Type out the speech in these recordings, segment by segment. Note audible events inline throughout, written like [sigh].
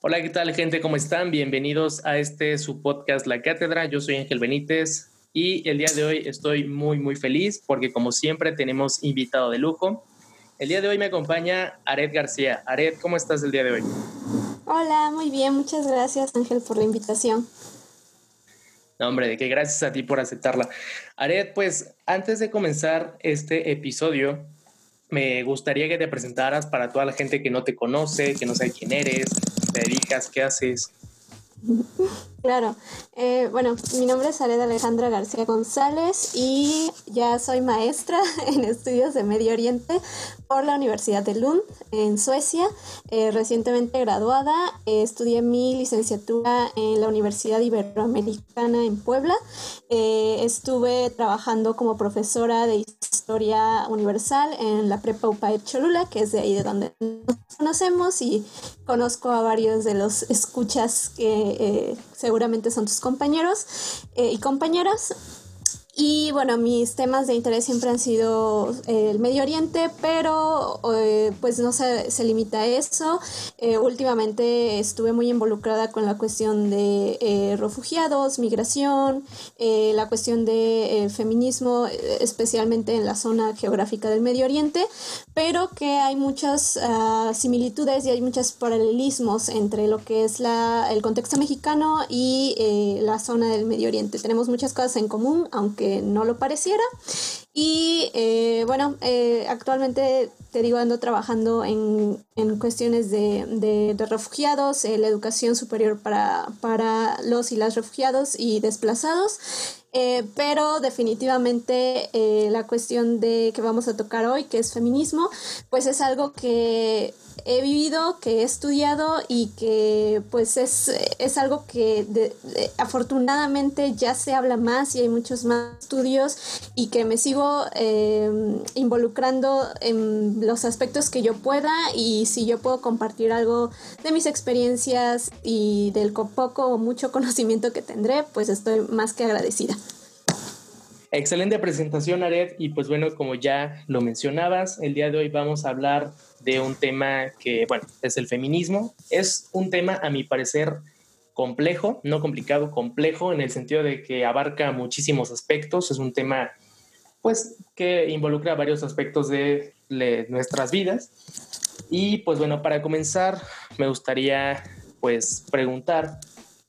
Hola, ¿qué tal gente? ¿Cómo están? Bienvenidos a este su podcast La Cátedra. Yo soy Ángel Benítez y el día de hoy estoy muy muy feliz porque como siempre tenemos invitado de lujo. El día de hoy me acompaña Aret García. Aret, ¿cómo estás el día de hoy? Hola, muy bien, muchas gracias Ángel por la invitación. No, hombre, de que gracias a ti por aceptarla. Aret, pues antes de comenzar este episodio, me gustaría que te presentaras para toda la gente que no te conoce, que no sabe quién eres, te dedicas, qué haces. Claro. Eh, bueno, mi nombre es Areda Alejandra García González y ya soy maestra [laughs] en estudios de Medio Oriente por la Universidad de Lund en Suecia. Eh, recientemente graduada, eh, estudié mi licenciatura en la Universidad Iberoamericana en Puebla. estuve trabajando como profesora de Historia Universal en la Prepa UPAEP Cholula, que es de ahí de donde nos conocemos y conozco a varios de los escuchas que seguramente son tus compañeros eh, y compañeras. Y bueno, mis temas de interés siempre han sido eh, el Medio Oriente, pero eh, pues no se, se, limita a eso. Eh, últimamente estuve muy involucrada con la cuestión de refugiados, migración, la cuestión de feminismo, especialmente en la zona geográfica del Medio Oriente, pero que hay muchas uh, similitudes y hay muchos paralelismos entre lo que es la, el contexto mexicano y la zona del Medio Oriente. Tenemos muchas cosas en común, aunque no lo pareciera. Y eh, bueno, eh, actualmente te digo, ando trabajando en, cuestiones de, refugiados, eh, la educación superior para, para los y las refugiados y desplazados. pero definitivamente la cuestión de que vamos a tocar hoy, que es feminismo, pues es algo que he vivido, que he estudiado y que pues es, es algo que afortunadamente ya se habla más y hay muchos más estudios y que me sigo involucrando en los aspectos que yo pueda y si yo puedo compartir algo de mis experiencias y del poco o mucho [laughs] conocimiento que tendré, pues estoy más que agradecida. Excelente presentación, Aret. Y pues bueno, como ya lo mencionabas, el día de hoy vamos a hablar de un tema que, bueno, es el feminismo. Es un tema, a mi parecer, complejo, no complicado, complejo, en el sentido de que abarca muchísimos aspectos. Es un tema, pues, que involucra varios aspectos de nuestras vidas. Y pues bueno, para comenzar, me gustaría, pues, preguntar,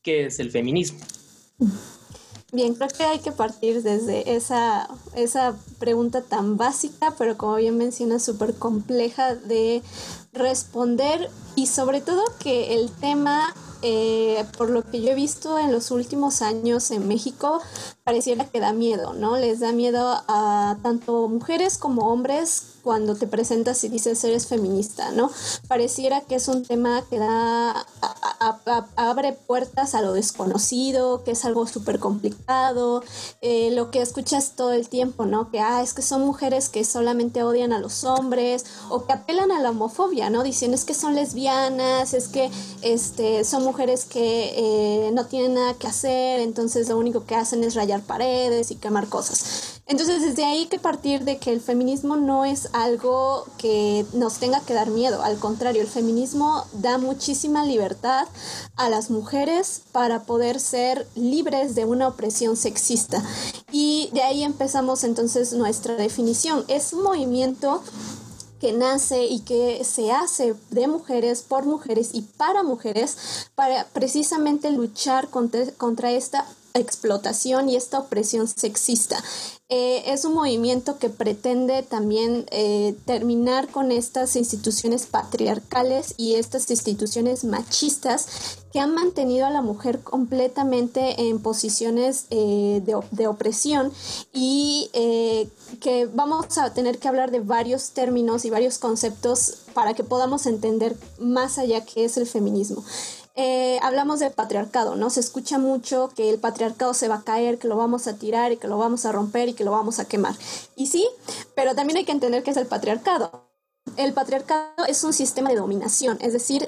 ¿qué es el feminismo? Bien, creo que hay que partir desde esa, esa pregunta tan básica, pero como bien menciona, súper compleja de responder y sobre todo que el tema, eh, por lo que yo he visto en los últimos años en México, pareciera que da miedo, ¿no? Les da miedo a tanto mujeres como hombres cuando te presentas y dices eres feminista, ¿no? Pareciera que es un tema que da, abre puertas a lo desconocido, que es algo súper complicado, eh, lo que escuchas todo el tiempo, ¿no? Que, ah, es que son mujeres que solamente odian a los hombres o que apelan a la homofobia, ¿no? Diciendo es que son lesbianas, es que este, son mujeres que eh, no tienen nada que hacer, entonces lo único que hacen es rayar paredes y quemar cosas. Entonces, desde ahí que partir de que el feminismo no es algo que nos tenga que dar miedo, al contrario, el feminismo da muchísima libertad a las mujeres para poder ser libres de una opresión sexista. Y de ahí empezamos entonces nuestra definición. Es un movimiento que nace y que se hace de mujeres, por mujeres y para mujeres, para precisamente luchar contra, esta explotación y esta opresión sexista. Eh, es un movimiento que pretende también eh, terminar con estas instituciones patriarcales y estas instituciones machistas que han mantenido a la mujer completamente en posiciones eh, de, de, opresión y que vamos a tener que hablar de varios términos y varios conceptos para que podamos entender más allá qué es el feminismo. Eh, hablamos de patriarcado, ¿no? Se escucha mucho que el patriarcado se va a caer, que lo vamos a tirar y que lo vamos a romper y que lo vamos a quemar. Y sí, pero también hay que entender qué es el patriarcado. El patriarcado es un sistema de dominación, es decir,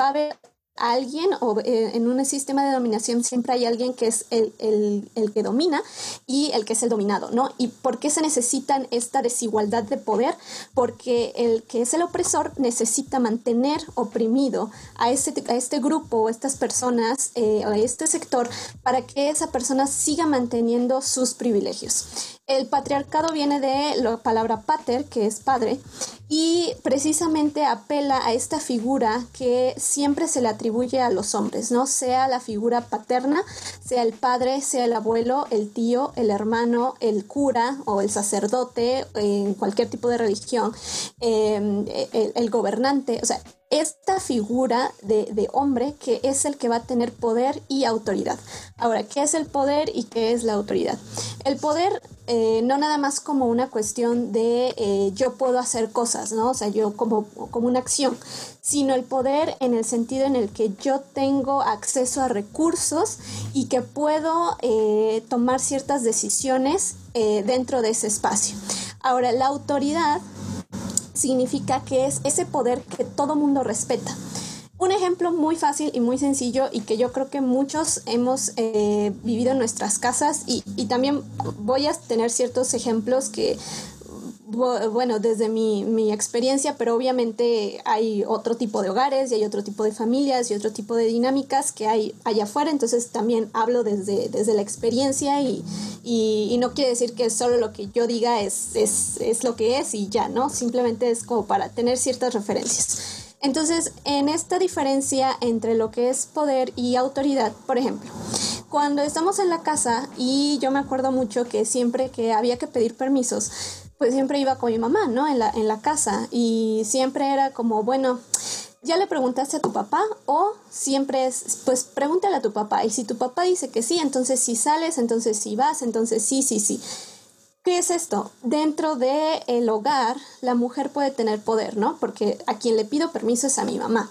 va a haber alguien o eh, en un sistema de dominación siempre hay alguien que es el, el, que domina y el que es el dominado, ¿no? ¿Y por qué se necesitan esta desigualdad de poder? Porque el que es el opresor necesita mantener oprimido a este, a este grupo o estas personas eh, o a este sector para que esa persona siga manteniendo sus privilegios. El patriarcado viene de la palabra pater, que es padre, y precisamente apela a esta figura que siempre se le atribuye a los hombres, ¿no? Sea la figura paterna, sea el padre, sea el abuelo, el tío, el hermano, el cura o el sacerdote, en cualquier tipo de religión, em, el, el gobernante, o sea, esta figura de, hombre que es el que va a tener poder y autoridad. Ahora, ¿qué es el poder y qué es la autoridad? El poder eh, no nada más como una cuestión de eh, yo puedo hacer cosas, ¿no? O sea, yo como, como una acción, sino el poder en el sentido en el que yo tengo acceso a recursos y que puedo eh, tomar ciertas decisiones dentro de ese espacio. Ahora, la autoridad significa que es ese poder que todo mundo respeta. Un ejemplo muy fácil y muy sencillo y que yo creo que muchos hemos eh, vivido en nuestras casas y, también voy a tener ciertos ejemplos que bueno, desde mi, mi, experiencia, pero obviamente hay otro tipo de hogares y hay otro tipo de familias y otro tipo de dinámicas que hay allá afuera, entonces también hablo desde, desde la experiencia y, y, no quiere decir que solo lo que yo diga es, es, es lo que es y ya, ¿no? Simplemente es como para tener ciertas referencias. Entonces, en esta diferencia entre lo que es poder y autoridad, por ejemplo, cuando estamos en la casa y yo me acuerdo mucho que siempre que había que pedir permisos, pues siempre iba con mi mamá, ¿no? En la, en la casa y siempre era como, bueno, ¿ya le preguntaste a tu papá? O siempre es, pues pregúntale a tu papá. Y si tu papá dice que sí, entonces sí sales, entonces sí vas, entonces sí, sí, sí. ¿Qué es esto? Dentro del el hogar, la mujer puede tener poder, ¿no? Porque a quien le pido permiso es a mi mamá.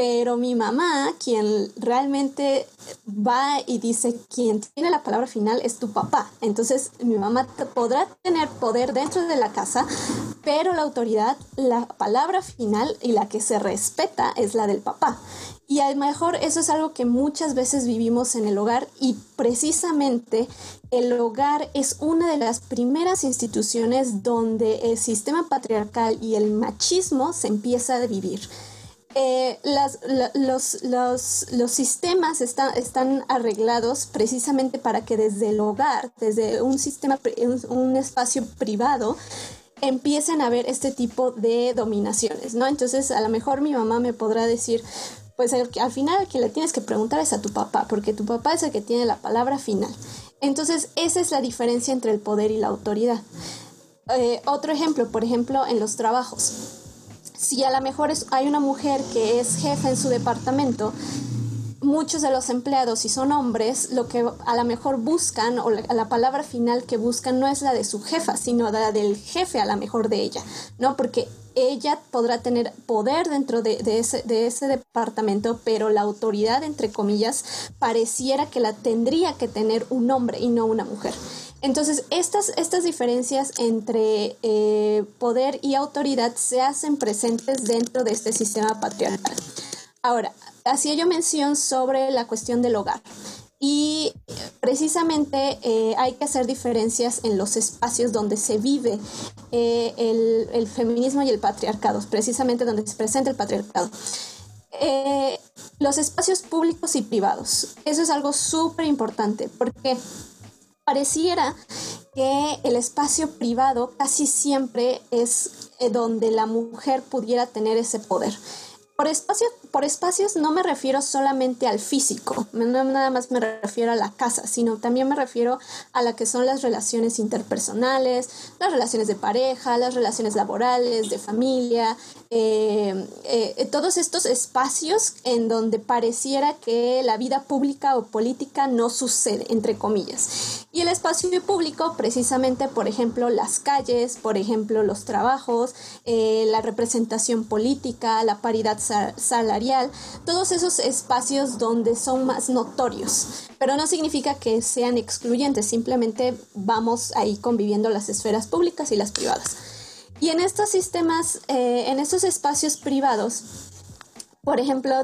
Pero mi mamá, quien realmente va y dice, quien tiene la palabra final es tu papá. Entonces mi mamá podrá tener poder dentro de la casa, pero la autoridad, la palabra final y la que se respeta es la del papá. Y a lo mejor eso es algo que muchas veces vivimos en el hogar y precisamente el hogar es una de las primeras instituciones donde el sistema patriarcal y el machismo se empieza a vivir. Eh, los, los, sistemas están arreglados precisamente para que desde el hogar, desde un sistema, un, espacio privado, empiecen a haber este tipo de dominaciones, ¿no? Entonces, a lo mejor mi mamá me podrá decir, pues al final que le tienes que preguntar es a tu papá, porque tu papá es el que tiene la palabra final. Entonces, esa es la diferencia entre el poder y la autoridad. Eh, otro ejemplo, por ejemplo, en los trabajos si a lo mejor hay una mujer que es jefa en su departamento, muchos de los empleados, si son hombres, lo que a lo mejor buscan, o la, palabra final que buscan no es la de su jefa, sino la del jefe a lo mejor de ella, ¿no? Porque ella podrá tener poder dentro de, ese, de ese departamento, pero la autoridad, entre comillas, pareciera que la tendría que tener un hombre y no una mujer. Entonces, estas, estas diferencias entre eh, poder y autoridad se hacen presentes dentro de este sistema patriarcal. Ahora, hacía yo mención sobre la cuestión del hogar. Y precisamente eh, hay que hacer diferencias en los espacios donde se vive eh, el, feminismo y el patriarcado, precisamente donde se presenta el patriarcado. los espacios públicos y privados. Eso es algo súper importante porque pareciera que el espacio privado casi siempre es eh, donde la mujer pudiera tener ese poder. Por espacios, por espacios no me refiero solamente al físico, no nada más me refiero a la casa, sino también me refiero a la que son las relaciones interpersonales, las relaciones de pareja, las relaciones laborales, de familia, eh, eh, todos estos espacios en donde pareciera que la vida pública o política no sucede, entre comillas. Y el espacio público, precisamente, por ejemplo, las calles, por ejemplo, los trabajos, eh, la representación política, la paridad salarial, todos esos espacios donde son más notorios. Pero no significa que sean excluyentes, simplemente vamos ahí conviviendo las esferas públicas y las privadas. Y en estos sistemas, eh, en estos espacios privados, por ejemplo,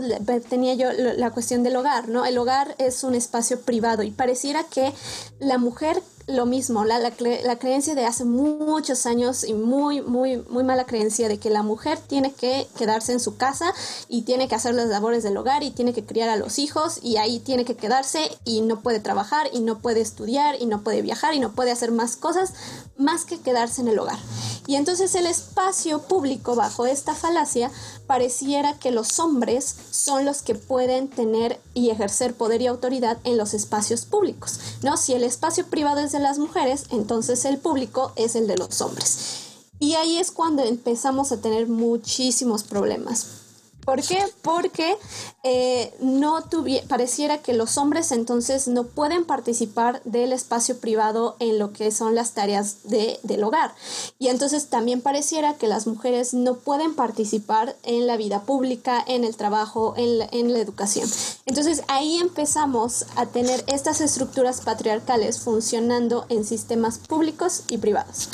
tenía yo la cuestión del hogar, ¿no? El hogar es un espacio privado y pareciera que la mujer lo mismo, la, la, creencia de hace muchos años y muy, muy, muy mala creencia de que la mujer tiene que quedarse en su casa y tiene que hacer las labores del hogar y tiene que criar a los hijos y ahí tiene que quedarse y no puede trabajar y no puede estudiar y no puede viajar y no puede hacer más cosas más que quedarse en el hogar. Y entonces el espacio público bajo esta falacia pareciera que los hombres son los que pueden tener y ejercer poder y autoridad en los espacios públicos, ¿no? Si el espacio privado es las mujeres, entonces el público es el de los hombres. Y ahí es cuando empezamos a tener muchísimos problemas. ¿Por qué? Porque eh, no pareciera que los hombres entonces no pueden participar del espacio privado en lo que son las tareas de, del hogar. Y entonces también pareciera que las mujeres no pueden participar en la vida pública, en el trabajo, en en la educación. Entonces ahí empezamos a tener estas estructuras patriarcales funcionando en sistemas públicos y privados.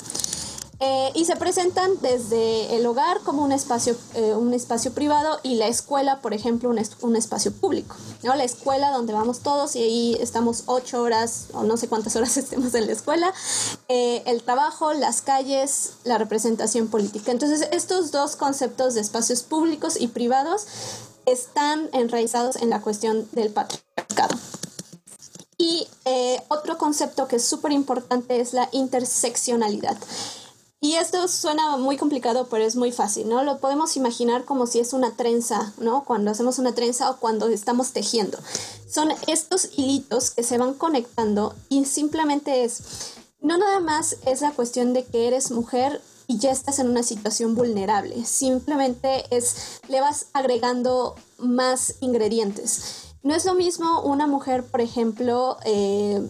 Eh, y se presentan desde el hogar como un espacio, eh, un espacio privado y la escuela, por ejemplo, un, espacio público. ¿no? La escuela donde vamos todos y ahí estamos ocho horas o no sé cuántas horas [laughs] estemos en la escuela. Eh, el trabajo, las calles, la representación política. Entonces, estos dos conceptos de espacios públicos y privados están enraizados en la cuestión del patriarcado. Y otro concepto que es súper importante es la interseccionalidad. Y esto suena muy complicado, pero es muy fácil, ¿no? Lo podemos imaginar como si es una trenza, ¿no? Cuando hacemos una trenza o cuando estamos tejiendo. Son estos hilitos que se van conectando y simplemente es, no nada más es la cuestión de que eres mujer y ya estás en una situación vulnerable, simplemente es, le vas agregando más ingredientes. No es lo mismo una mujer, por ejemplo, eh,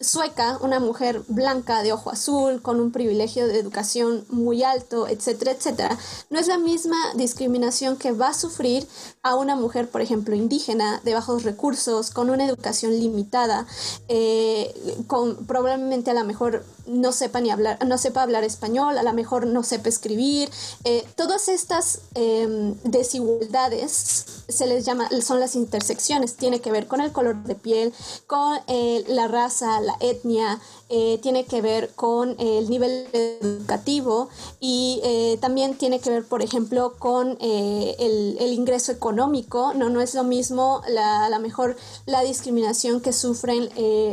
sueca, una mujer blanca de ojo azul, con un privilegio de educación muy alto, etcétera, etcétera, no es la misma discriminación que va a sufrir a una mujer, por ejemplo, indígena, de bajos recursos, con una educación limitada, eh, con probablemente a lo mejor no sepa ni hablar, no sepa hablar español, a lo mejor no sepa escribir. Eh, todas estas em, desigualdades se les llama, son las intersecciones, tiene que ver con el color de piel, con eh, la raza, la etnia, eh, tiene que ver con el nivel educativo y eh, también tiene que ver, por ejemplo, con eh, el, ingreso económico. No, no es lo mismo la, a lo mejor la discriminación que sufren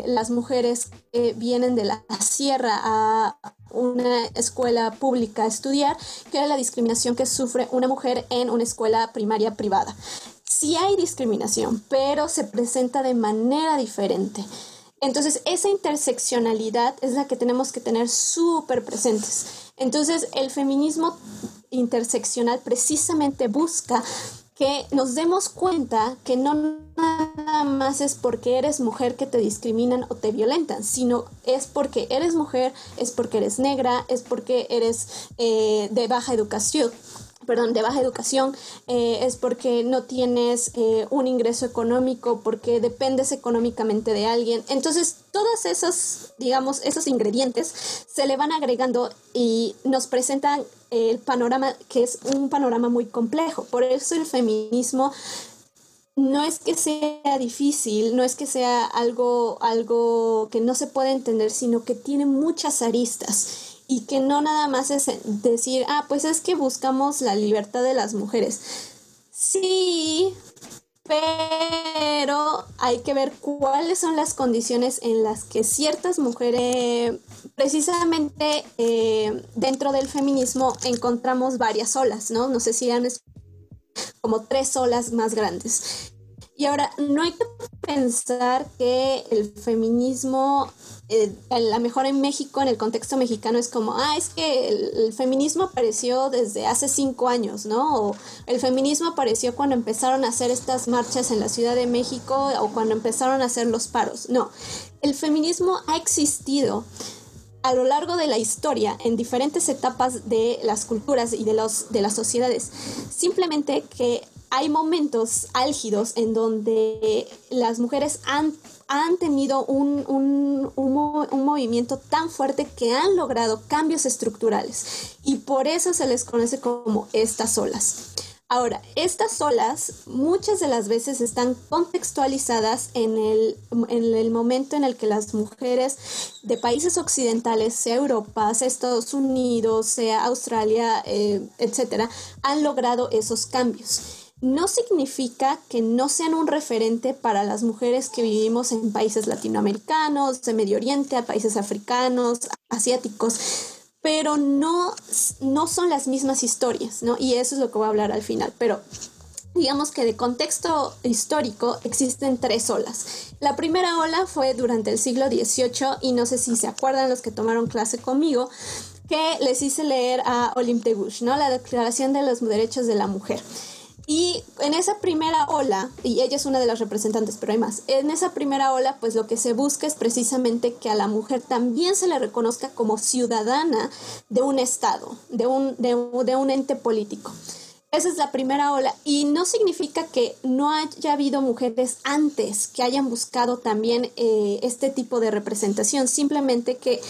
las mujeres que vienen de la sierra a una escuela pública a estudiar que la discriminación que sufre una mujer en una escuela primaria privada. Sí hay discriminación, pero se presenta de manera diferente. Entonces, esa interseccionalidad es la que tenemos que tener súper presentes. Entonces, el feminismo interseccional precisamente busca que nos demos cuenta que no nada más es porque eres mujer que te discriminan o te violentan, sino es porque eres mujer, es porque eres negra, es porque eres eh, de baja educación perdón, de baja educación, eh, es porque no tienes eh, un ingreso económico, porque dependes económicamente de alguien. Entonces, todos esos, digamos, esos ingredientes se le van agregando y nos presentan el panorama, que es un panorama muy complejo. Por eso el feminismo no es que sea difícil, no es que sea algo, algo que no se puede entender, sino que tiene muchas aristas y que no nada más es decir, ah, pues es que buscamos la libertad de las mujeres. Sí, pero hay que ver cuáles son las condiciones en las que ciertas mujeres, precisamente eh, dentro del feminismo, encontramos varias olas, ¿no? No sé si eran como tres olas más grandes. Y ahora, no hay que pensar que el feminismo eh, a lo mejor en México, en el contexto mexicano, es como, ah, es que el, feminismo apareció desde hace cinco años, ¿no? O el feminismo apareció cuando empezaron a hacer estas marchas en la Ciudad de México o cuando empezaron a hacer los paros. No, el feminismo ha existido a lo largo de la historia, en diferentes etapas de las culturas y de, los, de las sociedades. Simplemente que hay momentos álgidos en donde las mujeres han, han tenido un, un, un, movimiento tan fuerte que han logrado cambios estructurales y por eso se les conoce como estas olas. Ahora, estas olas muchas de las veces están contextualizadas en el, en el momento en el que las mujeres de países occidentales, sea Europa, sea Estados Unidos, sea Australia, eh, etcétera, han logrado esos cambios no significa que no sean un referente para las mujeres que vivimos en países latinoamericanos, de Medio Oriente, a países africanos, asiáticos, pero no, no son las mismas historias, ¿no? Y eso es lo que voy a hablar al final, pero digamos que de contexto histórico existen tres olas. La primera ola fue durante el siglo XVIII y no sé si se acuerdan los que tomaron clase conmigo, que les hice leer a Olympe de ¿no? La Declaración de los Derechos de la Mujer. Y en esa primera ola, y ella es una de las representantes, pero hay más, en esa primera ola, pues lo que se busca es precisamente que a la mujer también se le reconozca como ciudadana de un Estado, de un, de, de un ente político. Esa es la primera ola y no significa que no haya habido mujeres antes que hayan buscado también eh, este tipo de representación, simplemente que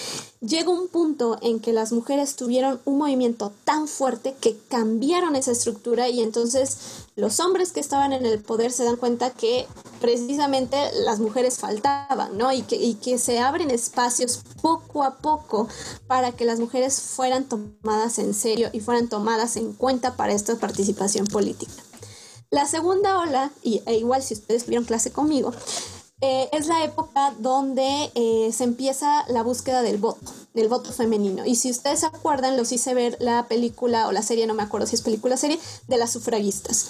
llega un punto en que las mujeres tuvieron un movimiento tan fuerte que cambiaron esa estructura y entonces los hombres que estaban en el poder se dan cuenta que precisamente las mujeres faltaban, ¿no? Y que, y que se abren espacios poco a poco para que las mujeres fueran tomadas en serio y fueran tomadas en cuenta para esta participación política. La segunda ola, y, e igual si ustedes tuvieron clase conmigo, eh, es la época donde eh, se empieza la búsqueda del voto, del voto femenino. Y si ustedes se acuerdan, los hice ver la película o la serie, no me acuerdo si es película o serie, de las sufragistas.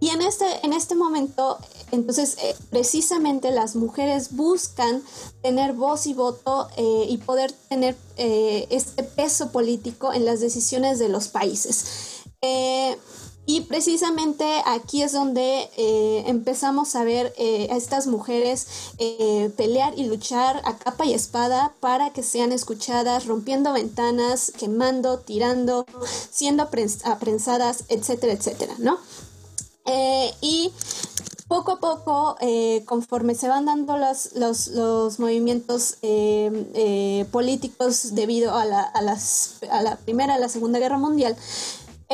Y en este, en este momento, entonces, eh, precisamente las mujeres buscan tener voz y voto y poder tener este peso político en las decisiones de los países. Y precisamente aquí es donde eh, empezamos a ver eh, a estas mujeres eh, pelear y luchar a capa y espada para que sean escuchadas, rompiendo ventanas, quemando, tirando, siendo aprensadas, etcétera, etcétera, ¿no? y poco a poco, conforme se van dando los, los, movimientos políticos debido a la, a, las, a la Primera y la Segunda Guerra Mundial,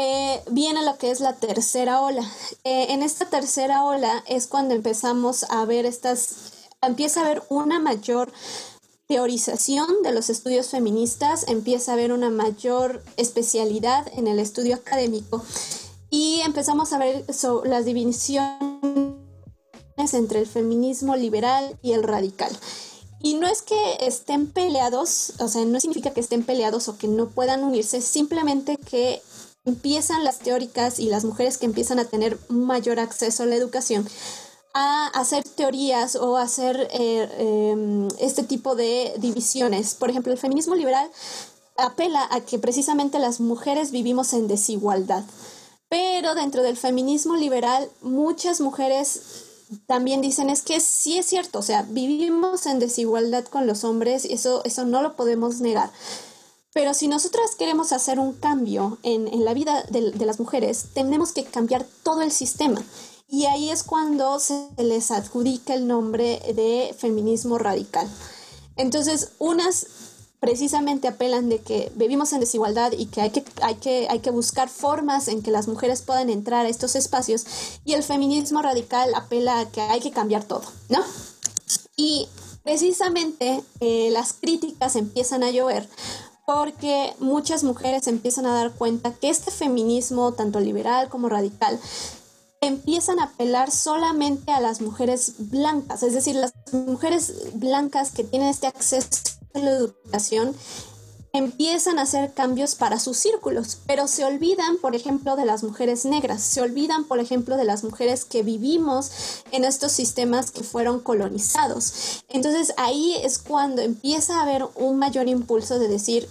eh, viene lo que es la tercera ola. Eh, en esta tercera ola es cuando empezamos a ver estas, empieza a haber una mayor teorización de los estudios feministas, empieza a haber una mayor especialidad en el estudio académico y empezamos a ver las divisiones entre el feminismo liberal y el radical. Y no es que estén peleados, o sea, no significa que estén peleados o que no puedan unirse, simplemente que empiezan las teóricas y las mujeres que empiezan a tener mayor acceso a la educación a hacer teorías o hacer eh, em, este tipo de divisiones. Por ejemplo, el feminismo liberal apela a que precisamente las mujeres vivimos en desigualdad. Pero dentro del feminismo liberal, muchas mujeres también dicen es que sí es cierto, o sea, vivimos en desigualdad con los hombres, y eso, eso no lo podemos negar. Pero si nosotras queremos hacer un cambio en, la vida de, las mujeres, tenemos que cambiar todo el sistema. Y ahí es cuando se les adjudica el nombre de feminismo radical. Entonces, unas precisamente apelan de que vivimos en desigualdad y que hay que, hay que hay que buscar formas en que las mujeres puedan entrar a estos espacios y el feminismo radical apela a que hay que cambiar todo, ¿no? Y precisamente eh, las críticas empiezan a llover porque muchas mujeres empiezan a dar cuenta que este feminismo, tanto liberal como radical, empiezan a apelar solamente a las mujeres blancas, es decir, las mujeres blancas que tienen este acceso a la educación empiezan a hacer cambios para sus círculos, pero se olvidan, por ejemplo, de las mujeres negras, se olvidan, por ejemplo, de las mujeres que vivimos en estos sistemas que fueron colonizados. Entonces ahí es cuando empieza a haber un mayor impulso de decir,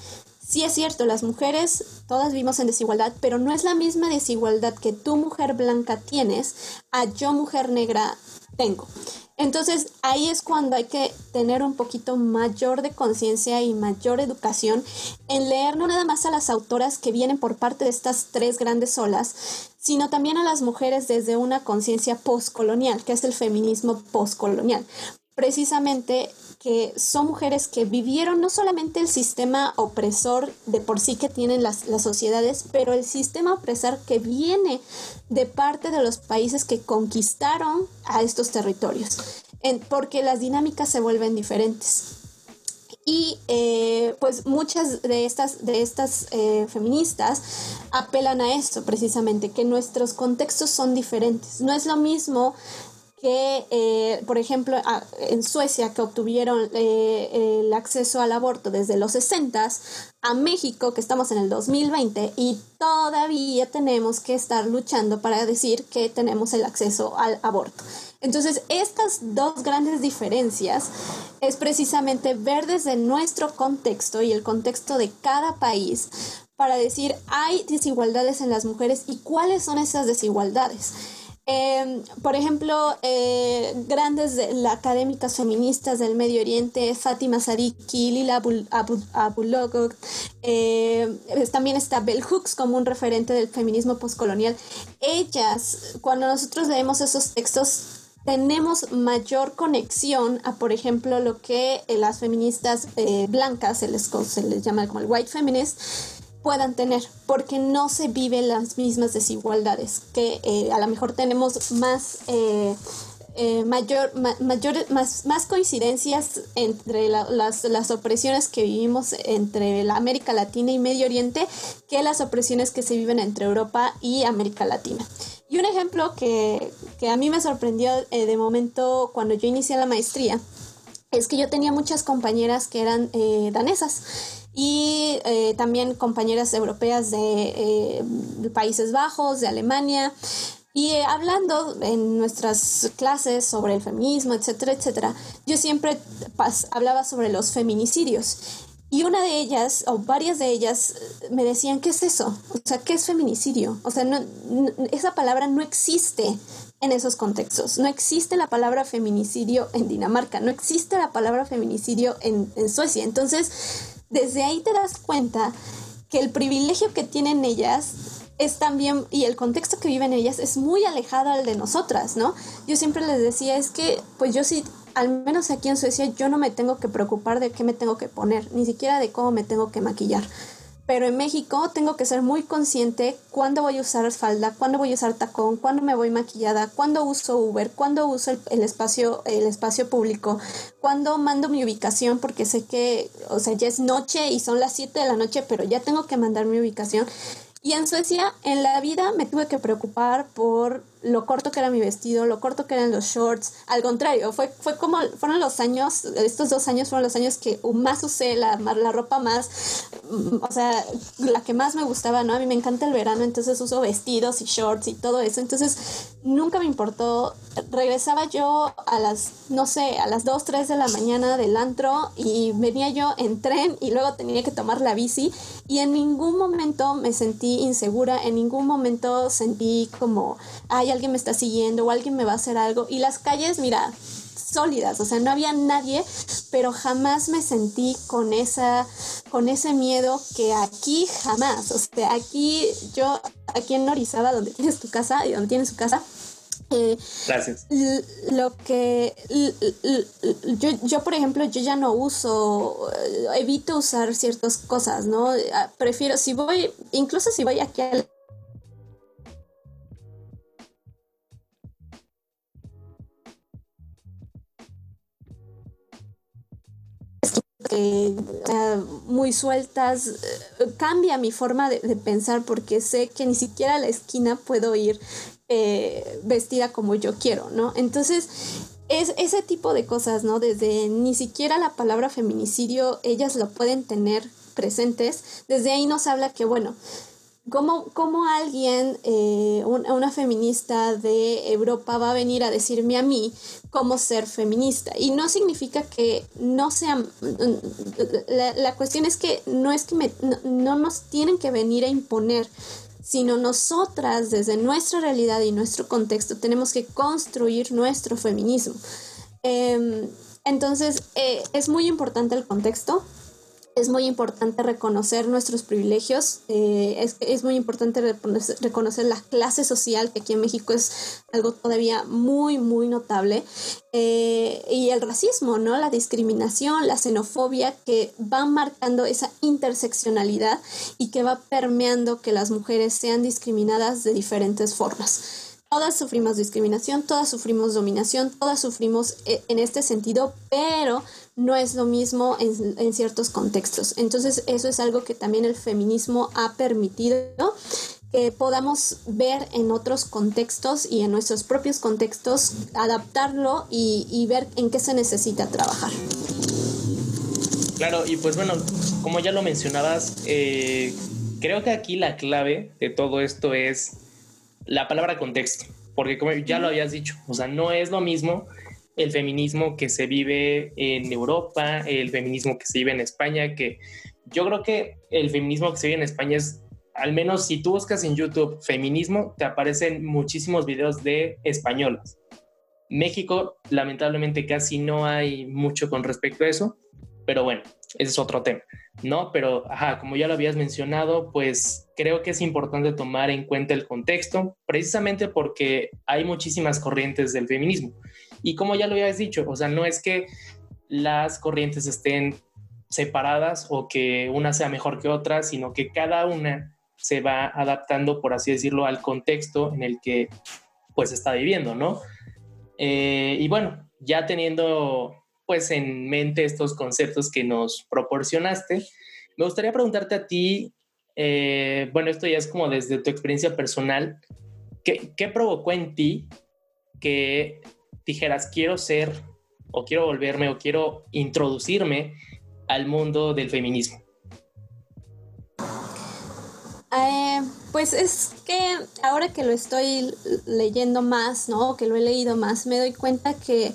sí es cierto, las mujeres todas vivimos en desigualdad, pero no es la misma desigualdad que tú mujer blanca tienes a yo mujer negra tengo. Entonces ahí es cuando hay que tener un poquito mayor de conciencia y mayor educación en leer no nada más a las autoras que vienen por parte de estas tres grandes olas, sino también a las mujeres desde una conciencia postcolonial, que es el feminismo postcolonial. Precisamente que son mujeres que vivieron no solamente el sistema opresor de por sí que tienen las, sociedades, pero el sistema opresor que viene de parte de los países que conquistaron a estos territorios, porque las dinámicas se vuelven diferentes. Y eh, pues muchas de estas, de estas eh, feministas apelan a esto precisamente, que nuestros contextos son diferentes. No es lo mismo que, eh, por ejemplo, en Suecia, que obtuvieron eh, el acceso al aborto desde los 60 a México, que estamos en el 2020 y todavía tenemos que estar luchando para decir que tenemos el acceso al aborto. Entonces, estas dos grandes diferencias es precisamente ver desde nuestro contexto y el contexto de cada país para decir hay desigualdades en las mujeres y cuáles son esas desigualdades. Em, por ejemplo, eh, grandes de, la, académicas feministas del Medio Oriente, Fátima Sadiki, Lila Abulogok, eh, también está Bell Hooks como un referente del feminismo postcolonial. Ellas, cuando nosotros leemos esos textos, tenemos mayor conexión a, por ejemplo, lo que eh, las feministas blancas, se les, se les llama como el white feminist, puedan tener, porque no se viven las mismas desigualdades, que eh, a lo mejor tenemos más, eh, eh, mayor, mayor, más, más coincidencias entre las, las opresiones que vivimos entre la América Latina y Medio Oriente que las opresiones que se viven entre Europa y América Latina. Y un ejemplo que, que a mí me sorprendió de momento cuando yo inicié la maestría es que yo tenía muchas compañeras que eran danesas y eh, también compañeras europeas de, eh, Países Bajos, de Alemania. Y eh, hablando en nuestras clases sobre el feminismo, etcétera, etcétera, yo siempre hablaba sobre los feminicidios. Y una de ellas, o varias de ellas, me decían, ¿qué es eso? O sea, ¿qué es feminicidio? O sea, no, esa palabra no existe en esos contextos. No existe la palabra feminicidio en Dinamarca, no existe la palabra feminicidio en, en Suecia. Entonces, desde ahí te das cuenta que el privilegio que tienen ellas es también, y el contexto que viven ellas es muy alejado al de nosotras, ¿no? Yo siempre les decía, es que, pues yo sí, al menos aquí en Suecia, yo no me tengo que preocupar de qué me tengo que poner, ni siquiera de cómo me tengo que maquillar. Pero en México tengo que ser muy consciente cuándo voy a usar falda, cuándo voy a usar tacón, cuándo me voy maquillada, cuándo uso Uber, cuándo uso el, espacio, el espacio público, cuándo mando mi ubicación porque sé que, o sea, ya es noche y son las 7 de la noche, pero ya tengo que mandar mi ubicación. Y en Suecia, en la vida me tuve que preocupar por lo corto que era mi vestido, lo corto que eran los shorts. Al contrario, fue, fue como, fueron los años, estos dos años fueron los años que más usé la, la ropa más, mm, o sea, la que más me gustaba, ¿no? A mí me encanta el verano, entonces uso vestidos y shorts y todo eso. Entonces, nunca me importó. Regresaba yo a las, no sé, a las 2, 3 de la mañana del antro y venía yo en tren y luego tenía que tomar la bici y en ningún momento me sentí insegura, en ningún momento sentí como, ay, alguien me está siguiendo o alguien me va a hacer algo. Y las calles, mira, sólidas, o sea, no había nadie, pero jamás me sentí con esa con ese miedo que aquí jamás, o sea, aquí yo aquí en Norizaba donde tienes tu casa y donde tienes su casa eh, Gracias. Lo que yo, yo, por ejemplo, yo ya no uso, eh, evito usar ciertas cosas, ¿no? Ah, prefiero, si voy, incluso si voy aquí al muy sueltas, eh, cambia mi forma de, pensar porque sé que ni siquiera a la esquina puedo ir eh, vestida como yo quiero, ¿no? Entonces, es ese tipo de cosas, ¿no? Desde ni siquiera la palabra feminicidio, ellas lo pueden tener presentes, desde ahí nos habla que, bueno, ¿Cómo, alguien, eh, una feminista de Europa va a venir a decirme a mí cómo ser feminista? Y no significa que no sea... La, cuestión es que no es que no, nos tienen que venir a imponer, sino nosotras desde nuestra realidad y nuestro contexto tenemos que construir nuestro feminismo. Em, entonces, eh, es muy importante el contexto, es muy importante reconocer nuestros privilegios, eh, es, muy importante reconocer, la clase social, que aquí en México es algo todavía muy, muy notable, eh, y el racismo, ¿no? La discriminación, la xenofobia, que va marcando esa interseccionalidad y que va permeando que las mujeres sean discriminadas de diferentes formas todas sufrimos discriminación, todas sufrimos dominación, todas sufrimos eh, en este sentido, pero no es lo mismo en, ciertos contextos. Entonces eso es algo que también el feminismo ha permitido que podamos ver en otros contextos y en nuestros propios contextos, adaptarlo y, ver en qué se necesita trabajar. Claro, y pues bueno, como ya lo mencionabas, eh, creo que aquí la clave de todo esto es la palabra contexto, porque como ya lo habías dicho, o sea, no es lo mismo el feminismo que se vive en Europa, el feminismo que se vive en España, que yo creo que el feminismo que se vive en España es, al menos si tú buscas en YouTube feminismo, te aparecen muchísimos videos de españolas. México, lamentablemente, casi no hay mucho con respecto a eso, pero bueno, ese es otro tema. ¿no? Pero, ajá, como ya lo habías mencionado, pues creo que es importante tomar en cuenta el contexto, precisamente porque hay muchísimas corrientes del feminismo. Y como ya lo habías dicho, o sea, no es que las corrientes estén separadas o que una sea mejor que otra, sino que cada una se va adaptando, por así decirlo, al contexto en el que pues está viviendo, ¿no? Eh, y bueno, ya teniendo pues en mente estos conceptos que nos proporcionaste. Me gustaría preguntarte a ti, eh, bueno, esto ya es como desde tu experiencia personal, ¿qué, ¿qué, provocó en ti que dijeras, quiero ser o quiero volverme o quiero introducirme al mundo del feminismo? Eh, pues es que ahora que lo estoy leyendo más, ¿no? Que lo he leído más, me doy cuenta que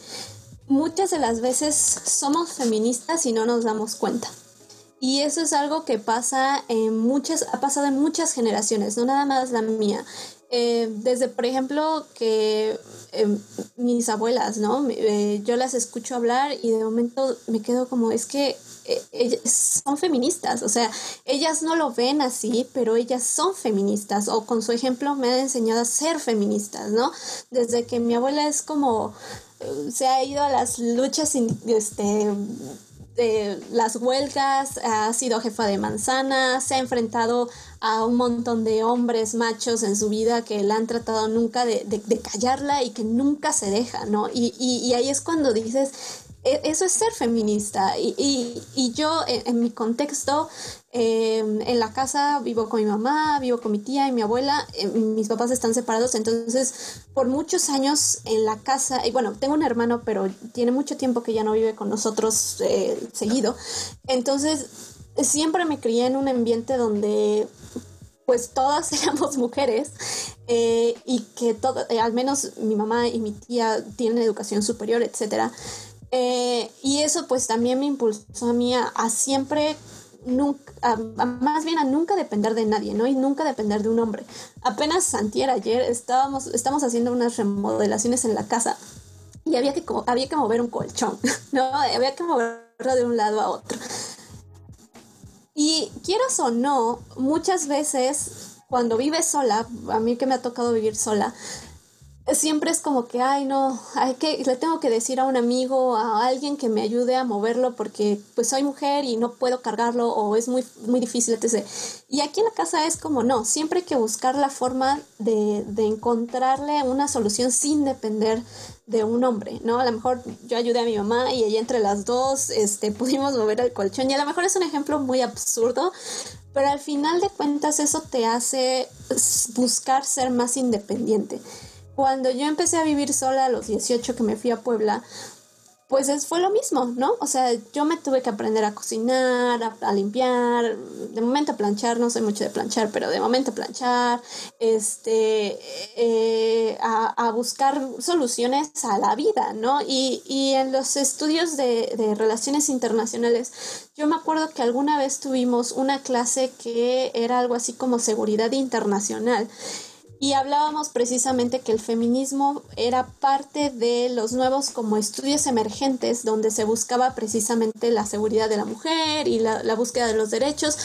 muchas de las veces somos feministas y no nos damos cuenta. Y eso es algo que pasa en muchas, ha pasado en muchas generaciones, no nada más la mía. Eh, desde, por ejemplo, que eh, mis abuelas, ¿no? Eh, yo las escucho hablar y de momento me quedo como, es que ellas son feministas, o sea, ellas no lo ven así, pero ellas son feministas, o con su ejemplo me han enseñado a ser feministas, ¿no? Desde que mi abuela es como, se ha ido a las luchas este, de las huelgas, ha sido jefa de manzana, se ha enfrentado a un montón de hombres machos en su vida que la han tratado nunca de, callarla y que nunca se deja, ¿no? Y, y ahí es cuando dices, eso es ser feminista. Y, yo, en, mi contexto, em, en la casa vivo con mi mamá, vivo con mi tía y mi abuela, em, mis papás están separados, entonces por muchos años en la casa, y bueno, tengo un hermano, pero tiene mucho tiempo que ya no vive con nosotros eh, seguido, entonces siempre me crié en un ambiente donde pues todas [laughs] éramos mujeres eh, y que todo, eh, al menos mi mamá y mi tía tienen educación superior, etcétera. Eh, y eso pues también me impulsó a mí a, siempre, nunca, más bien a nunca depender de nadie, ¿no? Y nunca depender de un hombre. Apenas Santier ayer estábamos, estamos haciendo unas remodelaciones en la casa y había que, había que mover un colchón, [laughs] ¿no? Había que moverlo de un lado a otro. Y quieras o no, muchas veces cuando vives sola, a mí que me ha tocado vivir sola, siempre es como que, ay, no, hay que, le tengo que decir a un amigo, a alguien que me ayude a moverlo porque pues soy mujer y no puedo cargarlo o es muy, muy difícil, etc. Y aquí en la casa es como, no, siempre hay que buscar la forma de, de encontrarle una solución sin depender de un hombre, ¿no? A lo mejor yo ayudé a mi mamá y ella entre las dos este, [laughs] pudimos mover el colchón y a lo mejor es un ejemplo muy absurdo, pero al final de cuentas eso te hace buscar ser más independiente. Cuando yo empecé a vivir sola a los 18 que me fui a Puebla, pues es, fue lo mismo, ¿no? O sea, yo me tuve que aprender a cocinar, a, limpiar, de momento a planchar, no soy mucho de planchar, pero de momento a planchar, este, eh, a, buscar soluciones a la vida, ¿no? Y, en los estudios de, relaciones internacionales, yo me acuerdo que alguna vez tuvimos una clase que era algo así como seguridad internacional. Y hablábamos precisamente que el feminismo era parte de los nuevos como estudios emergentes donde se buscaba precisamente la seguridad de la mujer y la, búsqueda de los derechos,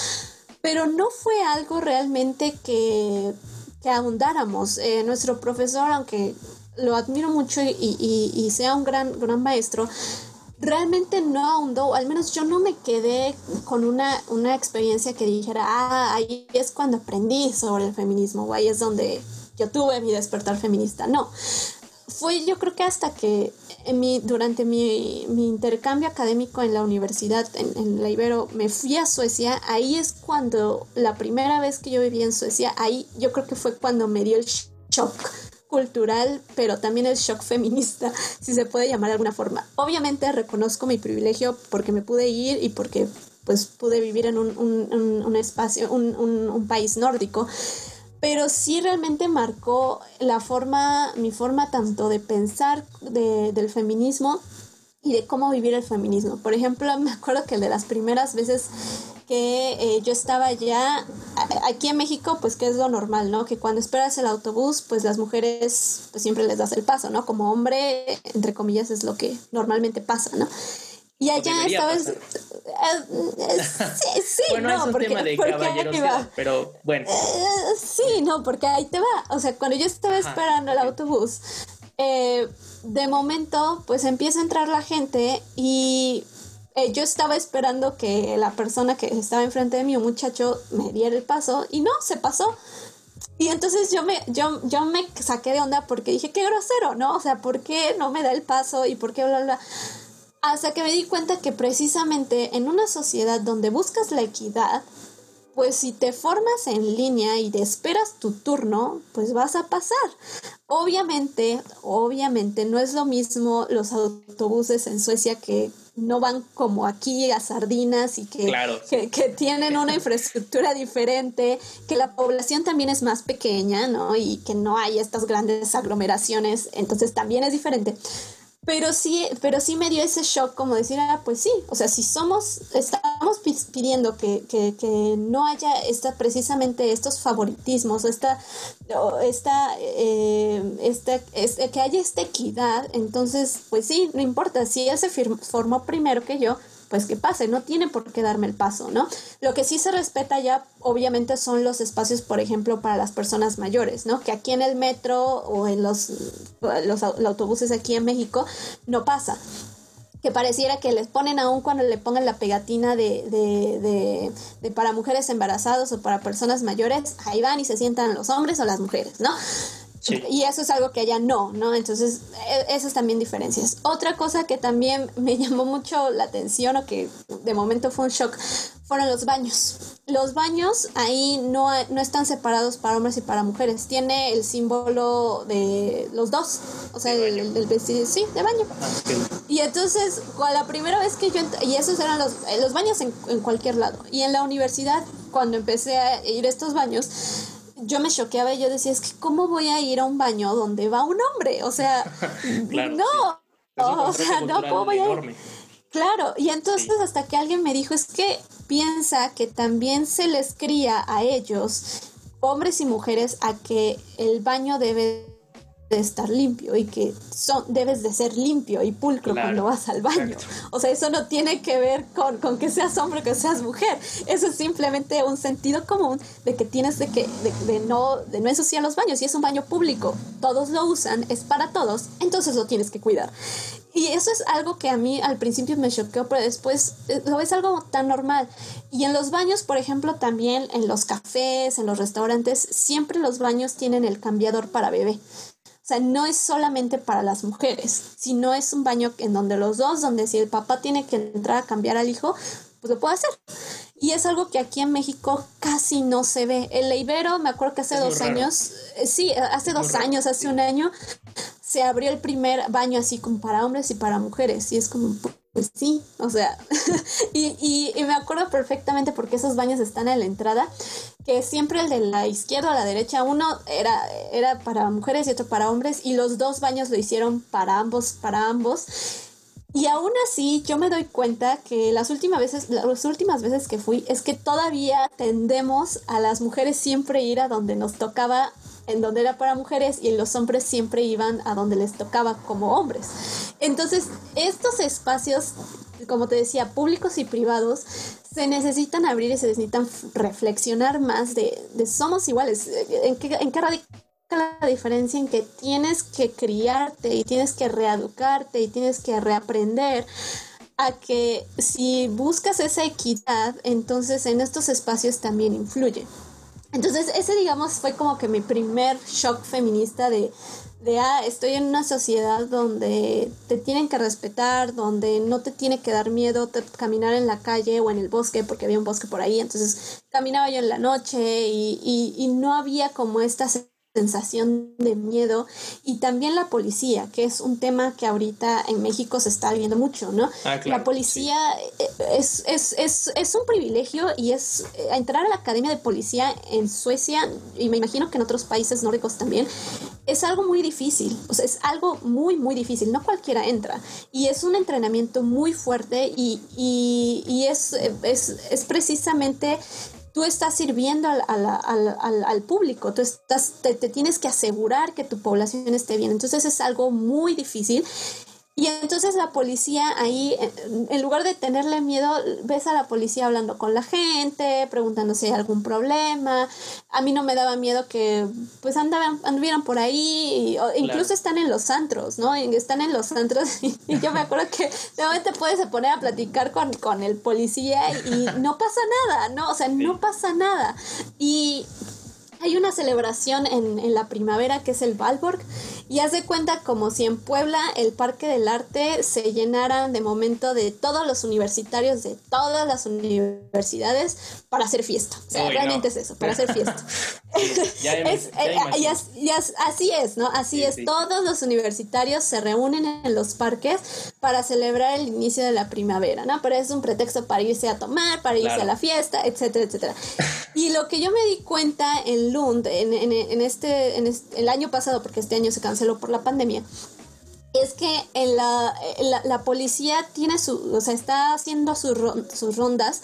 pero no fue algo realmente que, que ahondáramos. Eh, nuestro profesor, aunque lo admiro mucho y, y, y sea un gran, gran maestro, realmente no ahondó, al menos yo no me quedé con una, una experiencia que dijera, ah, ahí es cuando aprendí sobre el feminismo, o ahí es donde yo tuve mi despertar feminista. No, fue yo creo que hasta que en mi, durante mi, mi intercambio académico en la universidad, en, en, la Ibero, me fui a Suecia, ahí es cuando la primera vez que yo viví en Suecia, ahí yo creo que fue cuando me dio el shock cultural, pero también el shock feminista, [laughs] si se puede llamar de alguna forma. Obviamente reconozco mi privilegio porque me pude ir y porque pues pude vivir en un, un, un espacio, un, un, país nórdico, pero sí realmente marcó la forma, mi forma tanto de pensar de, del feminismo y de cómo vivir el feminismo. Por ejemplo, [laughs] me acuerdo que de las primeras veces que eh, yo estaba ya aquí en México, pues que es lo normal, ¿no? Que cuando esperas el autobús, pues las mujeres pues siempre les das el paso, ¿no? Como hombre, entre comillas, es lo que normalmente pasa, ¿no? Y allá estaba... Eh, eh, sí, [laughs] sí, bueno, no, es un porque, tema de caballerosidad, pero bueno. Eh, sí, no, porque ahí te va. O sea, cuando yo estaba esperando el autobús, eh, de momento, pues empieza a entrar la gente y eh, yo estaba esperando que la persona que estaba enfrente de mí, un muchacho, me diera el paso y no, se pasó. Y entonces yo me, yo, yo me saqué de onda porque dije, qué grosero, ¿no? O sea, ¿por qué no me da el paso y por qué bla, bla? Hasta que me di cuenta que precisamente en una sociedad donde buscas la equidad, pues si te formas en línea y te esperas tu turno, pues vas a pasar. Obviamente, obviamente no es lo mismo los autobuses en Suecia que no van como aquí a sardinas y que, que, tienen una infraestructura diferente, que la población también es más pequeña, ¿no? Y que no hay estas grandes aglomeraciones, entonces también es diferente. Pero sí, pero sí me dio ese shock como decir, ah, pues sí, o sea, si somos, estamos pidiendo que, que, que no haya esta, precisamente estos favoritismos, esta, esta, eh, esta, que haya esta equidad, entonces, pues sí, no importa, si él se formó primero que yo, pues que pase, no tiene por qué darme el paso, ¿no? Lo que sí se respeta ya, obviamente, son los espacios, por ejemplo, para las personas mayores, ¿no? Que aquí en el metro o en los, los, autobuses aquí en México no pasa que pareciera que les ponen aún cuando le pongan la pegatina de, de, de, de, para mujeres embarazadas o para personas mayores, ahí van y se sientan los hombres o las mujeres, ¿no? [laughs] Y eso es algo que allá no, ¿no? Entonces, e, esas también diferencias. Otra cosa que también [laughs] me llamó mucho la atención o que de momento fue un shock fueron los baños. Los baños ahí no, no están separados para hombres y para mujeres. Tiene el símbolo de los dos. O sea, el, el, vestido, sí, de baño. Y entonces, la primera vez que yo... Y esos eran los, los baños en, en cualquier lado. Y en la universidad, cuando empecé a ir a estos baños, yo me choqueaba y yo decía, es que ¿cómo voy a ir a un baño donde va un hombre? O sea, [laughs] no, o sea, no, ¿cómo voy a ir? Claro, y entonces hasta que alguien me dijo, es que piensa que también se les cría a ellos, hombres y mujeres, a que el baño debe de estar limpio y que son, debes de ser limpio y pulcro cuando vas al baño. O sea, eso no tiene que ver con, con, que seas hombre o que seas mujer. Eso es simplemente un sentido común de que tienes de, que, de, no, de no ensuciar los baños. Y es un baño público, todos lo usan, es para todos, entonces lo tienes que cuidar. Y eso es algo que a mí al principio me choqueó, pero después eh, lo ves algo tan normal. Y en los baños, por ejemplo, también en los cafés, en los restaurantes, siempre los baños tienen el cambiador para bebé. O sea, no es solamente para las mujeres, sino es un baño en donde los dos, donde si el papá tiene que entrar a cambiar al hijo, pues lo puede hacer. Y es algo que aquí en México casi no se ve. El Ibero, me acuerdo que hace dos años, eh, sí, hace dos años, hace un año, se abrió el primer baño así como para hombres y para mujeres. Y es como, pues sí, o sea, [laughs] y, y, me acuerdo perfectamente porque esos baños están en la entrada, que siempre el de la izquierda a la derecha, uno era, era para mujeres y otro para hombres, y los dos baños lo hicieron para ambos, para ambos. Y aún así, yo me doy cuenta que las últimas veces, las últimas veces que fui, es que todavía tendemos a las mujeres siempre ir a donde nos tocaba en donde era para mujeres y los hombres siempre iban a donde les tocaba como hombres. Entonces, estos espacios, como te decía, públicos y privados, se necesitan abrir y se necesitan reflexionar más de, somos iguales, en qué, en qué radica la diferencia en que tienes que criarte y tienes que reeducarte y tienes que reaprender a que si buscas esa equidad, entonces en estos espacios también influye. Entonces ese digamos fue como que mi primer shock feminista de, de, ah, estoy en una sociedad donde te tienen que respetar, donde no te tiene que dar miedo caminar en la calle o en el bosque, porque había un bosque por ahí, entonces caminaba yo en la noche y, y, y no había como estas sensación de miedo y también la policía, que es un tema que ahorita en México se está viendo mucho, ¿no? Ah, la policía eh, es, es, es, es, un privilegio y es eh, entrar a la academia de policía en Suecia y me imagino que en otros países nórdicos también. Es algo muy difícil, o sea, es algo muy, muy difícil, no cualquiera entra. Y es un entrenamiento muy fuerte y, y, y es, es, es precisamente tú estás sirviendo al, al, al, público, tú estás, te, te, tienes que asegurar que tu población esté bien. Entonces es algo muy difícil y entonces la policía ahí, en lugar de tenerle miedo, ves a la policía hablando con la gente, preguntando si hay algún problema. A mí no me daba miedo que pues andaban, anduvieran por ahí, incluso están en los antros, ¿no? Están en los antros [laughs] y, yo me acuerdo que de momento puedes poner a platicar con, con el policía y no pasa nada, ¿no? O sea, no pasa nada. Y hay una celebración en, en, la primavera que es el Valborg y haz de cuenta como si en Puebla el Parque del Arte se llenara de momento de todos los universitarios de todas las universidades para hacer fiesta. O sea, realmente es eso, para hacer fiesta. [laughs] [laughs] así es, ¿no? Así es. Todos los universitarios se reúnen en los parques para celebrar el inicio de la primavera, ¿no? Pero es un pretexto para irse a tomar, para irse a la fiesta, etcétera, etcétera. Y lo que yo me di cuenta en Lund, en, en, este, en el año pasado, porque este año se canceló por la pandemia, es que en la, la, policía tiene su, o sea, está haciendo sus rondas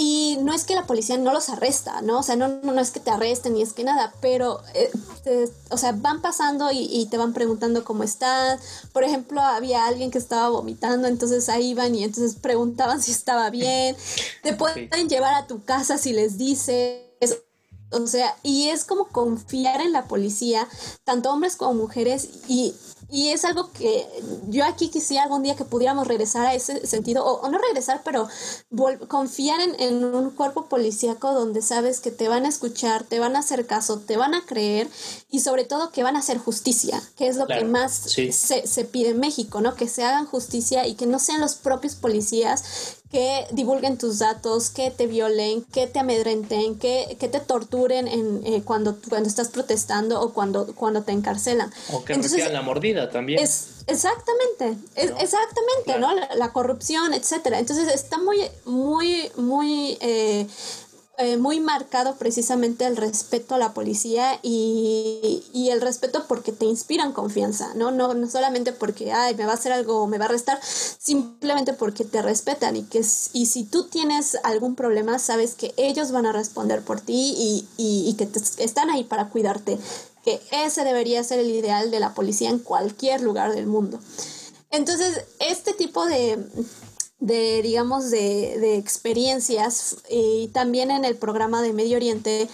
y no es que la policía no los arresta, ¿no? O sea, no, no, es que te arresten ni es que nada, pero, eh, o sea, van pasando y, te van preguntando cómo estás. Por ejemplo, había alguien que estaba vomitando, entonces ahí iban y entonces preguntaban si estaba bien. Te pueden llevar a tu casa si les dices. O sea, y es como confiar en la policía, tanto hombres como mujeres, y y es algo que yo aquí quisiera algún día que pudiéramos regresar a ese sentido, o, no regresar, pero confiar en, un cuerpo policíaco donde sabes que te van a escuchar, te van a hacer caso, te van a creer y sobre todo que van a hacer justicia, que es lo que más se, se pide en México, ¿no? Que se hagan justicia y que no sean los propios policías que divulguen tus datos, que te violen, que te amedrenten, que, que te torturen en, eh, cuando, cuando estás protestando o cuando, cuando te encarcelan. O que Entonces, la mordida también. Es, exactamente, es, exactamente, ¿no? La, corrupción, etcétera. Entonces está muy, muy, muy eh, eh, muy marcado precisamente el respeto a la policía y, y, el respeto porque te inspiran confianza, ¿no? ¿no? No solamente porque, ay, me va a hacer algo o me va a arrestar, simplemente porque te respetan y que y si tú tienes algún problema, sabes que ellos van a responder por ti y, y, y que están ahí para cuidarte, que ese debería ser el ideal de la policía en cualquier lugar del mundo. Entonces, este tipo de, de digamos, de, de experiencias y también en el programa de Medio Oriente,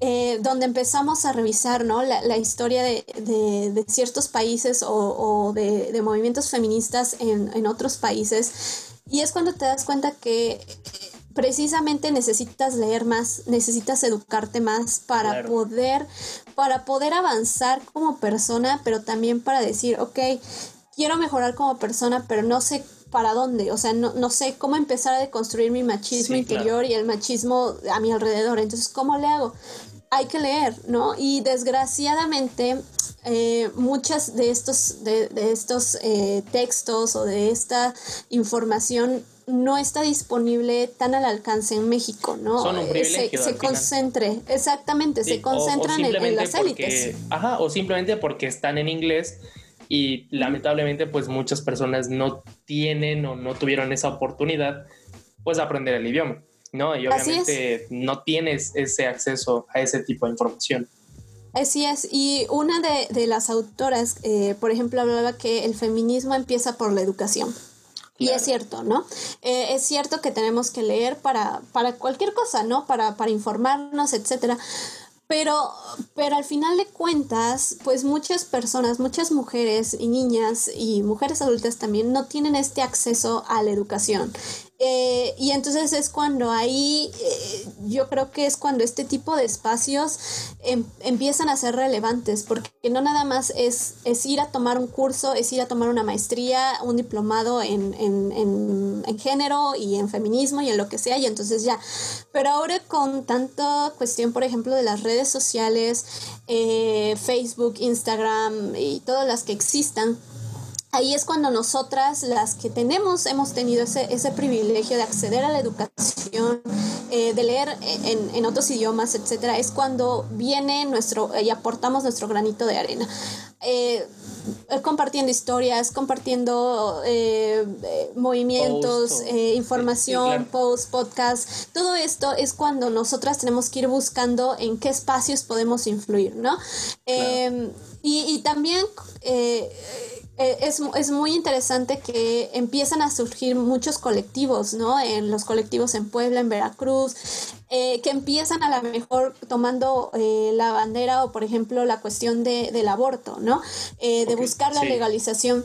eh, donde empezamos a revisar ¿no? la, la historia de, de, de, ciertos países o, o de, movimientos feministas en, en, otros países. Y es cuando te das cuenta que precisamente necesitas leer más, necesitas educarte más para poder, para poder avanzar como persona, pero también para decir, ok, quiero mejorar como persona, pero no sé para dónde, o sea, no, no sé cómo empezar a deconstruir mi machismo interior y el machismo a mi alrededor. Entonces, ¿cómo le hago? Hay que leer, ¿no? Y desgraciadamente, eh, muchas de estos, de, estos eh, textos o de esta información no está disponible tan al alcance en México, ¿no? Son un eh, privilegio, se, concentre, exactamente, se concentran en, en, las élites. Ajá, o simplemente porque están en inglés y lamentablemente pues muchas personas no tienen o no tuvieron esa oportunidad pues de aprender el idioma, ¿no? Y obviamente no tienes ese acceso a ese tipo de información. Así es, y una de, las autoras, eh, por ejemplo, hablaba que el feminismo empieza por la educación. Y es cierto, ¿no? Eh, es cierto que tenemos que leer para, para cualquier cosa, ¿no? Para, para informarnos, etcétera. Pero, pero al final de cuentas, pues muchas personas, muchas mujeres y niñas y mujeres adultas también no tienen este acceso a la educación. Eh, y entonces es cuando ahí, eh, yo creo que es cuando este tipo de espacios em, empiezan a ser relevantes, porque no nada más es, es, ir a tomar un curso, es ir a tomar una maestría, un diplomado en, en, en, género y en feminismo y en lo que sea, y entonces ya. Pero ahora con tanta cuestión, por ejemplo, de las redes sociales, eh, Facebook, Instagram y todas las que existan, ahí es cuando nosotras, las que tenemos, hemos tenido ese, ese privilegio de acceder a la educación, eh, de leer en, en, otros idiomas, etcétera, es cuando viene nuestro y aportamos nuestro granito de arena. Eh, compartiendo historias, compartiendo eh, movimientos, información, posts, podcasts, todo esto es cuando nosotras tenemos que ir buscando en qué espacios podemos influir, ¿no? y, y, también eh, es, es, muy interesante que empiezan a surgir muchos colectivos, ¿no? En los colectivos en Puebla, en Veracruz, eh, que empiezan a lo mejor tomando eh, la bandera o, por ejemplo, la cuestión de, del aborto, ¿no? de buscar la legalización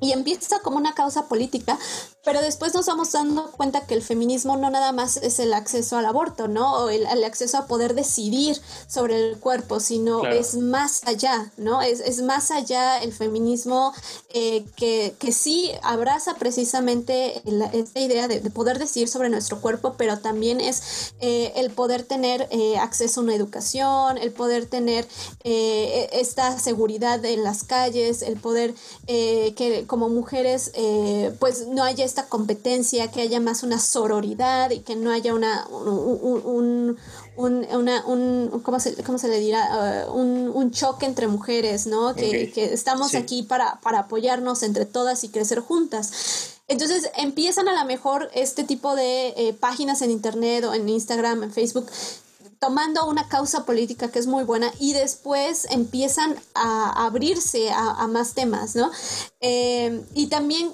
y empieza como una causa política, pero después nos vamos dando cuenta que el feminismo no nada más es el acceso al aborto, ¿no? O el, acceso a poder decidir sobre el cuerpo, sino es más allá, ¿no? Es, es más allá el feminismo eh, que, que, sí abraza precisamente esta idea de, poder decidir sobre nuestro cuerpo, pero también es eh, el poder tener eh, acceso a una educación, el poder tener esta seguridad en las calles, el poder que como mujeres pues no haya esta competencia, que haya más una sororidad y que no haya una, un, un, una, un ¿cómo, se, ¿cómo se le dirá? Uh, un, choque entre mujeres, ¿no? Que, que estamos aquí para, para apoyarnos entre todas y crecer juntas. Entonces empiezan a lo mejor este tipo de eh, páginas en internet o en Instagram, en Facebook, tomando una causa política que es muy buena y después empiezan a abrirse a, más temas, ¿no? Eh, y también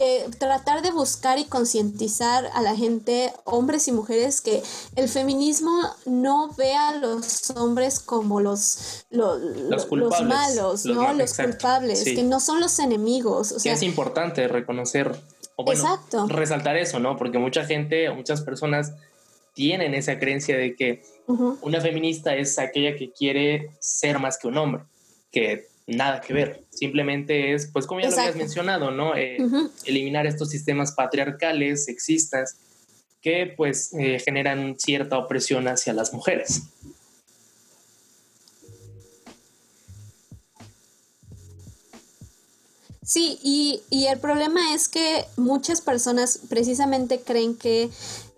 eh, tratar de buscar y concientizar a la gente, hombres y mujeres, que el feminismo no vea a los hombres como los, los, malos, los, ¿no? los culpables, que no son los enemigos. O sea, es importante reconocer o bueno, resaltar eso, ¿no? Porque mucha gente, muchas personas tienen esa creencia de que una feminista es aquella que quiere ser más que un hombre, que nada que ver. Simplemente es, pues como ya lo habías mencionado, ¿no? Eh, eliminar estos sistemas patriarcales, sexistas, que pues eh, generan cierta opresión hacia las mujeres. Sí, y, y el problema es que muchas personas precisamente creen que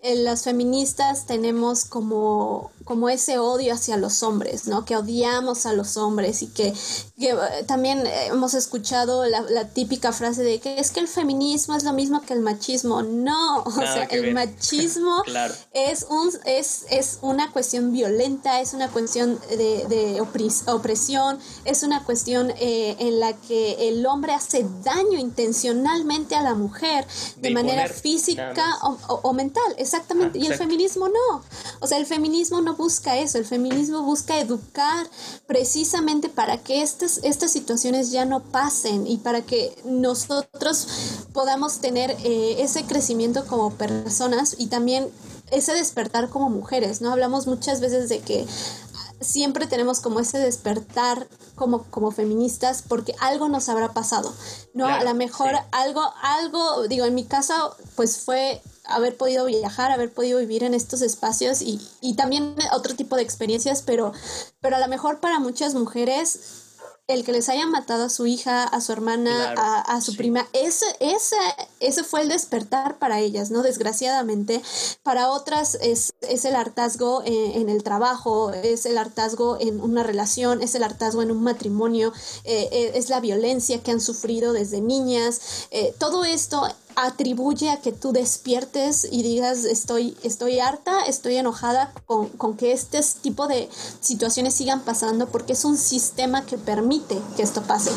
las feministas tenemos como, como ese odio hacia los hombres, ¿no? Que odiamos a los hombres y que, eh, también hemos escuchado la, típica frase de que es que el feminismo es lo mismo que el machismo. No, [laughs] o sea, el machismo [laughs] es, un, es, es una cuestión violenta, es una cuestión de, de opresión, es una cuestión eh, en la que el hombre hace daño intencionalmente a la mujer de, manera física o, o, mental. Exactamente. y el feminismo no. O sea, el feminismo no busca eso. El feminismo busca educar precisamente para que estas, estas situaciones ya no pasen y para que nosotros podamos tener eh, ese crecimiento como personas y también ese despertar como mujeres, ¿no? Hablamos muchas veces de que siempre tenemos como ese despertar como, como feministas porque algo nos habrá pasado, ¿no? a lo mejor algo, algo, digo, en mi caso, pues fue haber podido viajar, haber podido vivir en estos espacios y, y también otro tipo de experiencias, pero, pero a lo mejor para muchas mujeres el que les hayan matado a su hija, a su hermana, a, su prima, ese, ese, ese fue el despertar para ellas, ¿no? Desgraciadamente, para otras es, es el hartazgo en, el trabajo, es el hartazgo en una relación, es el hartazgo en un matrimonio, eh, eh, es la violencia que han sufrido desde niñas. Eh, todo esto atribuye a que tú despiertes y digas estoy, estoy harta, estoy enojada con, con, que este tipo de situaciones sigan pasando porque es un sistema que permite que esto pase.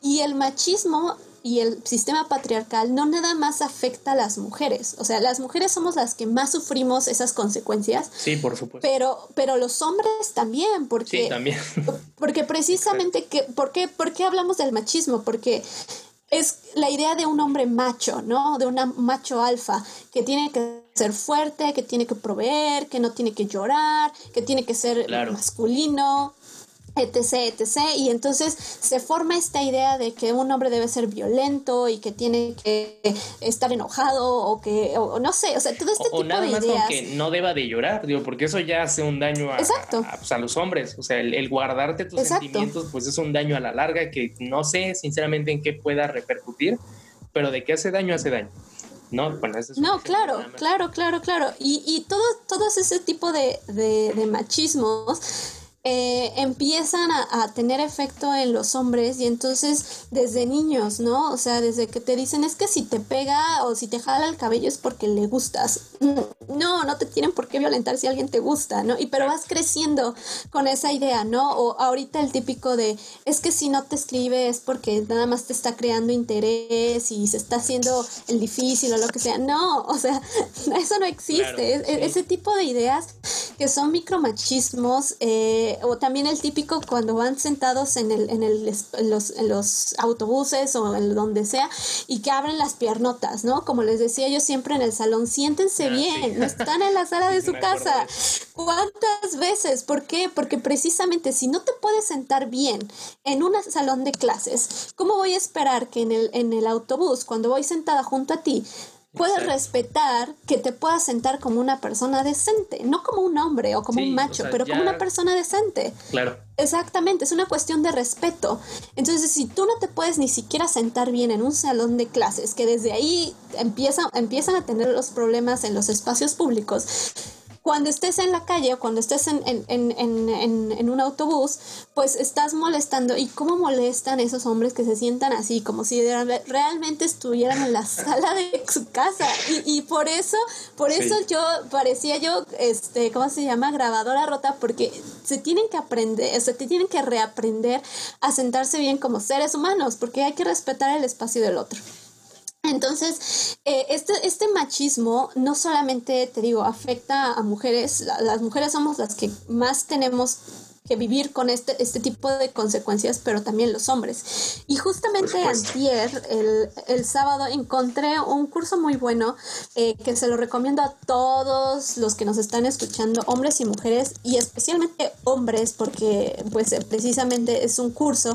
Y el machismo y el sistema patriarcal no nada más afecta a las mujeres. O sea, las mujeres somos las que más sufrimos esas consecuencias. Sí, por supuesto. Pero, pero los hombres también, porque, sí, también. porque precisamente, que, ¿por, qué, ¿por qué hablamos del machismo? Porque es la idea de un hombre macho, ¿no? De un macho alfa, que tiene que ser fuerte, que tiene que proveer, que no tiene que llorar, que tiene que ser masculino, etc, etc. Y entonces se forma esta idea de que un hombre debe ser violento y que tiene que estar enojado o que, o, no sé, o sea, todo este tipo nada de más ideas. que no deba de llorar, digo, porque eso ya hace un daño a, pues, a, los hombres. O sea, el, guardarte tus sentimientos, pues es un daño a la larga que no sé sinceramente en qué pueda repercutir, pero de qué hace daño, hace daño. No, bueno, es no claro, claro, claro, claro. Y, y todo, todos ese tipo de, de, de machismos eh, empiezan a, tener efecto en los hombres y entonces desde niños, ¿no? O sea, desde que te dicen es que si te pega o si te jala el cabello es porque le gustas. Mm, no, no te tienen por qué violentar si alguien te gusta, ¿no? Y pero vas creciendo con esa idea, ¿no? O ahorita el típico de es que si no te escribe es porque nada más te está creando interés y se está haciendo el difícil o lo que sea. No, o sea, [laughs] eso no existe. E, ese tipo de ideas que son micromachismos, eh, o también el típico cuando van sentados en, el, en, el, los, en los autobuses o en donde sea y que abren las piernotas, ¿no? Como les decía yo siempre en el salón, siéntense ah, bien, no [laughs] están en la sala de su casa. ¿Cuántas veces? ¿Por qué? Porque precisamente si no te puedes sentar bien en un salón de clases, ¿cómo voy a esperar que en el, en el autobús, cuando voy sentada junto a ti, puedes respetar que te puedas sentar como una persona decente, no como un hombre o como un macho, pero como una persona decente. Claro. Exactamente, es una cuestión de respeto. Entonces, si tú no te puedes ni siquiera sentar bien en un salón de clases, que desde ahí empiezan, empiezan a tener los problemas en los espacios públicos, cuando estés en la calle o cuando estés en, en, en, en, un autobús, pues estás molestando. ¿Y cómo molestan esos hombres que se sientan así, como si realmente estuvieran en la [laughs] sala de su casa? Y, y por eso, por eso yo parecía yo, este, ¿cómo se llama? Grabadora rota, porque se tienen que aprender, o sea, te tienen que reaprender a sentarse bien como seres humanos, porque hay que respetar el espacio del otro. Entonces, eh, este, este machismo no solamente, te digo, afecta a mujeres, las mujeres somos las que más tenemos que vivir con este, este tipo de consecuencias, pero también los hombres. Y justamente antier, el, el, sábado, encontré un curso muy bueno eh, que se lo recomiendo a todos los que nos están escuchando, hombres y mujeres, y especialmente hombres, porque pues precisamente es un curso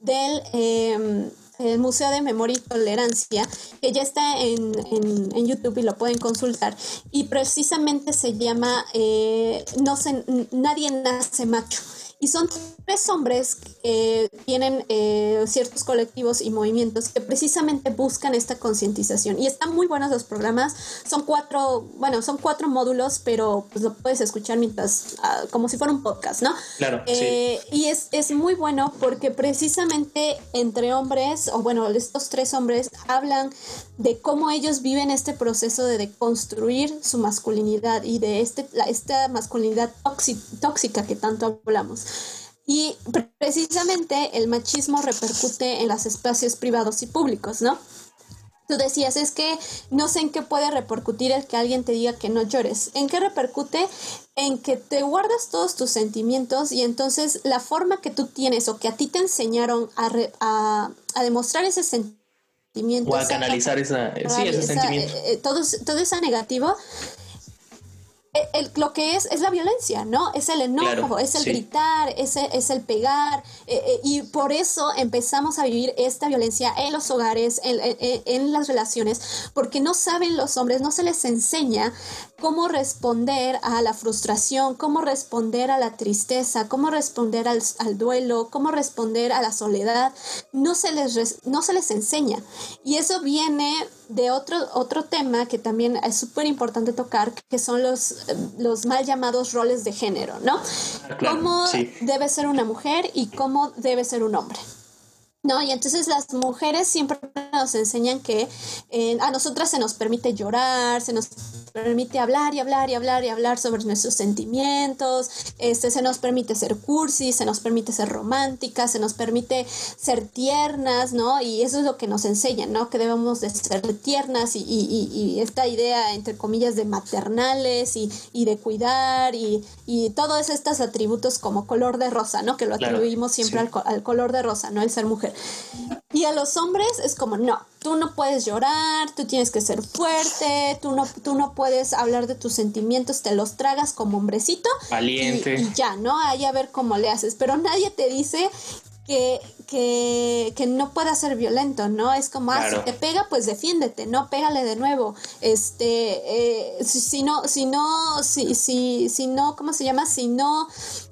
del... Eh, el Museo de Memoria y Tolerancia, que ya está en, en, YouTube y lo pueden consultar. Y precisamente se llama eh, no se, Nadie nace macho. Y son tres hombres que tienen eh, ciertos colectivos y movimientos que precisamente buscan esta concientización. Y están muy buenos los programas. Son cuatro, bueno, son cuatro módulos, pero pues lo puedes escuchar mientras, ah, como si fuera un podcast, ¿no? Claro. Eh, y es, es muy bueno porque precisamente entre hombres, o bueno, estos tres hombres hablan de cómo ellos viven este proceso de deconstruir su masculinidad y de este, la, esta masculinidad tóxica que tanto hablamos. Y precisamente el machismo repercute en los espacios privados y públicos, ¿no? Tú decías, es que no sé en qué puede repercutir el que alguien te diga que no llores. ¿En qué repercute? En que te guardas todos tus sentimientos y entonces la forma que tú tienes o que a ti te enseñaron a, a, demostrar ese sentimiento. O a canalizar esa, sí, ese sentimiento. Eh, todo, todo eso negativo eh, el, lo que es es la violencia, ¿no? Es el enojo, es el gritar, es el, es el pegar, eh, eh, y por eso empezamos a vivir esta violencia en los hogares, en, en, las relaciones, porque no saben los hombres, no se les enseña cómo responder a la frustración, cómo responder a la tristeza, cómo responder al, al duelo, cómo responder a la soledad, no se les, no se les enseña. Y eso viene de otro, otro tema que también es súper importante tocar, que son los, los mal llamados roles de género, ¿no? Ah, cómo debe ser una mujer y cómo debe ser un hombre. ¿No? Y entonces las mujeres siempre nos enseñan que eh, a nosotras se nos permite llorar, se nos permite hablar y hablar y hablar y hablar sobre nuestros sentimientos, este, se nos permite ser cursi, se nos permite ser románticas, se nos permite ser tiernas, ¿no? Y eso es lo que nos enseñan, ¿no? Que debemos de ser tiernas y, y, y esta idea, entre comillas, de maternales y, de cuidar y, todos estos atributos como color de rosa, ¿no? Que lo atribuimos siempre al, al color de rosa, ¿no? El ser mujer. Y a los hombres es como, no, tú no puedes llorar, tú tienes que ser fuerte, tú no, tú no puedes hablar de tus sentimientos, te los tragas como hombrecito. Valiente. Y, ya, ¿no? Ahí a ver cómo le haces. Pero nadie te dice que, que, que, no pueda ser violento, ¿no? Es como, ah, si te pega, pues defiéndete, no pégale de nuevo. Este, eh, si, no, si no, si, si, si no, ¿cómo se llama? Si no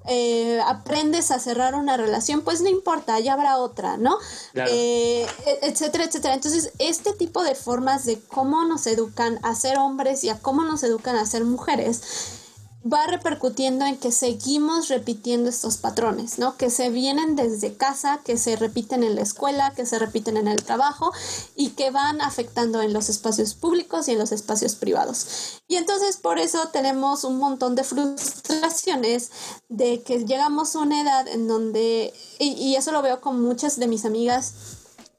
eh, aprendes a cerrar una relación, pues no importa, ya habrá otra, ¿no? Eh, e, etcétera, etcétera. Entonces, este tipo de formas de cómo nos educan a ser hombres y a cómo nos educan a ser mujeres va repercutiendo en que seguimos repitiendo estos patrones, ¿no? Que se vienen desde casa, que se repiten en la escuela, que se repiten en el trabajo y que van afectando en los espacios públicos y en los espacios privados. Y entonces por eso tenemos un montón de frustraciones de que llegamos a una edad en donde, y, eso lo veo con muchas de mis amigas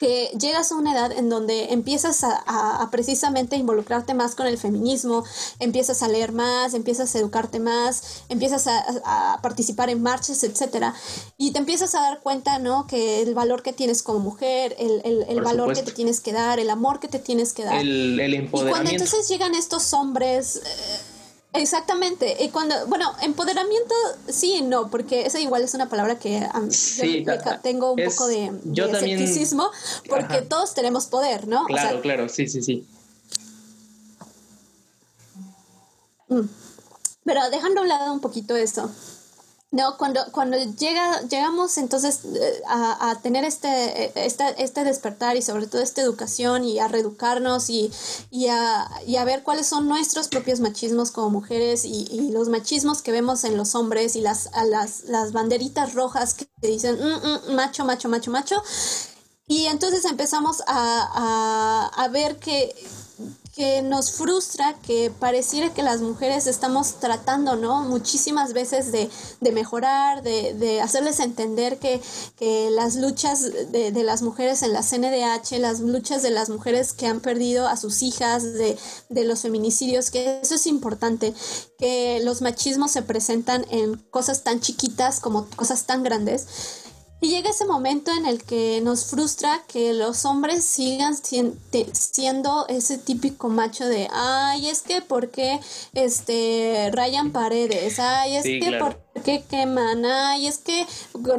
que llegas a una edad en donde empiezas a, precisamente involucrarte más con el feminismo, empiezas a leer más, empiezas a educarte más, empiezas a, participar en marchas, etcétera, y te empiezas a dar cuenta, ¿no? Que el valor que tienes como mujer, el, valor que te tienes que dar, el amor que te tienes que dar. El, empoderamiento. Y cuando entonces llegan estos hombres... Eh, Exactamente. Y cuando, bueno, empoderamiento sí y no, porque esa igual es una palabra que tengo un poco de, escepticismo, porque todos tenemos poder, ¿no? Claro, claro, sí, sí, sí. Mm. Pero dejando a un lado un poquito eso, no, cuando, cuando llega, llegamos entonces eh, a, tener este, este, este, despertar y sobre todo esta educación y a reeducarnos y, y, a, y a ver cuáles son nuestros propios machismos como mujeres y, los machismos que vemos en los hombres y las, las, las banderitas rojas que dicen mm, mm, macho, macho, macho, macho. Y entonces empezamos a, a, a ver que que nos frustra que pareciera que las mujeres estamos tratando, ¿no? Muchísimas veces de, de mejorar, de, de, hacerles entender que, que las luchas de, de, las mujeres en la CNDH, las luchas de las mujeres que han perdido a sus hijas, de, de los feminicidios, que eso es importante, que los machismos se presentan en cosas tan chiquitas como cosas tan grandes y llega ese momento en el que nos frustra que los hombres sigan siendo ese típico macho de, ay, es que ¿por qué este, rayan paredes? Ay, es que ¿por qué queman? Ay, es que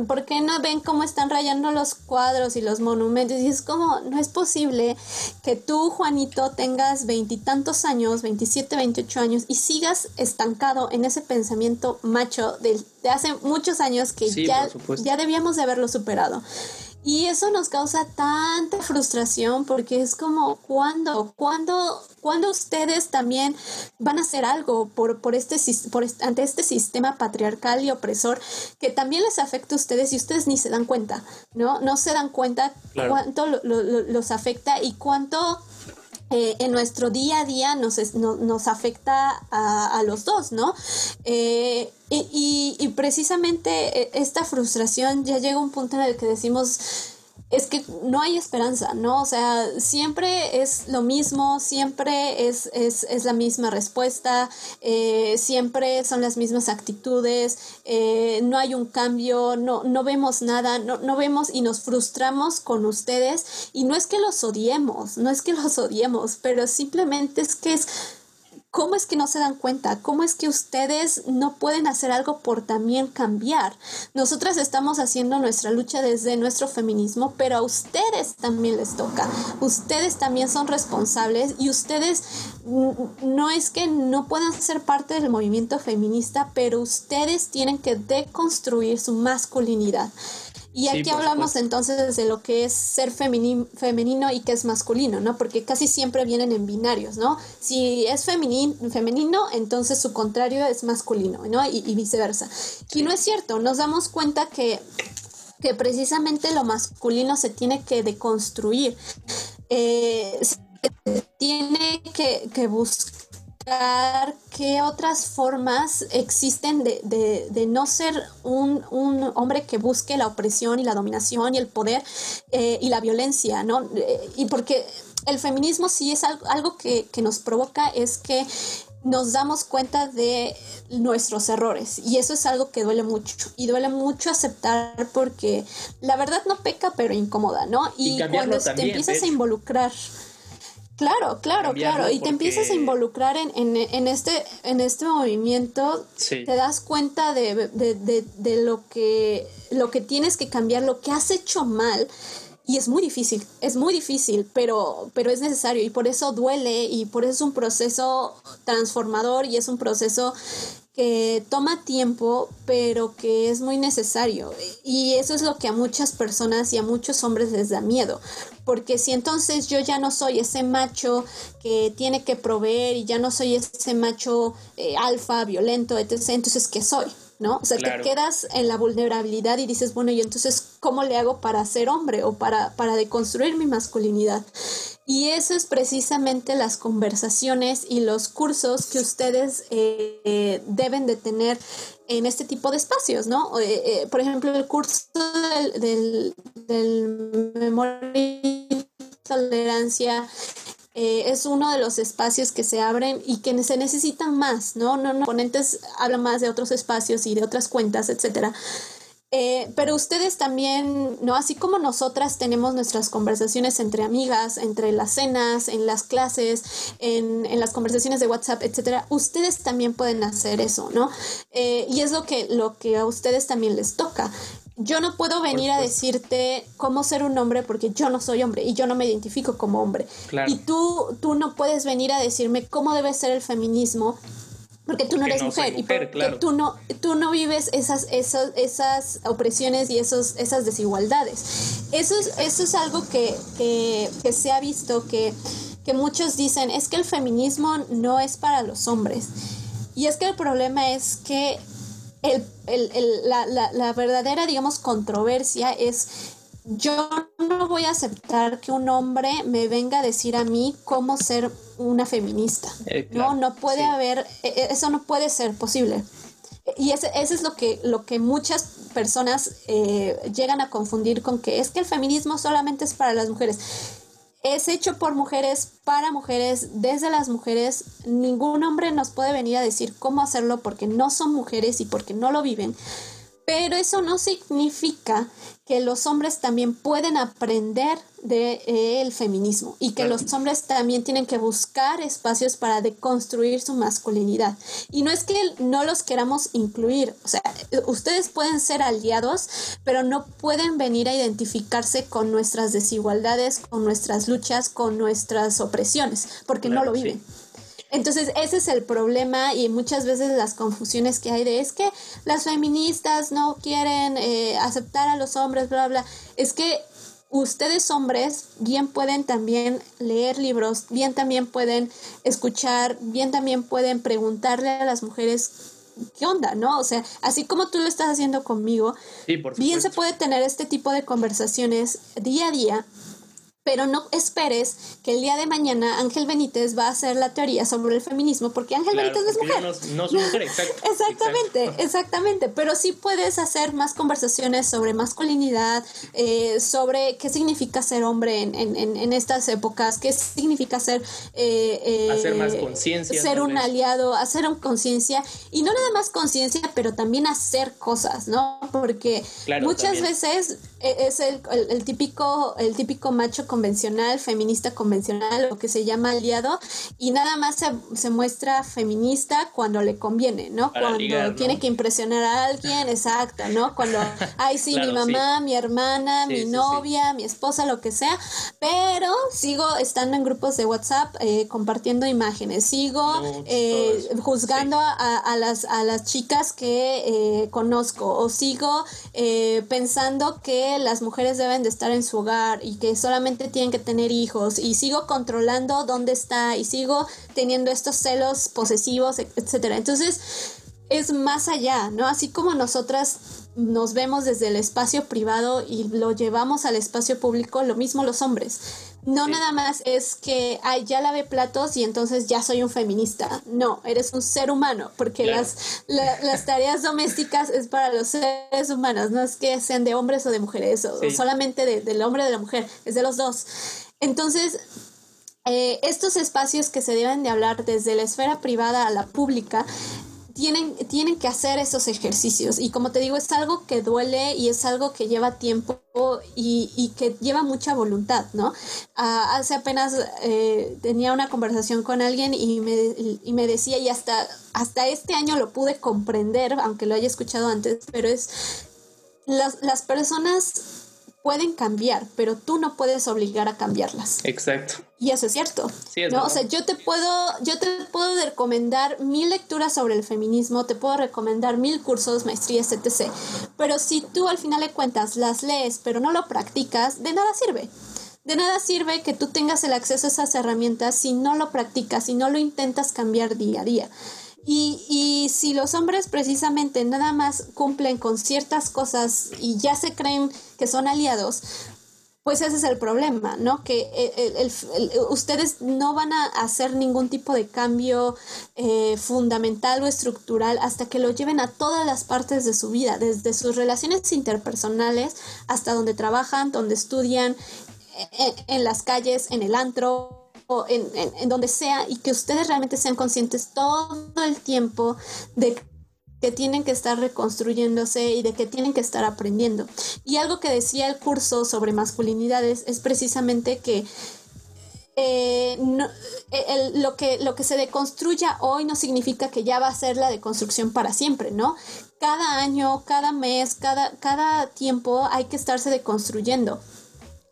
¿por qué no ven cómo están rayando los cuadros y los monumentos? Y es como, no es posible que tú, Juanito, tengas veintitantos años, 27, 28 años y sigas estancado en ese pensamiento macho de hace muchos años que ya, ya debíamos de haberlo superado. Y eso nos causa tanta frustración porque es como, ¿cuándo? ¿Cuándo, ¿cuándo ustedes también van a hacer algo por, por este, por ante este sistema patriarcal y opresor que también les afecta a ustedes y ustedes ni se dan cuenta, ¿no? No se dan cuenta cuánto los afecta y cuánto eh, en nuestro día a día nos, nos afecta a, los dos, ¿no? Eh, y, y, precisamente eh, esta frustración ya llega a un punto en el que decimos, es que no hay esperanza, ¿no? O sea, siempre es lo mismo, siempre es, es, es la misma respuesta, eh, siempre son las mismas actitudes, eh, no hay un cambio, no, no vemos nada, no, no vemos y nos frustramos con ustedes. Y no es que los odiemos, no es que los odiemos, pero simplemente es que es ¿Cómo es que no se dan cuenta? ¿Cómo es que ustedes no pueden hacer algo por también cambiar? Nosotras estamos haciendo nuestra lucha desde nuestro feminismo, pero a ustedes también les toca. Ustedes también son responsables y ustedes no es que no puedan ser parte del movimiento feminista, pero ustedes tienen que deconstruir su masculinidad. Y aquí hablamos entonces de lo que es ser femenino y que es masculino, ¿no? Porque casi siempre vienen en binarios, ¿no? Si es femenino, entonces su contrario es masculino, ¿no? Y, viceversa. Y no es cierto, nos damos cuenta que que precisamente lo masculino se tiene que deconstruir, eh, se tiene que, que buscar qué otras formas existen de, no ser un, hombre que busque la opresión y la dominación y el poder eh, y la violencia, ¿no? Eh, y porque el feminismo sí es algo, que, nos provoca es que nos damos cuenta de nuestros errores y eso es algo que duele mucho y duele mucho aceptar porque la verdad no peca pero incomoda, ¿no? Y, cuando te empiezas a involucrar Claro, claro, claro. Y te empiezas a involucrar en, en, este, en este movimiento, te das cuenta de, de, lo, que, lo que tienes que cambiar, lo que has hecho mal. Y es muy difícil, es muy difícil, pero, pero es necesario y por eso duele y por eso es un proceso transformador y es un proceso que toma tiempo, pero que es muy necesario. Y eso es lo que a muchas personas y a muchos hombres les da miedo. Porque si entonces yo ya no soy ese macho que tiene que proveer y ya no soy ese macho eh, alfa, violento, etc., entonces ¿qué soy? ¿No? O sea, te quedas en la vulnerabilidad y dices, bueno, ¿y entonces cómo le hago para ser hombre o para, para deconstruir mi masculinidad? Y eso es precisamente las conversaciones y los cursos que ustedes eh, deben de tener en este tipo de espacios, ¿no? Eh, eh, por ejemplo, el curso del, del, memoria y tolerancia es uno de los espacios que se abren y que se necesitan más, ¿no? No, no, ponentes hablan más de otros espacios y de otras cuentas, etcétera. Eh, pero ustedes también, ¿no? Así como nosotras tenemos nuestras conversaciones entre amigas, entre las cenas, en las clases, en, en las conversaciones de WhatsApp, etcétera, ustedes también pueden hacer eso, ¿no? Eh, y es lo que, lo que a ustedes también les toca. Yo no puedo venir a decirte cómo ser un hombre porque yo no soy hombre y yo no me identifico como hombre. Y tú, tú no puedes venir a decirme cómo debe ser el feminismo porque tú no eres mujer, y porque tú no tú no vives esas esas esas opresiones y esos esas desigualdades. Eso es eso es algo que, que, que se ha visto que que muchos dicen es que el feminismo no es para los hombres. Y es que el problema es que el, el, el, la, la, la verdadera digamos controversia es yo no voy a aceptar que un hombre me venga a decir a mí cómo ser una feminista. Eh, no, no puede haber, e, e, eso no puede ser posible. Y ese, es lo que, lo que muchas personas eh, llegan a confundir con que es que el feminismo solamente es para las mujeres. Es hecho por mujeres, para mujeres, desde las mujeres. Ningún hombre nos puede venir a decir cómo hacerlo porque no son mujeres y porque no lo viven. Pero eso no significa que los hombres también pueden aprender del de, feminismo y que los hombres también tienen que buscar espacios para deconstruir su masculinidad. Y no es que no los queramos incluir, o sea, ustedes pueden ser aliados, pero no pueden venir a identificarse con nuestras desigualdades, con nuestras luchas, con nuestras opresiones, porque no lo viven. Entonces, ese es el problema y muchas veces las confusiones que hay de es que las feministas no quieren eh, aceptar a los hombres, bla, bla. Es que ustedes hombres bien pueden también leer libros, bien también pueden escuchar, bien también pueden preguntarle a las mujeres qué onda, ¿no? O sea, así como tú lo estás haciendo conmigo, bien se puede tener este tipo de conversaciones día a día pero no esperes que el día de mañana Ángel Benítez va a hacer la teoría sobre el feminismo, porque Ángel Benítez es mujer. No, es mujer, [laughs] exactamente, exactamente. Pero sí puedes hacer más conversaciones sobre masculinidad, eh, sobre qué significa ser hombre en, en, en, estas épocas, qué significa ser. Eh, eh, hacer más conciencia. Ser un aliado, hacer conciencia. Y no nada más conciencia, pero también hacer cosas, ¿no? Porque muchas veces es el, el, típico, el típico macho convencional, feminista convencional, lo que se llama aliado, y nada más se, muestra feminista cuando le conviene, ¿no? cuando tiene que impresionar a alguien, exacto, ¿no? Cuando, [laughs] ay, sí, mi mamá, mi hermana, mi novia, mi esposa, lo que sea, pero sigo estando en grupos de WhatsApp eh, compartiendo imágenes, sigo eh, juzgando a, las, a las chicas que eh, conozco, o sigo pensando que las mujeres deben de estar en su hogar y que solamente tienen que tener hijos y sigo controlando dónde está y sigo teniendo estos celos posesivos, etcétera. Entonces, es más allá, ¿no? Así como nosotras nos vemos desde el espacio privado y lo llevamos al espacio público, lo mismo los hombres. No nada más es que, ay, ya lavé platos y entonces ya soy un feminista. No, eres un ser humano, porque las, las tareas domésticas es para los seres humanos, no es que sean de hombres o de mujeres, o, solamente del hombre o de la mujer, es de los dos. Entonces, eh, estos espacios que se deben de hablar desde la esfera privada a la pública tienen, tienen que hacer esos ejercicios. Y como te digo, es algo que duele y es algo que lleva tiempo y, que lleva mucha voluntad, ¿no? Ah, hace apenas eh, tenía una conversación con alguien y me, y me decía, y hasta, hasta este año lo pude comprender, aunque lo haya escuchado antes, pero es las, las personas pueden cambiar, pero tú no puedes obligar a cambiarlas. Exacto. Y eso es cierto. Sí, es ¿no? O sea, yo te puedo, yo te puedo recomendar mil lecturas sobre el feminismo, te puedo recomendar mil cursos, maestrías, etc. Pero si tú al final de cuentas las lees, pero no lo practicas, de nada sirve. De nada sirve que tú tengas el acceso a esas herramientas si no lo practicas, si no lo intentas cambiar día a día. Y, y, si los hombres precisamente nada más cumplen con ciertas cosas y ya se creen que son aliados, pues ese es el problema, ¿no? Que ustedes no van a hacer ningún tipo de cambio eh, fundamental o estructural hasta que lo lleven a todas las partes de su vida, desde sus relaciones interpersonales hasta donde trabajan, donde estudian, en, en las calles, en el antro, en, donde sea y que ustedes realmente sean conscientes todo el tiempo de que tienen que estar reconstruyéndose y de que tienen que estar aprendiendo. Y algo que decía el curso sobre masculinidades es precisamente que eh, eh, lo, que, lo que se deconstruya hoy no significa que ya va a ser la deconstrucción para siempre, ¿no? Cada año, cada mes, cada, cada tiempo hay que estarse deconstruyendo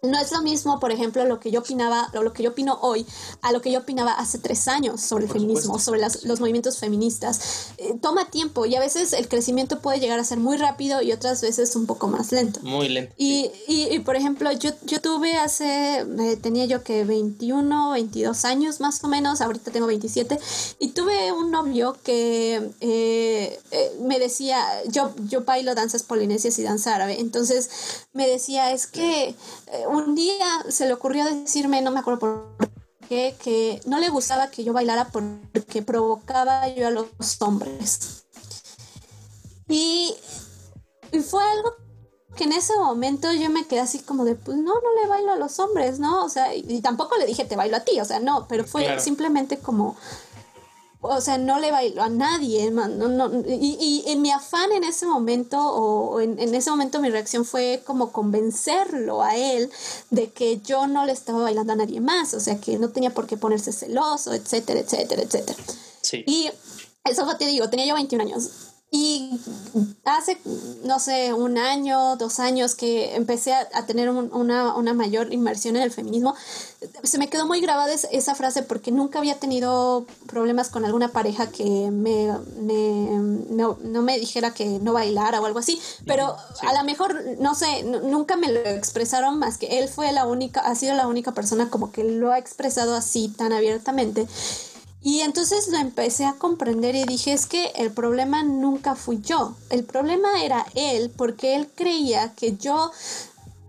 no es lo mismo, por ejemplo, lo que yo opinaba, lo que yo opino hoy, a lo que yo opinaba hace tres años sobre el feminismo, sobre los movimientos feministas. Eh, toma tiempo y a veces el crecimiento puede llegar a ser muy rápido y otras veces un poco más lento. Muy lento. Y, y, por ejemplo, yo, yo tuve hace, eh, tenía yo que 21, 22 años más o menos, ahorita tengo 27, y tuve un novio que eh, me decía, yo, yo bailo danzas polinesias y danza árabe, entonces me decía, es que un día se le ocurrió decirme, no me acuerdo por qué, que no le gustaba que yo bailara porque provocaba yo a los hombres. Y, fue algo que en ese momento yo me quedé así como de, pues no, no le bailo a los hombres, ¿no? O sea, y, tampoco le dije te bailo a ti, o sea, no, pero fue simplemente como o sea, no le bailo a nadie, no, no, y, y, en mi afán en ese momento, o en, en, ese momento mi reacción fue como convencerlo a él de que yo no le estaba bailando a nadie más, o sea, que no tenía por qué ponerse celoso, etcétera, etcétera, etcétera. Sí. Y eso fue, te digo, tenía yo 21 años. Y hace, no sé, un año, dos años que empecé a, tener una, una, mayor inmersión en el feminismo, se me quedó muy grabada esa frase porque nunca había tenido problemas con alguna pareja que me, no, me dijera que no bailara o algo así, pero a lo mejor, no sé, nunca me lo expresaron más que él fue la única, ha sido la única persona como que lo ha expresado así tan abiertamente. Y entonces lo empecé a comprender y dije, es que el problema nunca fui yo, el problema era él porque él creía que yo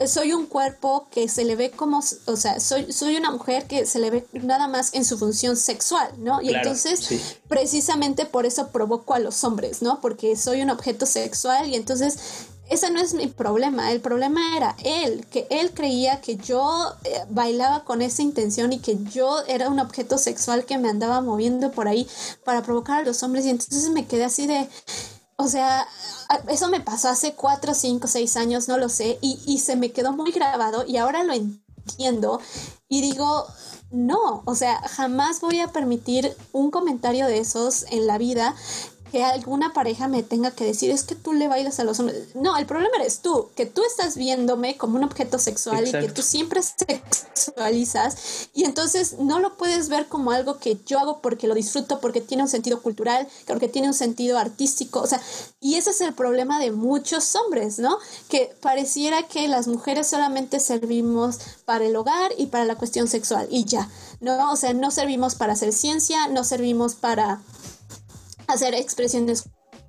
soy un cuerpo que se le ve como, o sea, soy, soy una mujer que se le ve nada más en su función sexual, ¿no? Y entonces, precisamente por eso provoco a los hombres, ¿no? Porque soy un objeto sexual y entonces ese no es mi problema, el problema era él, que él creía que yo eh, bailaba con esa intención y que yo era un objeto sexual que me andaba moviendo por ahí para provocar a los hombres. Y entonces me quedé así de, o sea, eso me pasó hace cuatro, cinco, seis años, no lo sé, y, y se me quedó muy grabado y ahora lo entiendo. Y digo, no, o sea, jamás voy a permitir un comentario de esos en la vida que alguna pareja me tenga que decir es que tú le bailas a los hombres. No, el problema eres tú, que tú estás viéndome como un objeto sexual y que tú siempre sexualizas y entonces no lo puedes ver como algo que yo hago porque lo disfruto, porque tiene un sentido cultural, porque tiene un sentido artístico, o sea, y ese es el problema de muchos hombres, ¿no? Que pareciera que las mujeres solamente servimos para el hogar y para la cuestión sexual y ya, ¿no? O sea, no servimos para hacer ciencia, no servimos para hacer expresiones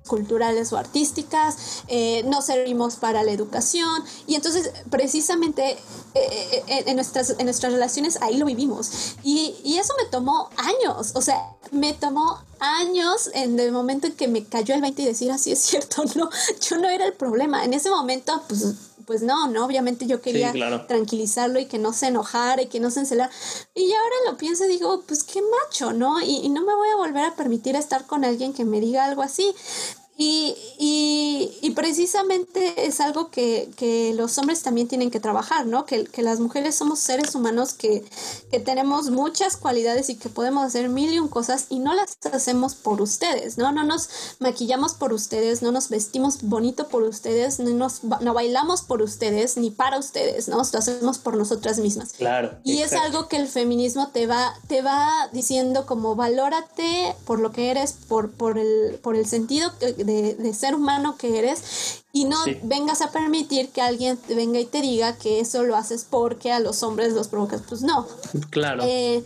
culturales o artísticas, eh, no servimos para la educación. Y entonces precisamente eh, eh, en, nuestras, en nuestras relaciones ahí lo vivimos. Y, y, eso me tomó años, o sea, me tomó años en el momento en que me cayó el 20 y decir así es cierto, [laughs] no, yo no era el problema, en ese momento pues pues no, no, obviamente yo quería tranquilizarlo y que no se enojara y que no se encelara. Y ahora lo pienso y digo, pues qué macho, ¿no? Y, y, no me voy a volver a permitir estar con alguien que me diga algo así. Y, y, y, precisamente es algo que, que, los hombres también tienen que trabajar, ¿no? Que, que las mujeres somos seres humanos que, que, tenemos muchas cualidades y que podemos hacer mil y un cosas y no las hacemos por ustedes, ¿no? No nos maquillamos por ustedes, no nos vestimos bonito por ustedes, no, nos, no bailamos por ustedes ni para ustedes, ¿no? Lo hacemos por nosotras mismas. Claro. Y es algo que el feminismo te va, te va diciendo como valórate por lo que eres, por, por, el, por el sentido que de, ser humano que eres y no vengas a permitir que alguien venga y te diga que eso lo haces porque a los hombres los provocas. Pues no. Claro. Eh,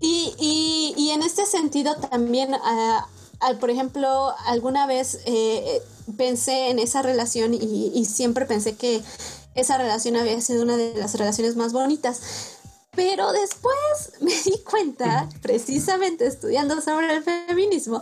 y, y, y, en este sentido también, ah, al, por ejemplo, alguna vez eh, pensé en esa relación y, y siempre pensé que esa relación había sido una de las relaciones más bonitas. Pero después [laughs] me di cuenta, precisamente estudiando sobre el feminismo,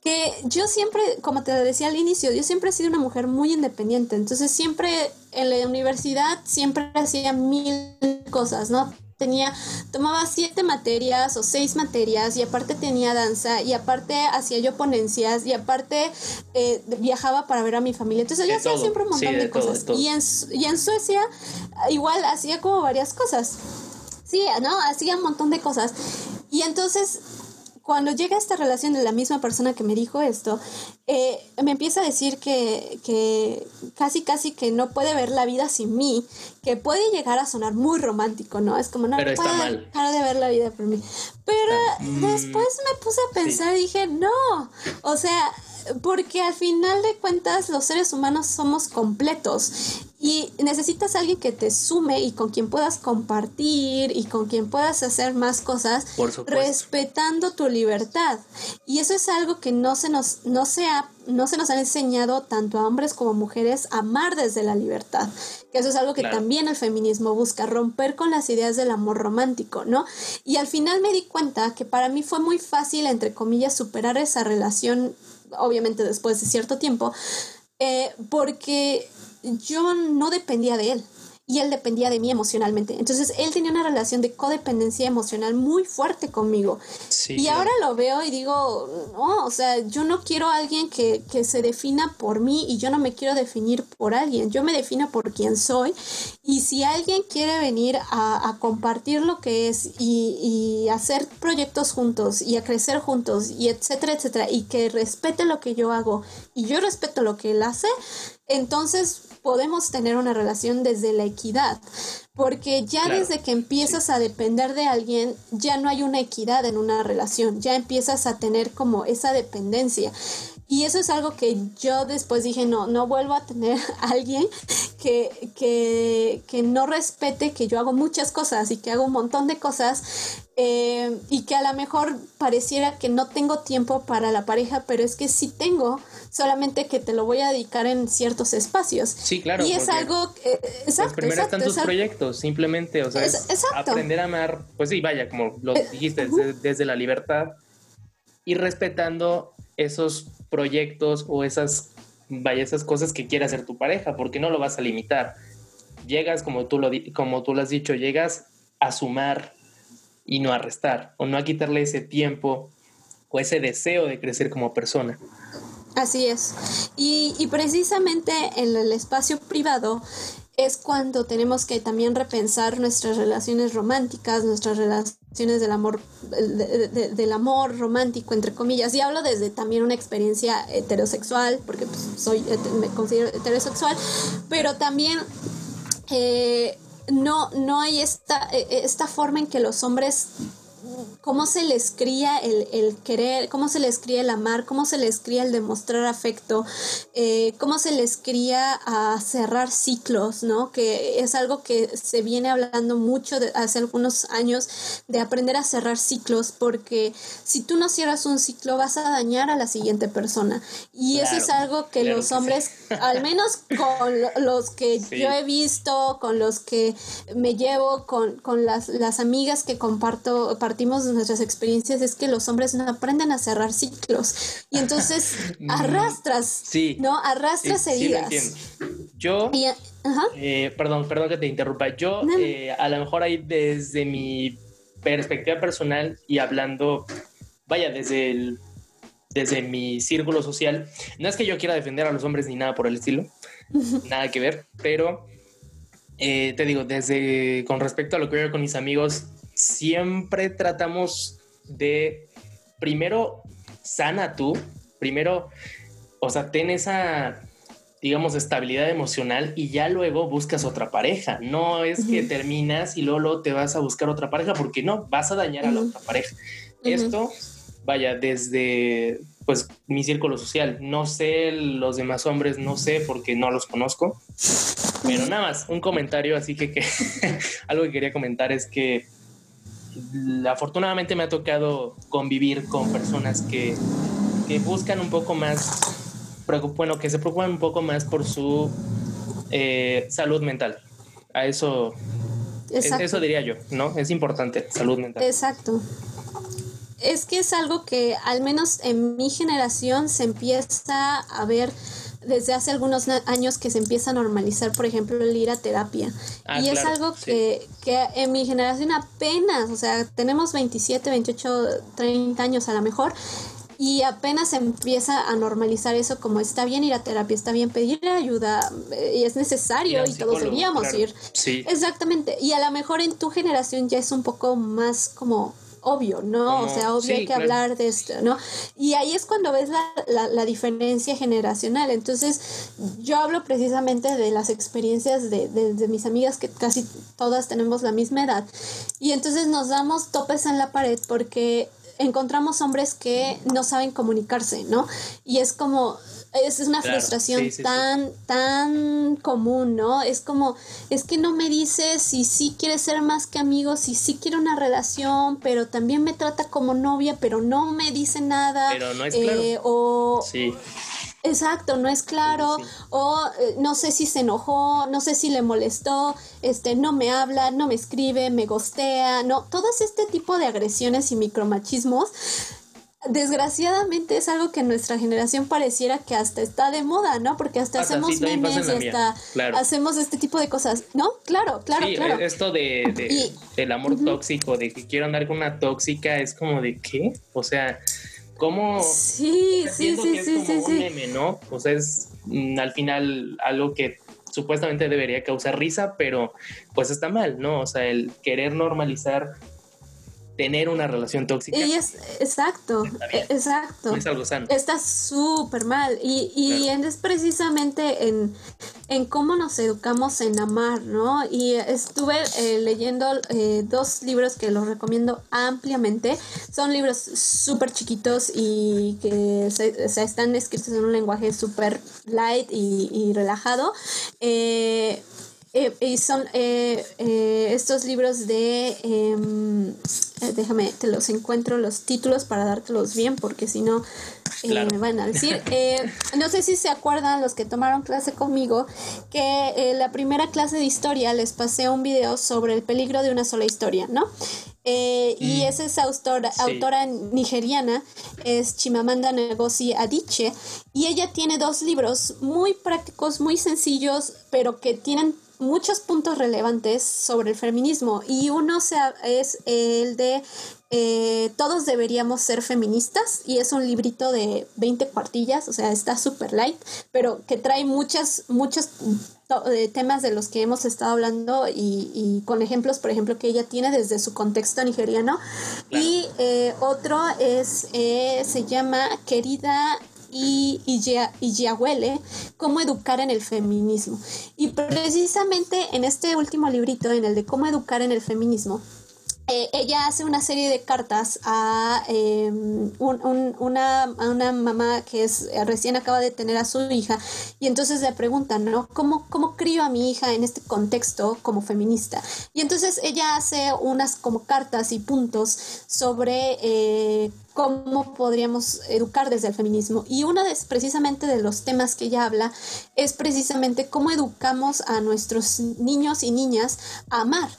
que yo siempre, como te decía al inicio, yo siempre he sido una mujer muy independiente, entonces siempre en la universidad siempre hacía mil cosas, ¿no? Tenía, tomaba siete materias o seis materias y aparte tenía danza y aparte hacía yo ponencias y aparte eh, viajaba para ver a mi familia. Entonces yo hacía siempre un montón de, cosas. Y, en, y en Suecia igual hacía como varias cosas. Sí, ¿no? Hacía un montón de cosas. Y entonces cuando llega esta relación de la misma persona que me dijo esto, eh, me empieza a decir que, que, casi casi que no puede ver la vida sin mí, que puede llegar a sonar muy romántico, ¿no? Es como no Pero mal. dejar de ver la vida por mí. Pero mm, después me puse a pensar y dije, no, o sea, porque al final de cuentas los seres humanos somos completos y necesitas alguien que te sume y con quien puedas compartir y con quien puedas hacer más cosas respetando tu libertad. Y eso es algo que no se nos no se ha, no se nos ha enseñado tanto a hombres como a mujeres a amar desde la libertad. Que eso es algo que también el feminismo busca romper con las ideas del amor romántico, ¿no? Y al final me di cuenta que para mí fue muy fácil entre comillas superar esa relación obviamente después de cierto tiempo, eh, porque yo no dependía de él y él dependía de mí emocionalmente. Entonces él tenía una relación de codependencia emocional muy fuerte conmigo. y ahora lo veo y digo, no, o sea, yo no quiero a alguien que, que, se defina por mí y yo no me quiero definir por alguien, yo me defino por quien soy. Y si alguien quiere venir a, a compartir lo que es y, y, hacer proyectos juntos y a crecer juntos y etcétera, etcétera, y que respete lo que yo hago y yo respeto lo que él hace, entonces podemos tener una relación desde la equidad, porque ya desde que empiezas a depender de alguien, ya no hay una equidad en una relación, ya empiezas a tener como esa dependencia. Y eso es algo que yo después dije, no, no vuelvo a tener [laughs] a alguien que, que, que no respete que yo hago muchas cosas y que hago un montón de cosas eh, y que a lo mejor pareciera que no tengo tiempo para la pareja, pero es que sí tengo, solamente que te lo voy a dedicar en ciertos espacios. Sí, claro. Y es algo... Eh, exacto, pues primero están tus proyectos, simplemente, o sea, aprender a amar, pues sí, vaya, como lo eh, dijiste, desde, desde la libertad y respetando esos proyectos o esas, vaya, esas cosas que quiere hacer tu pareja, porque no lo vas a limitar. Llegas, como tú lo, como tú has dicho, llegas a sumar y no a restar, o no a quitarle ese tiempo o ese deseo de crecer como persona. Así es. Y, y precisamente en el espacio privado es cuando tenemos que también repensar nuestras relaciones románticas, nuestras relaciones del amor, del amor romántico, entre comillas. Y hablo desde también una experiencia heterosexual, porque pues, soy, me considero heterosexual, pero también eh, no, no hay esta, esta forma en que los hombres cómo se les cría el, querer, cómo se les cría el amar, cómo se les cría el demostrar afecto, eh, cómo se les cría a cerrar ciclos, ¿no? Que es algo que se viene hablando mucho de, hace algunos años de aprender a cerrar ciclos, porque si tú no cierras un ciclo vas a dañar a la siguiente persona. Y eso es algo que los hombres, al menos con los que yo he visto, con los que me llevo, con, con las, las amigas que comparto, partimos nuestras experiencias es que los hombres no aprenden a cerrar ciclos y entonces [laughs] mm, arrastras, ¿no? Arrastras heridas. Yo, eh, perdón, perdón que te interrumpa. Yo, eh, a lo mejor ahí desde mi perspectiva personal y hablando, vaya, desde el, desde mi círculo social, no es que yo quiera defender a los hombres ni nada por el estilo, [laughs] nada que ver, pero eh, te digo, desde con respecto a lo que veo con mis amigos, siempre tratamos de, primero, sana tú, primero, o sea, ten esa, digamos, estabilidad emocional y ya luego buscas otra pareja. No es que terminas y luego, te vas a buscar otra pareja porque no, vas a dañar a la otra pareja. Esto, vaya, desde pues mi círculo social. No sé los demás hombres, no sé porque no los conozco. Pero nada más, un comentario, así que, que [laughs] algo que quería comentar es que afortunadamente me ha tocado convivir con personas que, buscan un poco más, bueno, que se preocupan un poco más por su eh, salud mental. A eso, eso diría yo, ¿no? Es importante, salud mental. Exacto. Es que es algo que al menos en mi generación se empieza a ver desde hace algunos años que se empieza a normalizar, por ejemplo, el ir a terapia. Ah, y es algo que, que, en mi generación apenas, o sea, tenemos 27, 28, 30 años a lo mejor, y apenas se empieza a normalizar eso como está bien ir a terapia, está bien pedir ayuda eh, y es necesario y todos deberíamos ir. Sí. Exactamente. Y a lo mejor en tu generación ya es un poco más como obvio, ¿no? o sea, obvio hay que hablar de esto, ¿no? Y ahí es cuando ves la, la, diferencia generacional. Entonces, yo hablo precisamente de las experiencias de, de, mis amigas, que casi todas tenemos la misma edad. Y entonces nos damos topes en la pared porque encontramos hombres que no saben comunicarse, ¿no? Y es como, es una frustración tan, tan común, ¿no? Es como, es que no me dice si sí quiere ser más que amigos, si sí quiere una relación, pero también me trata como novia, pero no me dice nada. Pero no es claro. Eh, o, sí. Exacto, no es claro, o eh, no sé si se enojó, no sé si le molestó, este, no me habla, no me escribe, me gostea, no, todo este tipo de agresiones y micromachismos desgraciadamente es algo que nuestra generación pareciera que hasta está de moda, ¿no? Porque hasta, hacemos memes y hasta hacemos este tipo de cosas, ¿no? Claro, claro, sí, claro. Esto de, del amor tóxico, de que quiero andar con una tóxica, es como de ¿qué? O sea, ¿cómo? Sí, sí, sí, sí, sí, un meme, ¿no? O sea, es mm, al final algo que supuestamente debería causar risa, pero pues está mal, ¿no? O sea, el querer normalizar tener una relación tóxica. Y es, exacto, exacto. es algo sano. Está súper mal. Y, y es precisamente en, en, cómo nos educamos en amar, ¿no? Y estuve eh, leyendo eh, dos libros que los recomiendo ampliamente. Son libros súper chiquitos y que se, están escritos en un lenguaje súper light y, y relajado. Eh, eh, y son eh, eh, estos libros de, em, déjame, te los encuentro los títulos para dártelos bien, porque si no me van a decir. no sé si se acuerdan los que tomaron clase conmigo, que la primera clase de historia les pasé un video sobre el peligro de una sola historia, ¿no? y mm. esa es autora, autora nigeriana, es Chimamanda Ngozi Adichie, y ella tiene dos libros muy prácticos, muy sencillos, pero que tienen muchos puntos relevantes sobre el feminismo y uno sea, es el de eh, Todos deberíamos ser feministas y es un librito de 20 cuartillas, o sea, está súper light, pero que trae muchas, muchos eh, temas de los que hemos estado hablando y, con ejemplos, por ejemplo, que ella tiene desde su contexto nigeriano. Y eh, otro es, se llama Querida y, y, huele cómo educar en el feminismo. Y precisamente en este último librito, en el de cómo educar en el feminismo, eh, ella hace una serie de cartas a, em, una, una, mamá que es eh, recién acaba de tener a su hija y entonces le preguntan, ¿no? ¿Cómo, ¿Cómo crío a mi hija en este contexto como feminista? Y entonces ella hace unas como cartas y puntos sobre eh, cómo podríamos educar desde el feminismo. Y uno de, precisamente de los temas que ella habla es precisamente cómo educamos a nuestros niños y niñas a amar.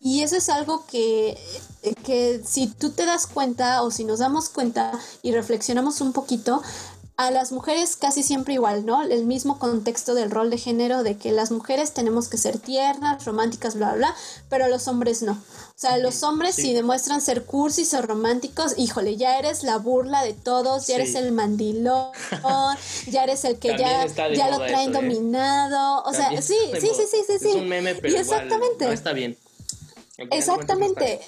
Y eso es algo que, que si tú te das cuenta o si nos damos cuenta y reflexionamos un poquito, a las mujeres casi siempre igual, ¿no? El mismo contexto del rol de género de que las mujeres tenemos que ser tiernas, románticas, bla, bla, bla, pero los hombres no. O sea, los hombres si demuestran ser cursis o románticos, híjole, ya eres la burla de todos, ya eres el mandilón, [laughs] ya eres el que ya, ya lo traen ¿eh? dominado. O sea, sí, sí, sí, sí, sí, sí. Es un meme, pero exactamente. no está bien. Exactamente.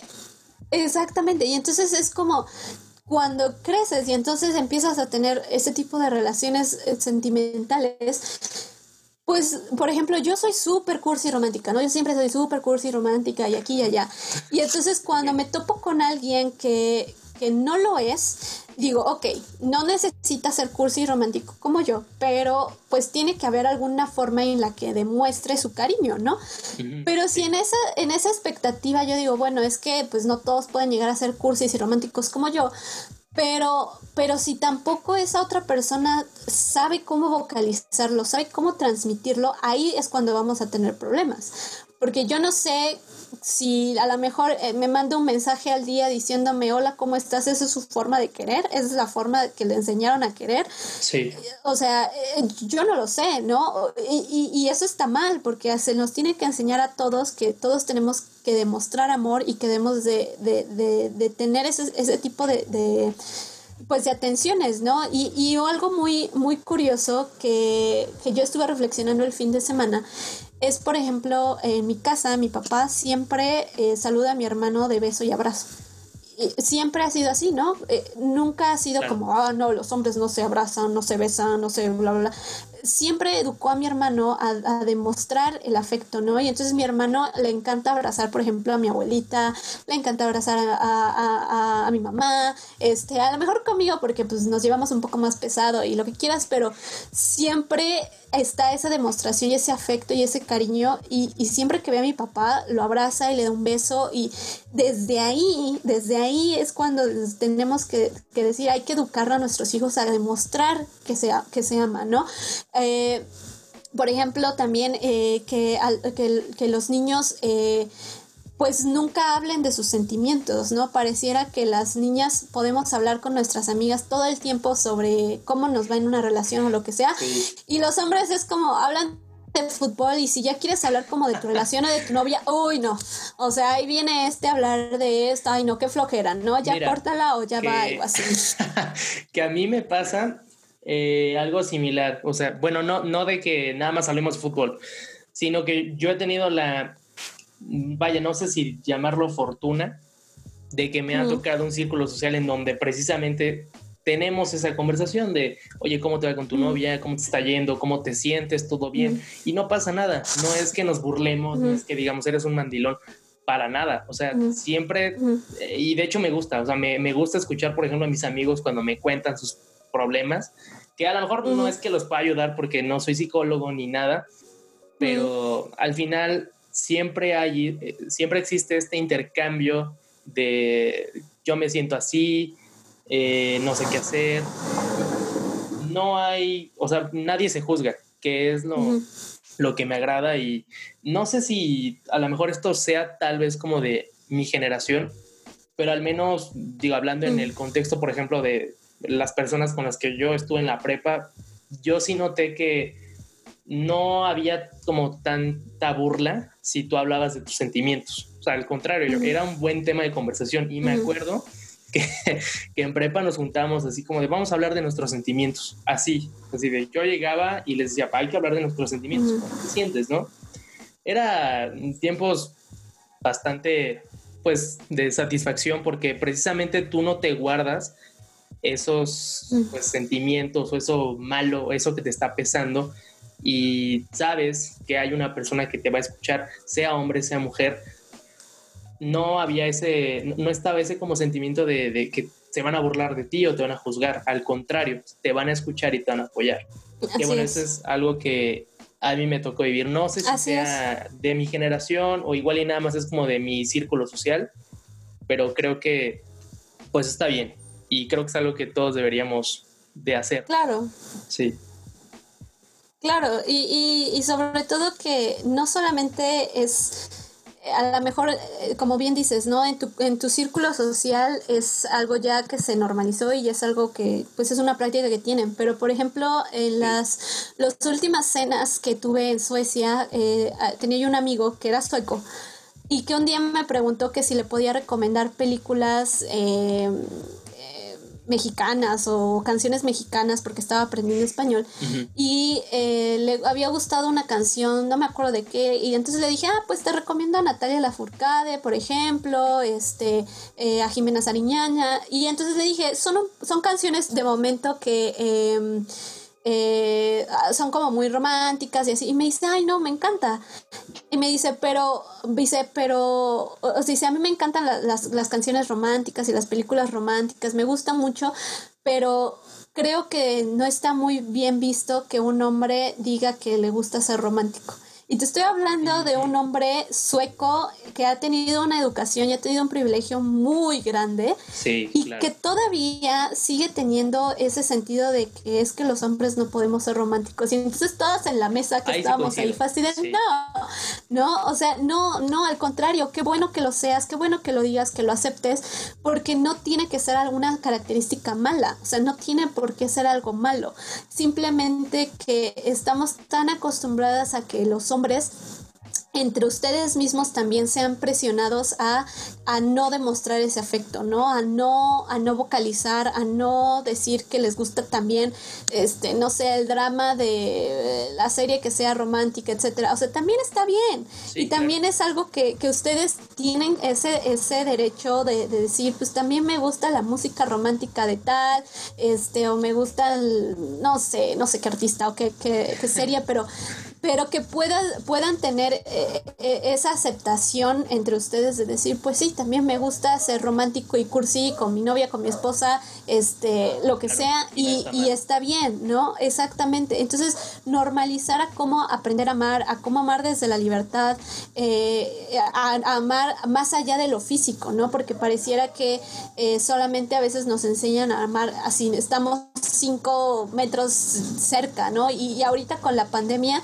Exactamente. Y entonces es como cuando creces y entonces empiezas a tener ese tipo de relaciones eh, sentimentales, pues, por ejemplo, yo soy súper cursi romántica, ¿no? Yo siempre soy súper cursi romántica y aquí y allá. Y entonces cuando me topo con alguien que, que no lo es, digo, ok, no necesita ser cursi y romántico como yo, pero pues tiene que haber alguna forma en la que demuestre su cariño, ¿no? Pero si en esa, en esa expectativa yo digo, bueno, es que pues no todos pueden llegar a ser cursis y románticos como yo, pero, pero si tampoco esa otra persona sabe cómo vocalizarlo, sabe cómo transmitirlo, ahí es cuando vamos a tener problemas. Porque yo no sé si a lo mejor eh, me manda un mensaje al día diciéndome, hola, ¿cómo estás? Esa es su forma de querer, esa es la forma que le enseñaron a querer. Sí. O sea, eh, yo no lo sé, ¿no? Y, y, eso está mal, porque se nos tiene que enseñar a todos que todos tenemos que demostrar amor y que debemos de, de, de, de tener ese, ese tipo de, pues de atenciones, ¿no? Y, y algo muy, muy curioso que, que yo estuve reflexionando el fin de semana es, por ejemplo, en mi casa, mi papá siempre eh, saluda a mi hermano de beso y abrazo. siempre ha sido así, ¿no? Eh, nunca ha sido como, ah, no, los hombres no se abrazan, no se besan, no se bla, bla, bla siempre educó a mi hermano a, demostrar el afecto, ¿no? Y entonces mi hermano le encanta abrazar, por ejemplo, a mi abuelita, le encanta abrazar a, mi mamá, este, a lo mejor conmigo porque pues nos llevamos un poco más pesado y lo que quieras, pero siempre está esa demostración y ese afecto y ese cariño y, y siempre que ve a mi papá lo abraza y le da un beso y desde ahí, desde ahí es cuando tenemos que, que decir, hay que educar a nuestros hijos a demostrar que se, que se ama, ¿no? Eh, por ejemplo, también eh, que, que, los niños eh, pues nunca hablen de sus sentimientos, ¿no? Pareciera que las niñas podemos hablar con nuestras amigas todo el tiempo sobre cómo nos va en una relación o lo que sea. Y los hombres es como hablan de fútbol y si ya quieres hablar como de tu relación o de tu novia, uy, no. O sea, ahí viene este a hablar de esto, ay, no, qué flojera, ¿no? Ya córtala o ya va algo así. [laughs] que a mí me pasa eh, algo similar. O sea, bueno, no, no de que nada más hablemos de fútbol, sino que yo he tenido la, vaya, no sé si llamarlo fortuna, de que me ha tocado un círculo social en donde precisamente tenemos esa conversación de, oye, ¿cómo te va con tu novia? ¿Cómo te está yendo? ¿Cómo te sientes? ¿Todo bien? Y no pasa nada. No es que nos burlemos, no es que digamos, eres un mandilón. Para nada. O sea, siempre, eh, y de hecho me gusta, o sea, me, me gusta escuchar, por ejemplo, a mis amigos cuando me cuentan sus problemas que a lo mejor no es que los pueda ayudar porque no soy psicólogo ni nada, pero al final siempre hay, eh, siempre existe este intercambio de yo me siento así, eh, no sé qué hacer. No hay, o sea, nadie se juzga, que es lo, lo que me agrada y no sé si a lo mejor esto sea tal vez como de mi generación, pero al menos, digo, hablando en el contexto, por ejemplo, de, las personas con las que yo estuve en la prepa, yo sí noté que no había como tanta burla si tú hablabas de tus sentimientos. O sea, al contrario, era un buen tema de conversación y me acuerdo que, [laughs] que, en prepa nos juntábamos así como de vamos a hablar de nuestros sentimientos, así, así de yo llegaba y les decía, hay que hablar de nuestros sentimientos, ¿cómo te sientes, no? Era tiempos bastante, pues, de satisfacción porque precisamente tú no te guardas esos pues, sentimientos o eso malo, eso que te está pesando y sabes que hay una persona que te va a escuchar, sea hombre, sea mujer, no había ese, no estaba ese como sentimiento de, que se van a burlar de ti o te van a juzgar. Al contrario, te van a escuchar y te van a apoyar. que bueno, eso es algo que a mí me tocó vivir. No sé si sea de mi generación o igual y nada más es como de mi círculo social, pero creo que pues está bien y creo que es algo que todos deberíamos de hacer. Claro. Sí. Claro, y, y, sobre todo que no solamente es a lo mejor, eh, como bien dices, ¿no? En tu, en tu círculo social es algo ya que se normalizó y es algo que, pues es una práctica que tienen. Pero, por ejemplo, en las, las últimas cenas que tuve en Suecia, eh, tenía yo un amigo que era sueco y que un día me preguntó que si le podía recomendar películas eh, mexicanas o canciones mexicanas porque estaba aprendiendo español. Y eh, le había gustado una canción, no me acuerdo de qué, y entonces le dije, ah, pues te recomiendo a Natalia Lafourcade, por ejemplo, este, eh, a Jimena Sariñaña, y entonces le dije, son, son canciones de momento que... Em, eh, son como muy románticas y así. Y me dice, ay, no, me encanta. Y me dice, pero, dice, pero, o dice, a mí me encantan las, las canciones románticas y las películas románticas, me gusta mucho, pero creo que no está muy bien visto que un hombre diga que le gusta ser romántico. Y te estoy hablando de un hombre sueco que ha tenido una educación y ha tenido un privilegio muy grande y que todavía sigue teniendo ese sentido de que es que los hombres no podemos ser románticos. Y entonces todas en la mesa que estábamos ahí fastidiados, no, no, o sea, no, no, al contrario, qué bueno que lo seas, qué bueno que lo digas, que lo aceptes, porque no tiene que ser alguna característica mala, o sea, no tiene por qué ser algo malo, simplemente que estamos tan acostumbradas a que los hombres hombres entre ustedes mismos también sean presionados a, a, no demostrar ese afecto, ¿no? A no, a no vocalizar, a no decir que les gusta también, este, no sé, el drama de la serie que sea romántica, etcétera. O sea, también está bien. y también es algo que, que, ustedes tienen ese, ese derecho de, de, decir, pues también me gusta la música romántica de tal, este, o me gusta no sé, no sé qué artista o qué, qué, qué serie, pero pero que puedan, puedan tener eh, eh, esa aceptación entre ustedes de decir, pues sí, también me gusta ser romántico y cursi con mi novia, con mi esposa, este, lo que sea, y, y, está bien, ¿no? Exactamente. Entonces, normalizar a cómo aprender a amar, a cómo amar desde la libertad, eh, a, amar más allá de lo físico, ¿no? Porque pareciera que solamente a veces nos enseñan a amar así, estamos cinco metros cerca, ¿no? Y, y ahorita con la pandemia,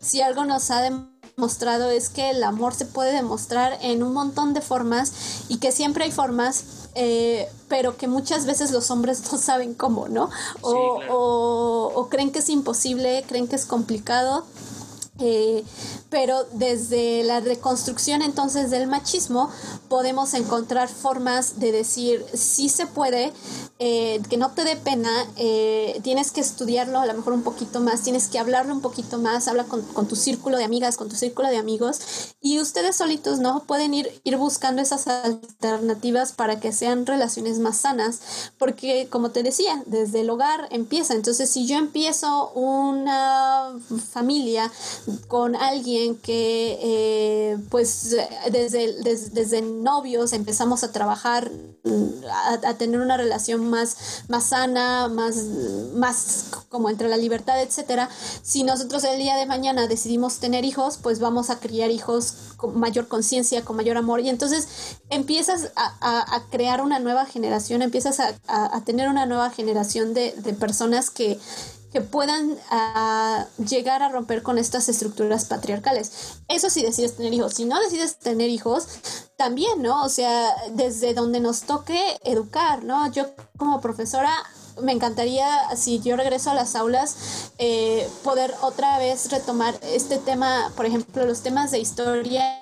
si algo nos ha demostrado es que el amor se puede demostrar en un montón de formas y que siempre hay formas, eh, pero que muchas veces los hombres [laughs] no saben cómo, ¿no? O, o creen que es imposible, creen que es complicado. Eh, pero desde la reconstrucción entonces del machismo podemos encontrar formas de decir sí se puede, eh, que no te dé pena, eh, tienes que estudiarlo a lo mejor un poquito más, tienes que hablarlo un poquito más, habla con, tu círculo de amigas, con tu círculo de amigos y ustedes solitos no pueden ir, ir buscando esas alternativas para que sean relaciones más sanas, porque como te decía, desde el hogar empieza, entonces si yo empiezo una familia, con alguien que eh, pues desde, desde, novios empezamos a trabajar, a, tener una relación más, más sana, más, más como entre la libertad, etcétera. Si nosotros el día de mañana decidimos tener hijos, pues vamos a criar hijos con mayor conciencia, con mayor amor. Y entonces empiezas a, crear una nueva generación, empiezas a, tener una nueva generación de, de personas que que puedan ah, llegar a romper con estas estructuras patriarcales. Eso si decides tener hijos. Si no decides tener hijos, también, ¿no? O sea, desde donde nos toque educar, ¿no? Yo como profesora me encantaría, si yo regreso a las aulas, eh, poder otra vez retomar este tema, por ejemplo, los temas de historia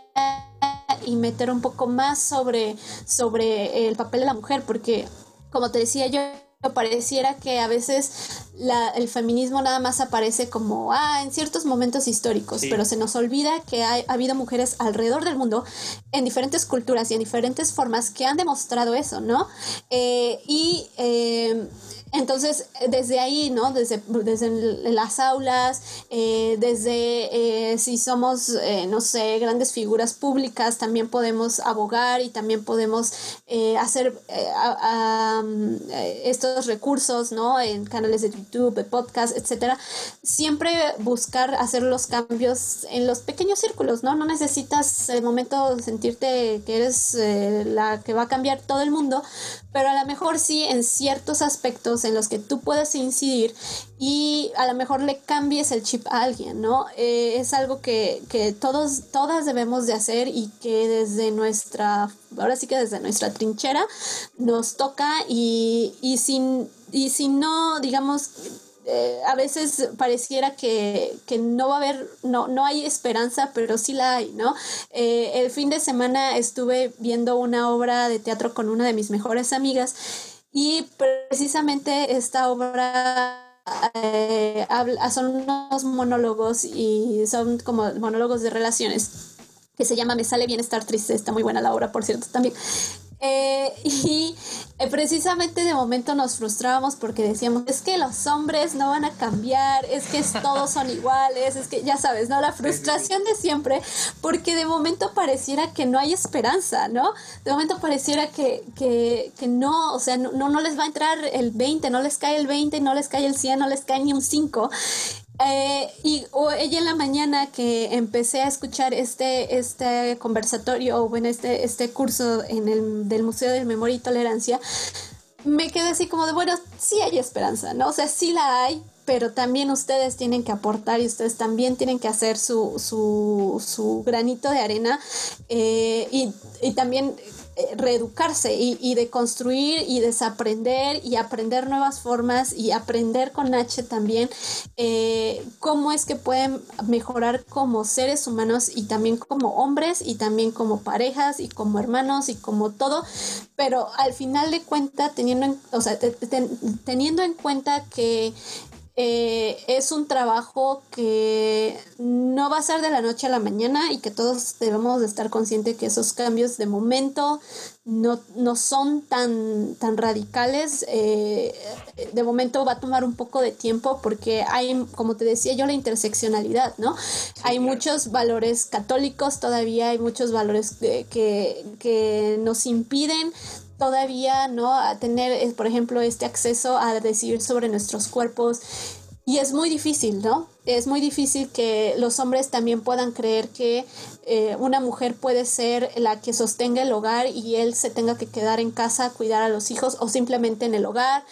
y meter un poco más sobre, sobre el papel de la mujer, porque como te decía yo, pareciera que a veces el feminismo nada más aparece como, ah, en ciertos momentos históricos, pero se nos olvida que ha habido mujeres alrededor del mundo en diferentes culturas y en diferentes formas que han demostrado eso, ¿no? Eh, y eh, entonces, desde ahí, ¿no? Desde, desde las aulas, eh, desde eh, si somos, eh, no sé, grandes figuras públicas, también podemos abogar y también podemos hacer recursos, ¿no? En canales de YouTube, de podcast, etcétera. Siempre buscar hacer los cambios en los pequeños círculos, ¿no? No necesitas el momento sentirte que eres la que va a cambiar todo el mundo, pero a lo mejor sí en ciertos aspectos en los que tú puedes incidir y a lo mejor le cambies el chip a alguien, ¿no? Eh, es algo que, que, todos, todas debemos de hacer y que desde nuestra, ahora sí que desde nuestra trinchera nos toca y, y, y si no, digamos, eh, a veces pareciera que, que, no va a haber, no, no hay esperanza, pero sí la hay, ¿no? Eh, el fin de semana estuve viendo una obra de teatro con una de mis mejores amigas y precisamente esta obra eh, son unos monólogos y son como monólogos de relaciones que se llama Me sale bien estar triste, está muy buena la obra, por cierto, también. Eh, [laughs] y eh, precisamente de momento nos frustrábamos porque decíamos, es que los hombres no van a cambiar, es que todos son [laughs] iguales, es que ya sabes, ¿no? La frustración de siempre, porque de momento pareciera que no hay esperanza, ¿no? De momento pareciera que, que, que no, o sea, no, no les va a entrar el 20, no les cae el 20, no les cae el 100, no les cae ni un 5. Eh, y ella en la mañana que empecé a escuchar este, este conversatorio, o bueno, este, este curso en el, del Museo de Memoria y Tolerancia, me quedé así como de, bueno, sí hay esperanza, ¿no? O sea, sí la hay, pero también ustedes tienen que aportar y ustedes también tienen que hacer su, su, su granito de arena eh, y, y también reeducarse y, de construir y desaprender y aprender nuevas formas y aprender con H también eh, cómo es que pueden mejorar como seres humanos y también como hombres y también como parejas y como hermanos y como todo, pero al final de cuentas teniendo en, o sea, teniendo en cuenta que eh, es un trabajo que no va a ser de la noche a la mañana y que todos debemos de estar conscientes que esos cambios de momento no, no son tan, tan radicales. Eh, de momento va a tomar un poco de tiempo porque hay, como te decía yo, la interseccionalidad, ¿no? hay muchos valores católicos todavía, hay muchos valores que, que, que nos impiden todavía, ¿no? A tener, eh, por ejemplo, este acceso a decidir sobre nuestros cuerpos. Y es muy difícil, ¿no? Es muy difícil que los hombres también puedan creer que eh, una mujer puede ser la que sostenga el hogar y él se tenga que quedar en casa a cuidar a los hijos o simplemente en el hogar.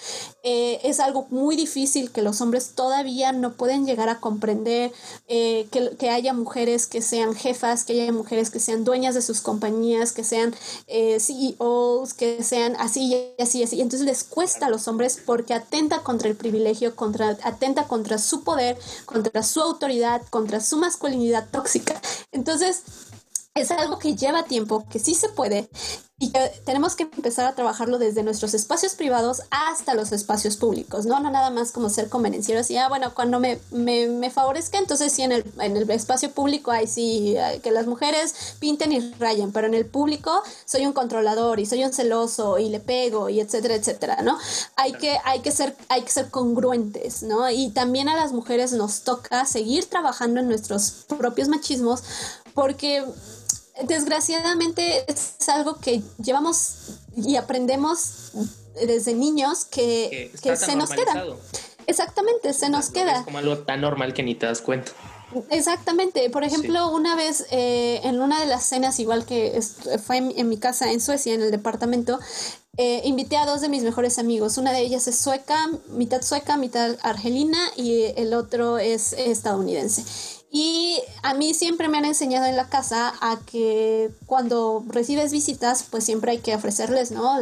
Eh, es algo muy difícil que los hombres todavía no pueden llegar a comprender, eh, que, que, haya mujeres que sean jefas, que haya mujeres que sean dueñas de sus compañías, que sean CEOs, que sean así y así y así. Entonces les cuesta a los hombres porque atenta contra el privilegio, contra, atenta contra su poder, contra su autoridad, contra su masculinidad tóxica. Entonces, es algo que lleva tiempo, que sí se puede y que tenemos que empezar a trabajarlo desde nuestros espacios privados hasta los espacios públicos, ¿no? No nada más como ser convenencieros y, ah, bueno, cuando me, me, me favorezca, entonces sí en el, en el espacio público hay sí que las mujeres pinten y rayen, pero en el público soy un controlador y soy un celoso y le pego y etcétera, etcétera, ¿no? Hay que, hay que, ser, hay que ser congruentes, ¿no? Y también a las mujeres nos toca seguir trabajando en nuestros propios machismos porque desgraciadamente es algo que llevamos y aprendemos desde niños que, se nos queda. Exactamente, se nos queda. Es como algo tan normal que ni te das cuenta. Exactamente. Por ejemplo, una vez eh, en una de las cenas, igual que fue en, mi casa en Suecia, en el departamento, eh, invité a dos de mis mejores amigos. Una de ellas es sueca, mitad sueca, mitad argelina, y el otro es estadounidense. Y a mí siempre me han enseñado en la casa a que cuando recibes visitas, pues siempre hay que ofrecerles, ¿no?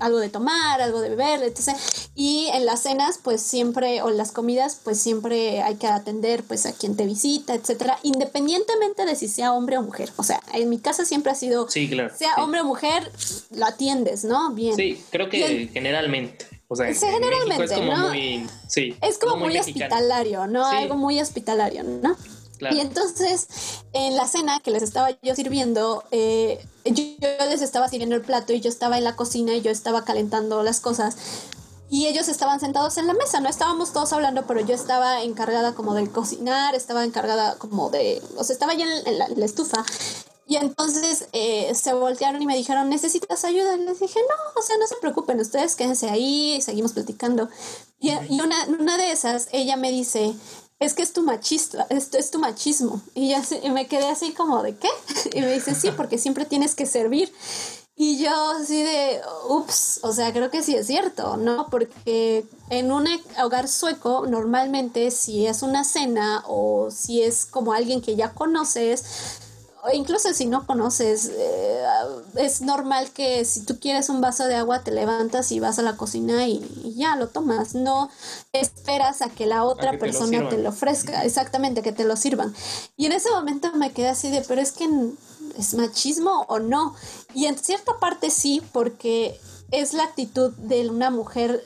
algo de tomar, algo de beber, etc. Y en las cenas, pues siempre, o en las comidas, pues siempre hay que atender, pues a quien te visita, etcétera, independientemente de si sea hombre o mujer. O sea, en mi casa siempre ha sido, sí, claro, sea hombre o mujer, lo atiendes, ¿no? Bien. Sí, creo que generalmente. O sea, generalmente, es como ¿no? muy, sí, es como, muy, hospitalario, ¿no? Algo muy hospitalario, ¿no? Y entonces, en la cena que les estaba yo sirviendo, eh, yo, les estaba sirviendo el plato y yo estaba en la cocina y yo estaba calentando las cosas. Y ellos estaban sentados en la mesa, no estábamos todos hablando, pero yo estaba encargada como de cocinar, estaba encargada como de, o sea, estaba ya en la, estufa. Y entonces eh, se voltearon y me dijeron, ¿necesitas ayuda? Y les dije, no, o sea, no se preocupen, ustedes quédense ahí y seguimos platicando. Y, y una, una de esas, ella me dice, es que es tu machista, esto es tu machismo. Y, ya me quedé así como, ¿de qué? [laughs] Y me dice, sí, porque siempre tienes que servir. Y yo así de, ups, o sea, creo que sí es cierto, ¿no? Porque en un hogar sueco, normalmente si es una cena o si es como alguien que ya conoces, incluso si no conoces, eh, es normal que si tú quieres un vaso de agua te levantas y vas a la cocina y, ya lo tomas. No esperas a que la otra persona te lo ofrezca, exactamente, que te lo sirvan. Y en ese momento me quedé así de, pero es que es machismo o no. Y en cierta parte sí, porque es la actitud de una mujer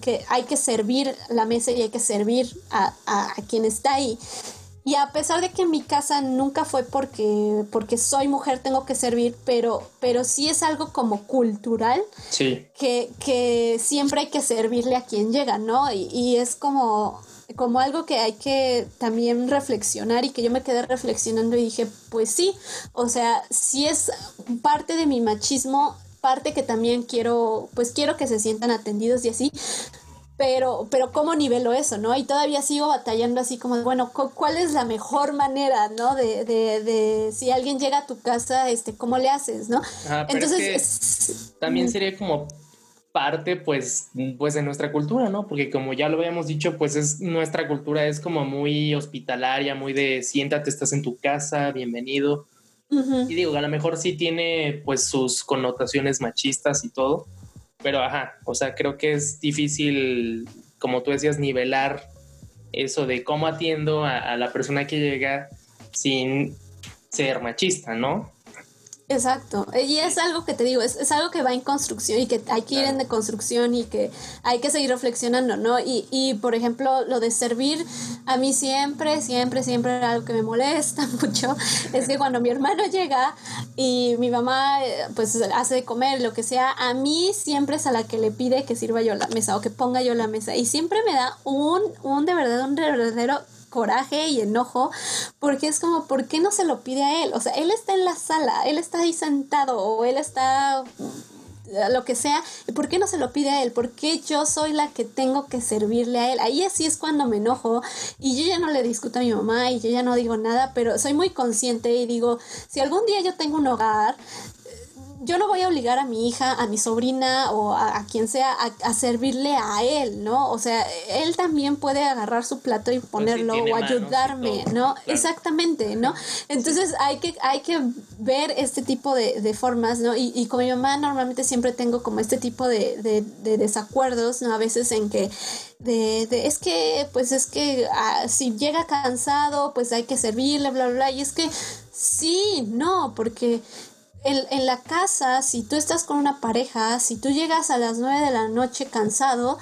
que hay que servir la mesa y hay que servir a, a quien está ahí. Y a pesar de que en mi casa nunca fue porque, porque soy mujer, tengo que servir, pero, pero sí es algo como cultural. Sí. Que, que siempre hay que servirle a quien llega, ¿no? Y, y, es como, como algo que hay que también reflexionar y que yo me quedé reflexionando y dije, pues sí, o sea, sí es parte de mi machismo, parte que también quiero, pues quiero que se sientan atendidos y así, pero, pero ¿cómo nivelo eso, no? Y todavía sigo batallando así como, bueno, ¿cuál es la mejor manera, no? De, de, de si alguien llega a tu casa, este, ¿cómo le haces, no? Entonces, también sería como parte, pues, pues, de nuestra cultura, ¿no? Porque como ya lo habíamos dicho, pues es nuestra cultura es como muy hospitalaria, muy de siéntate, estás en tu casa, bienvenido. Y digo, a lo mejor sí tiene, pues, sus connotaciones machistas y todo pero ajá, o sea, creo que es difícil, como tú decías, nivelar eso de cómo atiendo a, la persona que llega sin ser machista, ¿no? Exacto, y es algo que te digo, es, es, algo que va en construcción y que hay que ir en de construcción y que hay que seguir reflexionando, ¿no? Y, y, por ejemplo, lo de servir, a mí siempre, siempre, siempre algo que me molesta [laughs] mucho, es que cuando mi hermano llega y mi mamá eh, pues hace de comer, lo que sea, a mí siempre es a la que le pide que sirva yo la mesa o que ponga yo la mesa. Y siempre me da un, un de verdad, un verdadero coraje y enojo, porque es como, ¿por qué no se lo pide a él? O sea, él está en la sala, él está ahí sentado o él está lo que sea, ¿por qué no se lo pide a él? ¿Por qué yo soy la que tengo que servirle a él? Ahí así es cuando me enojo y yo ya no le discuto a mi mamá y yo ya no digo nada, pero soy muy consciente y digo, si algún día yo tengo un hogar, yo no voy a obligar a mi hija, a mi sobrina o a, quien sea a, servirle a él, ¿no? O sea, él también puede agarrar su plato y pues ponerlo o ayudarme, ¿no? Exactamente, ¿no? Entonces hay que, hay que ver este tipo de, formas, ¿no? Y, y, con mi mamá normalmente siempre tengo como este tipo de, desacuerdos, ¿no? A veces en que de, es que, pues es que ah, si llega cansado, pues hay que servirle, bla, bla, bla. Y es que sí, no, porque en, la casa, si tú estás con una pareja, si tú llegas a las 9 de la noche cansado,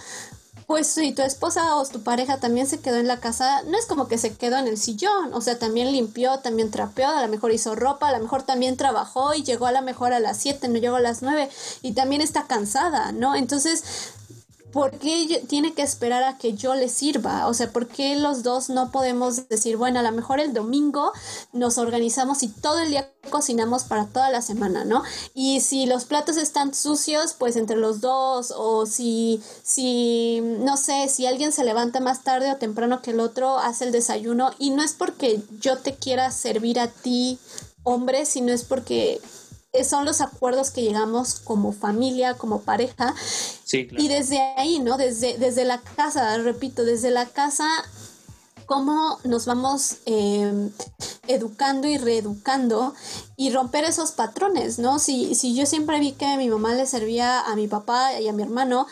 pues si tu esposa o tu pareja también se quedó en la casa, no es como que se quedó en el sillón, o sea, también limpió, también trapeó, a lo mejor hizo ropa, a lo mejor también trabajó y llegó a lo mejor a las 7, no llegó a las 9 y también está cansada, ¿no? Entonces, ¿por qué tiene que esperar a que yo le sirva? O sea, ¿por qué los dos no podemos decir, bueno, a lo mejor el domingo nos organizamos y todo el día cocinamos para toda la semana, ¿no? Y si los platos están sucios, pues entre los dos, o si, si, no sé, si alguien se levanta más tarde o temprano que el otro, hace el desayuno, y no es porque yo te quiera servir a ti, hombre, sino es porque son los acuerdos que llegamos como familia, como pareja. Y desde ahí, ¿no? Desde, desde la casa, repito, desde la casa, cómo nos vamos em, educando y reeducando y romper esos patrones, ¿no? Si, si yo siempre vi que mi mamá le servía a mi papá y a mi hermano,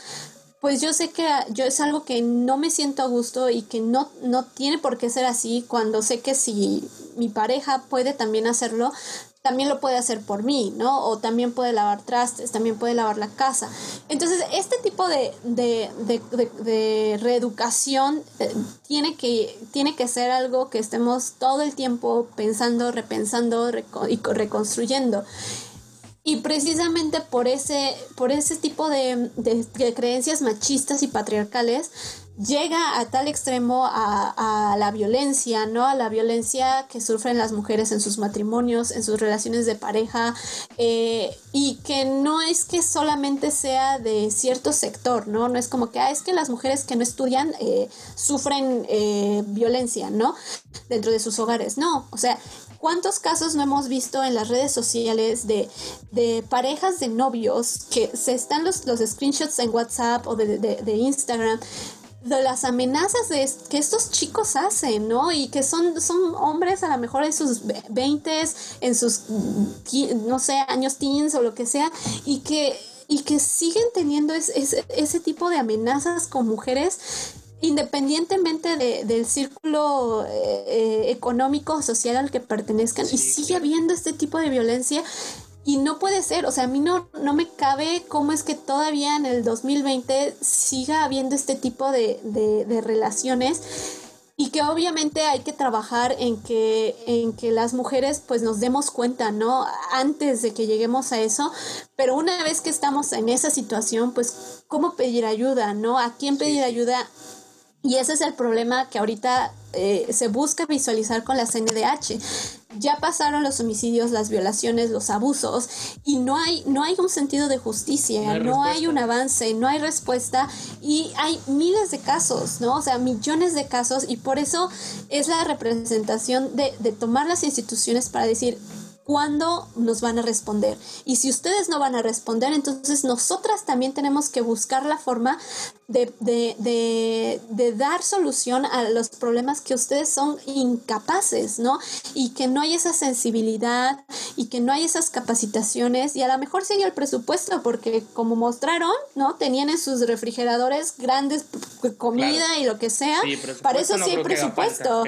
pues yo sé que yo es algo que no me siento a gusto y que no, no tiene por qué ser así cuando sé que si mi pareja puede también hacerlo, también lo puede hacer por mí, ¿no? O también puede lavar trastes, también puede lavar la casa. Entonces, este tipo de, de, de, reeducación eh, tiene, que, tiene que ser algo que estemos todo el tiempo pensando, repensando y reconstruyendo. Y precisamente por ese, por ese tipo de, de, creencias machistas y patriarcales, llega a tal extremo a, la violencia, ¿no? A la violencia que sufren las mujeres en sus matrimonios, en sus relaciones de pareja, eh, y que no es que solamente sea de cierto sector, ¿no? No es como que, ah, es que las mujeres que no estudian eh, sufren eh, violencia, ¿no? Dentro de sus hogares, no, o sea, ¿Cuántos casos no hemos visto en las redes sociales de, parejas de novios que se están los, los screenshots en WhatsApp o de Instagram de las amenazas de, que estos chicos hacen, ¿no? Y que son, son hombres a lo mejor en sus 20, en sus, no sé, años teens o lo que sea, y que, y que siguen teniendo ese tipo de amenazas con mujeres independientemente de, del círculo eh, eh, económico social al que pertenezcan y sigue habiendo este tipo de violencia y no puede ser, o sea, a mí no, no me cabe cómo es que todavía en el 2020 siga habiendo este tipo de, de, relaciones y que obviamente hay que trabajar en que, en que las mujeres pues nos demos cuenta, ¿no? Antes de que lleguemos a eso, pero una vez que estamos en esa situación, pues cómo pedir ayuda, ¿no? ¿A quién pedir ayuda? Y ese es el problema que ahorita eh, se busca visualizar con la CNDH. Ya pasaron los homicidios, las violaciones, los abusos y no hay, no hay un sentido de justicia, no hay, un avance, no hay respuesta y hay miles de casos, ¿no? O sea, millones de casos y por eso es la representación de, de tomar las instituciones para decir, cuándo nos van a responder. Y si ustedes no van a responder, entonces nosotras también tenemos que buscar la forma de, de, de, dar solución a los problemas que ustedes son incapaces, ¿no? Y que no hay esa sensibilidad y que no hay esas capacitaciones y a lo mejor sí hay el presupuesto porque como mostraron, ¿no? Tenían en sus refrigeradores grandes comida y lo que sea. Para eso sí hay presupuesto.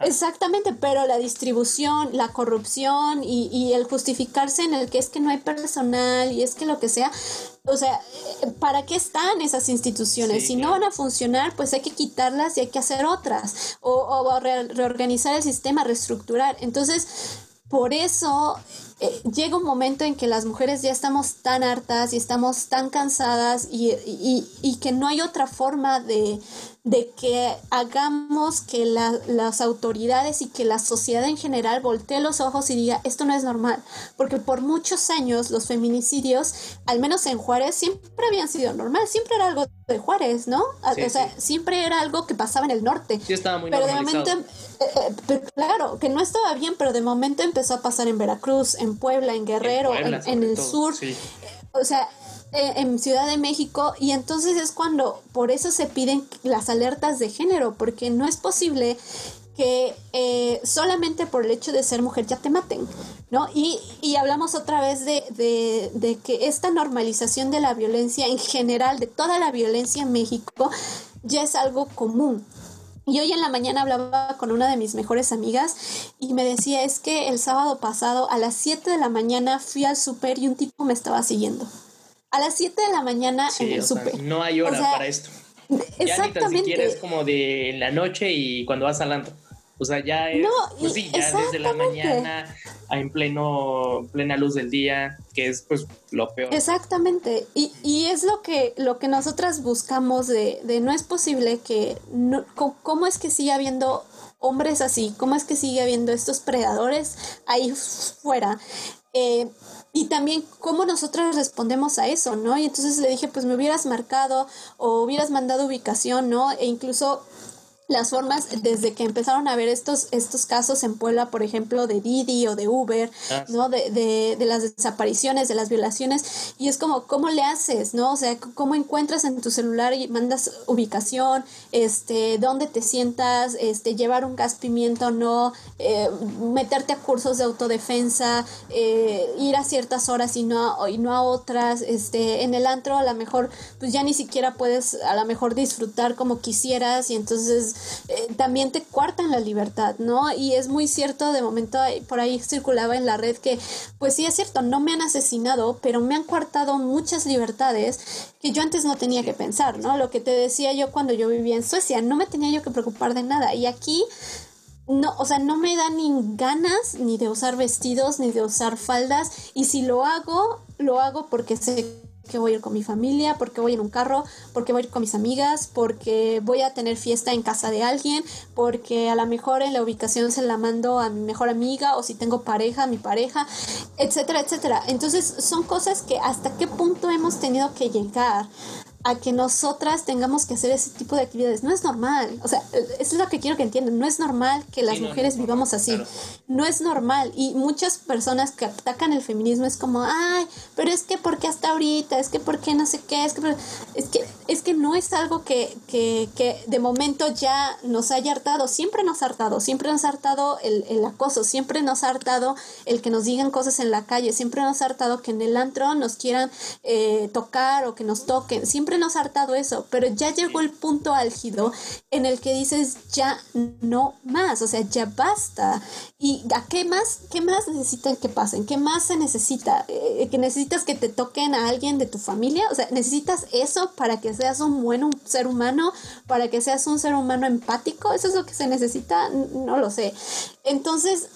Exactamente, pero la distribución, la corrupción y, y el justificarse en el que es que no hay personal y es que lo que sea, o sea, ¿para qué están esas instituciones? si no van a funcionar, pues hay que quitarlas y hay que hacer otras, o, o reorganizar el sistema, reestructurar. Entonces, por eso eh, llega un momento en que las mujeres ya estamos tan hartas y estamos tan cansadas y, y, y que no hay otra forma de, de que hagamos que las autoridades y que la sociedad en general voltee los ojos y diga, esto no es normal, porque por muchos años los feminicidios, al menos en Juárez, siempre habían sido normal, siempre era algo de Juárez, ¿no? o sea, siempre era algo que pasaba en el norte. Sí, estaba muy pero de momento, eh, eh, claro, que no estaba bien, pero de momento empezó a pasar en Veracruz, en Puebla, en Guerrero, en, el sur. O sea, eh, en Ciudad de México y entonces es cuando por eso se piden las alertas de género, porque no es posible que eh, solamente por el hecho de ser mujer ya te maten, ¿no? Y, y hablamos otra vez de, de, de, que esta normalización de la violencia en general, de toda la violencia en México, ya es algo común. Y hoy en la mañana hablaba con una de mis mejores amigas y me decía, es que el sábado pasado a las 7 de la mañana fui al súper y un tipo me estaba siguiendo a las 7 de la mañana en el súper. No hay hora para esto. Exactamente. Ya ni tan siquiera es como de la noche y cuando vas al antro. O sea, ya es, no, pues sí, ya desde la mañana en pleno, plena luz del día, que es pues lo peor. Exactamente. Y, y es lo que, lo que nosotras buscamos de, de no es posible que, no, ¿cómo es que sigue habiendo hombres así? ¿Cómo es que sigue habiendo estos predadores ahí fuera? Eh, y también cómo nosotros respondemos a eso, ¿no? Y entonces le dije, pues me hubieras marcado o hubieras mandado ubicación, ¿no? E incluso las formas desde que empezaron a ver estos, estos casos en Puebla, por ejemplo, de Didi o de Uber, ah, ¿no? De, de, de, las desapariciones, de las violaciones, y es como, ¿cómo le haces, no? O sea, ¿cómo encuentras en tu celular y mandas ubicación, este, dónde te sientas, este, llevar un gas pimiento, no, eh, meterte a cursos de autodefensa, eh, ir a ciertas horas y no, y no a otras, este, en el antro a lo mejor, pues ya ni siquiera puedes a lo mejor disfrutar como quisieras y entonces eh, también te cuartan la libertad, ¿no? Y es muy cierto, de momento por ahí circulaba en la red que, pues sí es cierto, no me han asesinado, pero me han cuartado muchas libertades que yo antes no tenía que pensar, ¿no? Lo que te decía yo cuando yo vivía en Suecia, no me tenía yo que preocupar de nada. Y aquí no, o sea, no me da ni ganas ni de usar vestidos, ni de usar faldas. Y si lo hago, lo hago porque sé que voy a ir con mi familia, porque voy en un carro, porque voy a ir con mis amigas, porque voy a tener fiesta en casa de alguien, porque a lo mejor en la ubicación se la mando a mi mejor amiga o si tengo pareja, a mi pareja, etcétera, etcétera. Entonces son cosas que hasta qué punto hemos tenido que llegar a que nosotras tengamos que hacer ese tipo de actividades. No es normal. O sea, eso es lo que quiero que entiendan. No es normal que las mujeres vivamos así. No es normal. Y muchas personas que atacan el feminismo es como, ay, pero es que porque hasta ahorita, es que porque no sé qué, es que, es que, es que no es algo que, que, que de momento ya nos haya hartado. Siempre nos ha hartado. Siempre nos ha hartado el, el acoso. Siempre nos ha hartado el que nos digan cosas en la calle. Siempre nos ha hartado que en el antro nos quieran eh, tocar o que nos toquen. Siempre nos ha hartado eso, pero ya llegó el punto álgido en el que dices ya no más, o sea, ya basta. ¿Y a qué más, qué más necesitan que pasen? ¿Qué más se necesita? Eh, ¿Que necesitas que te toquen a alguien de tu familia? O sea, ¿necesitas eso para que seas un buen ser humano? ¿Para que seas un ser humano empático? ¿Eso es lo que se necesita? No lo sé. Entonces,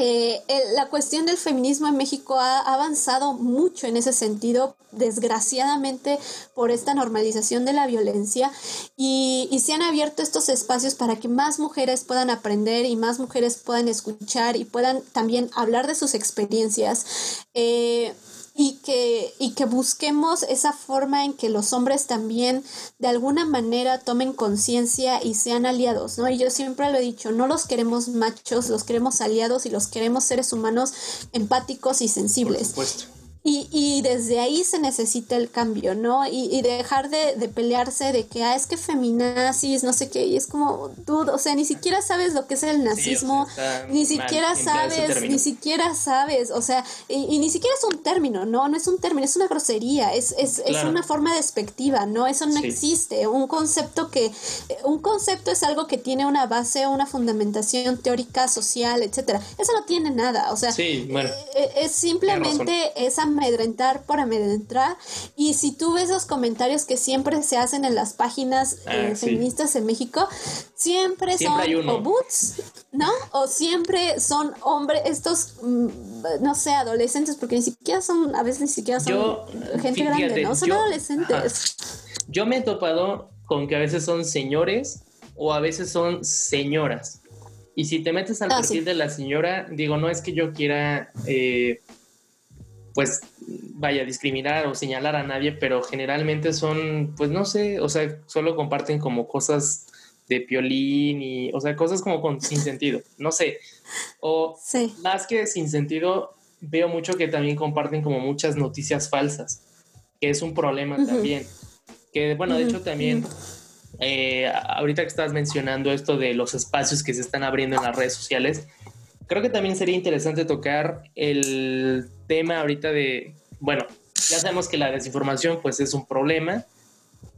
eh, la cuestión del feminismo en México ha avanzado mucho en ese sentido, desgraciadamente por esta normalización de la violencia y, se han abierto estos espacios para que más mujeres puedan aprender y más mujeres puedan escuchar y puedan también hablar de sus experiencias. Eh, y que, y que busquemos esa forma en que los hombres también de alguna manera tomen conciencia y sean aliados, ¿no? Y yo siempre lo he dicho, no los queremos machos, los queremos aliados y los queremos seres humanos empáticos y sensibles. Por supuesto. Y, y, desde ahí se necesita el cambio, ¿no? Y, y dejar de, de, pelearse de que, ah, es que feminazis, no sé qué, y es como, dudo, o sea, ni siquiera sabes lo que es el nazismo, ni siquiera sabes, ni siquiera sabes, o sea, y, ni siquiera es un término, ¿no? No es un término, es una grosería, es, es, es una forma despectiva, ¿no? Eso no existe, un concepto que, un concepto es algo que tiene una base, una fundamentación teórica, social, etcétera, eso no tiene nada, o sea, eh, eh, es simplemente esa amedrentar por amedrentar. Y si tú ves los comentarios que siempre se hacen en las páginas ah, eh, feministas en México, siempre, son o boots, ¿no? O siempre son hombres, estos, mm, no sé, adolescentes, porque ni siquiera son, a veces ni siquiera son gente grande, ¿no? Son adolescentes. Yo me he topado con que a veces son señores o a veces son señoras. Y si te metes al ah, perfil de la señora, digo, no es que yo quiera eh, pues vaya a discriminar o señalar a nadie, pero generalmente son, pues no sé, o sea, solo comparten como cosas de piolín y, o sea, cosas como con sin sentido, no sé. O más que sin sentido, veo mucho que también comparten como muchas noticias falsas, que es un problema también. Que bueno, de hecho también, eh, ahorita que estás mencionando esto de los espacios que se están abriendo en las redes sociales, creo que también sería interesante tocar el tema ahorita de, bueno, ya sabemos que la desinformación pues es un problema,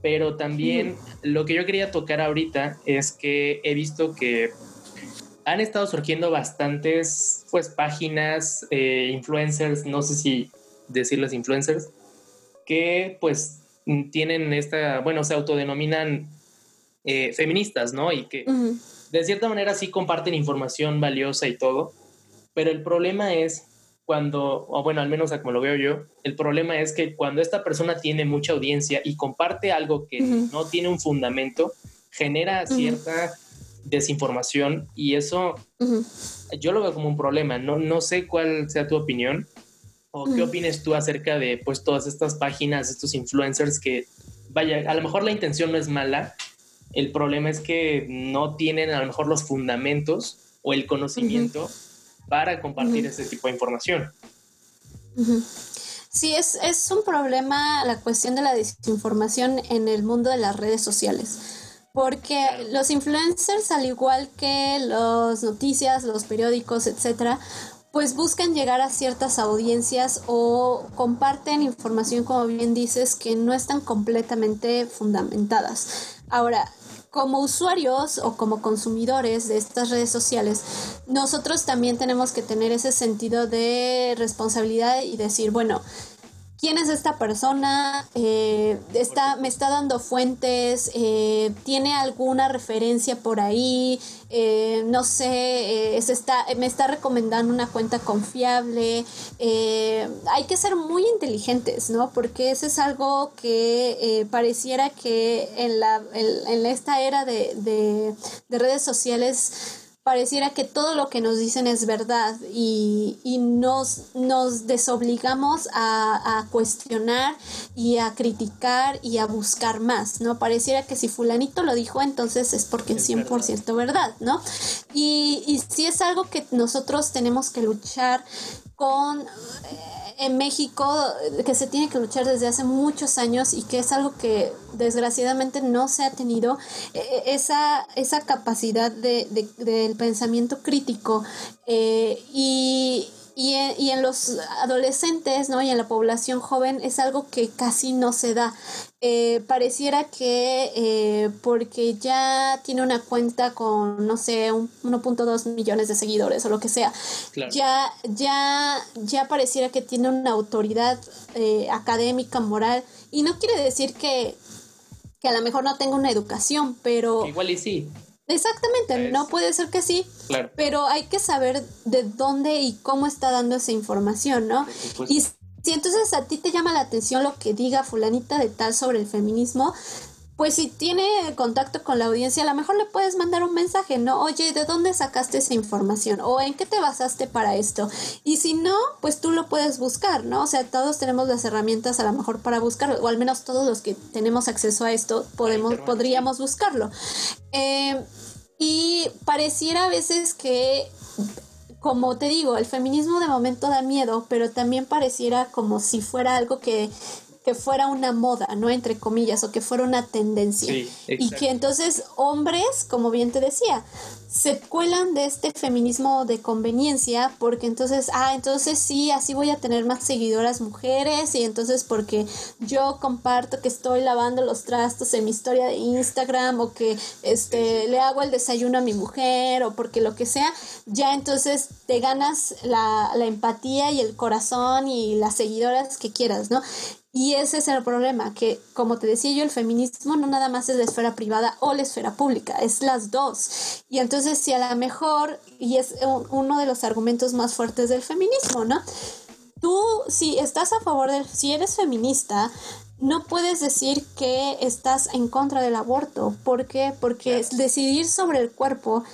pero también lo que yo quería tocar ahorita es que he visto que han estado surgiendo bastantes pues páginas, eh, influencers, no sé si decirles influencers, que pues tienen esta, bueno, se autodenominan eh, feministas, ¿no? Y que de cierta manera sí comparten información valiosa y todo, pero el problema es cuando, o bueno, al menos como lo veo yo, el problema es que cuando esta persona tiene mucha audiencia y comparte algo que no tiene un fundamento, genera cierta desinformación y eso yo lo veo como un problema. No, no sé cuál sea tu opinión o qué opines tú acerca de pues todas estas páginas, estos influencers que, vaya, a lo mejor la intención no es mala, el problema es que no tienen a lo mejor los fundamentos o el conocimiento para compartir ese tipo de información. Sí, es, es un problema la cuestión de la desinformación en el mundo de las redes sociales. Porque los influencers, al igual que las noticias, los periódicos, etcétera, pues buscan llegar a ciertas audiencias o comparten información, como bien dices, que no están completamente fundamentadas. Ahora, como usuarios o como consumidores de estas redes sociales, nosotros también tenemos que tener ese sentido de responsabilidad y decir, bueno, quién es esta persona, eh, me está dando fuentes, eh, tiene alguna referencia por ahí, eh, no sé, me está recomendando una cuenta confiable. hay que ser muy inteligentes, ¿no? Porque eso es algo que pareciera que en, esta era de redes sociales pareciera que todo lo que nos dicen es verdad y, nos, nos desobligamos a, cuestionar y a criticar y a buscar más, ¿no? Pareciera que si fulanito lo dijo, entonces es porque es 100% verdad, ¿no? Y, y sí es algo que nosotros tenemos que luchar con... Eh, en México que se tiene que luchar desde hace muchos años y que es algo que desgraciadamente no se ha tenido e, e, esa, esa capacidad de, del pensamiento crítico eh, y y en, y en, los adolescentes, ¿no? Y en la población joven es algo que casi no se da. Eh, pareciera que eh, porque ya tiene una cuenta con, no sé, 1.2 millones de seguidores o lo que sea, ya, ya, ya pareciera que tiene una autoridad eh, académica, moral. Y no quiere decir que, que a lo mejor no tenga una educación, pero... Igual y sí. Exactamente, no puede ser que sí, pero hay que saber de dónde y cómo está dando esa información, ¿no? Y si entonces a ti te llama la atención lo que diga fulanita de tal sobre el feminismo, pues si tiene contacto con la audiencia, a lo mejor le puedes mandar un mensaje, ¿no? Oye, ¿de dónde sacaste esa información? ¿O en qué te basaste para esto? Y si no, pues tú lo puedes buscar, ¿no? O sea, todos tenemos las herramientas a lo mejor para buscarlo, o al menos todos los que tenemos acceso a esto podemos, podríamos buscarlo. Eh, y pareciera a veces que como te digo, el feminismo de momento da miedo, pero también pareciera como si fuera algo que que fuera una moda, ¿no? Entre comillas, o que fuera una tendencia. y que entonces hombres, como bien te decía, se cuelan de este feminismo de conveniencia porque entonces, ah, entonces sí, así voy a tener más seguidoras mujeres y entonces porque yo comparto que estoy lavando los trastos en mi historia de Instagram o que este le hago el desayuno a mi mujer o porque lo que sea, ya entonces te ganas la, la empatía y el corazón y las seguidoras que quieras, ¿no? Y ese es el problema, que como te decía yo, el feminismo no nada más es la esfera privada o la esfera pública, es las dos. Y entonces si a lo mejor, y es uno de los argumentos más fuertes del feminismo, ¿no? Tú, si estás a favor del, si eres feminista, no puedes decir que estás en contra del aborto. ¿Por qué? Porque decidir sobre el cuerpo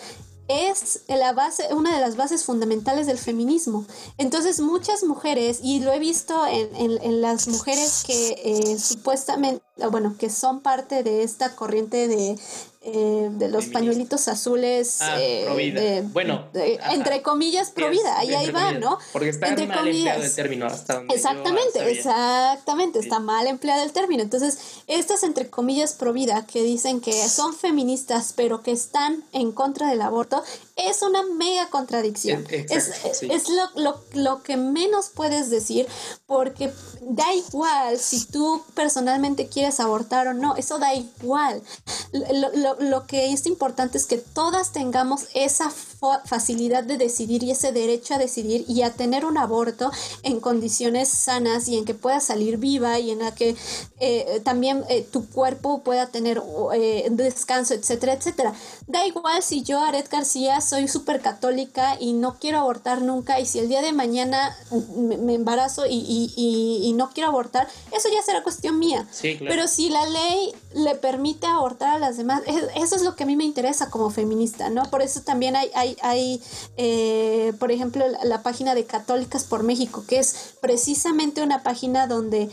es la base, una de las bases fundamentales del feminismo. Entonces muchas mujeres, y lo he visto en, en, las mujeres que eh, supuestamente, bueno, que son parte de esta corriente de eh, de los pañuelitos azules. Ah, eh, bueno, entre comillas, pro vida. Ahí, ahí va, ¿no? Porque está mal empleado el término hasta donde Exactamente, exactamente. Está mal empleado el término. Entonces, estas entre comillas pro vida que dicen que son feministas, pero que están en contra del aborto, es una mega contradicción. es, es lo, lo, lo que menos puedes decir, porque da igual si tú personalmente quieres abortar o no, eso da igual. Lo, lo, que es importante es que todas tengamos esa facilidad de decidir y ese derecho a decidir y a tener un aborto en condiciones sanas y en que pueda salir viva y en la que eh, también eh, tu cuerpo pueda tener eh, descanso, etcétera, etcétera. Da igual si yo, Aret García, soy súper católica y no quiero abortar nunca y si el día de mañana me, embarazo y, y, y, no quiero abortar, eso ya será cuestión mía. Pero si la ley le permite abortar a las demás, eso es lo que a mí me interesa como feminista, ¿no? Por eso también hay, hay, hay eh, por ejemplo, la, página de Católicas por México, que es precisamente una página donde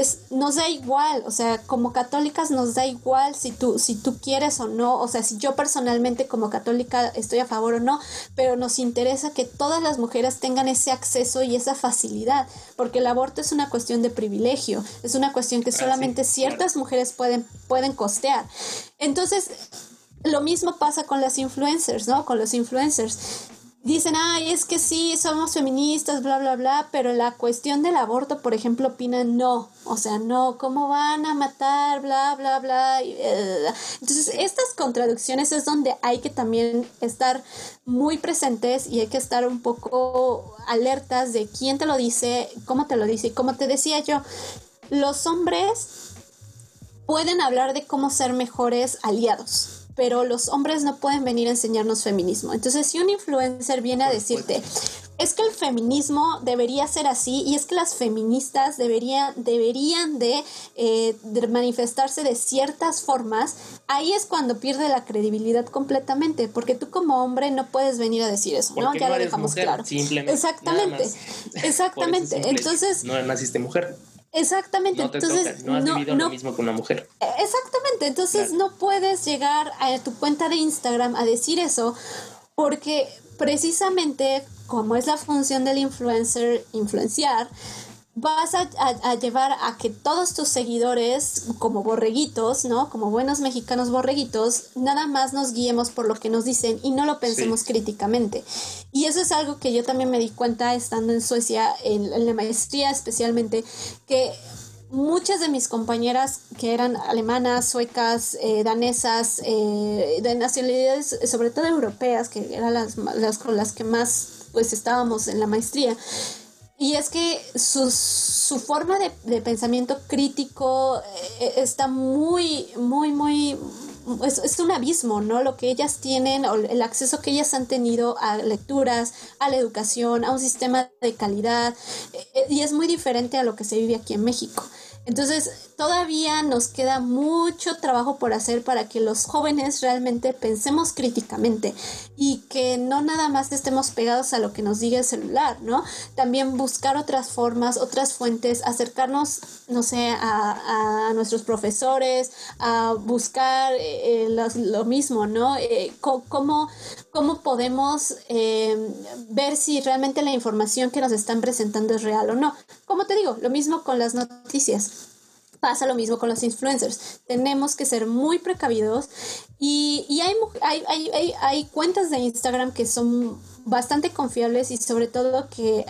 es, nos da igual, o sea, como católicas nos da igual si tú, si tú quieres o no, o sea, si yo personalmente como católica estoy a favor o no, pero nos interesa que todas las mujeres tengan ese acceso y esa facilidad, porque el aborto es una cuestión de privilegio, es una cuestión que ah, solamente ciertas mujeres pueden, pueden costear. Entonces, lo mismo pasa con las influencers, ¿no? Con los influencers dicen, ay, es que sí, somos feministas, bla, bla, bla, pero la cuestión del aborto, por ejemplo, opinan no, o sea, no, ¿cómo van a matar, bla, bla, bla? Eh, entonces, estas contradicciones es donde hay que también estar muy presentes y hay que estar un poco alertas de quién te lo dice, cómo te lo dice, y como te decía yo, los hombres pueden hablar de cómo ser mejores aliados pero los hombres no pueden venir a enseñarnos feminismo. Entonces, si un influencer viene a decirte, es que el feminismo debería ser así y es que las feministas deberían, deberían de, eh, manifestarse de ciertas formas, ahí es cuando pierde la credibilidad completamente, porque tú como hombre no puedes venir a decir eso, ¿no? Ya lo dejamos claro. Exactamente, exactamente. Entonces... No naciste mujer. Exactamente. No entonces, no has vivido lo mismo con una mujer. Exactamente. Entonces no puedes llegar a tu cuenta de Instagram a decir eso porque precisamente como es la función del influencer influenciar, vas a, llevar a que todos tus seguidores, como borreguitos, ¿no? Como buenos mexicanos borreguitos, nada más nos guiemos por lo que nos dicen y no lo pensemos críticamente. Y eso es algo que yo también me di cuenta estando en Suecia, en, la maestría especialmente, que muchas de mis compañeras que eran alemanas, suecas, eh, danesas, eh, de nacionalidades sobre todo europeas, que eran las, las con las que más pues estábamos en la maestría, y es que su, su forma de, de, pensamiento crítico eh, está muy, muy, muy... Es, es, un abismo, ¿no? Lo que ellas tienen, o el acceso que ellas han tenido a lecturas, a la educación, a un sistema de calidad, eh, y es muy diferente a lo que se vive aquí en México. Entonces, todavía nos queda mucho trabajo por hacer para que los jóvenes realmente pensemos críticamente y que no nada más estemos pegados a lo que nos diga el celular, ¿no? También buscar otras formas, otras fuentes, acercarnos, no sé, a, nuestros profesores, a buscar eh, eh, lo, mismo, ¿no? Eh, cómo, ¿Cómo podemos ver si realmente la información que nos están presentando es real o no? Como te digo, lo mismo con las noticias pasa lo mismo con los influencers. Tenemos que ser muy precavidos y, y hay, hay, hay, hay, cuentas de Instagram que son bastante confiables y sobre todo que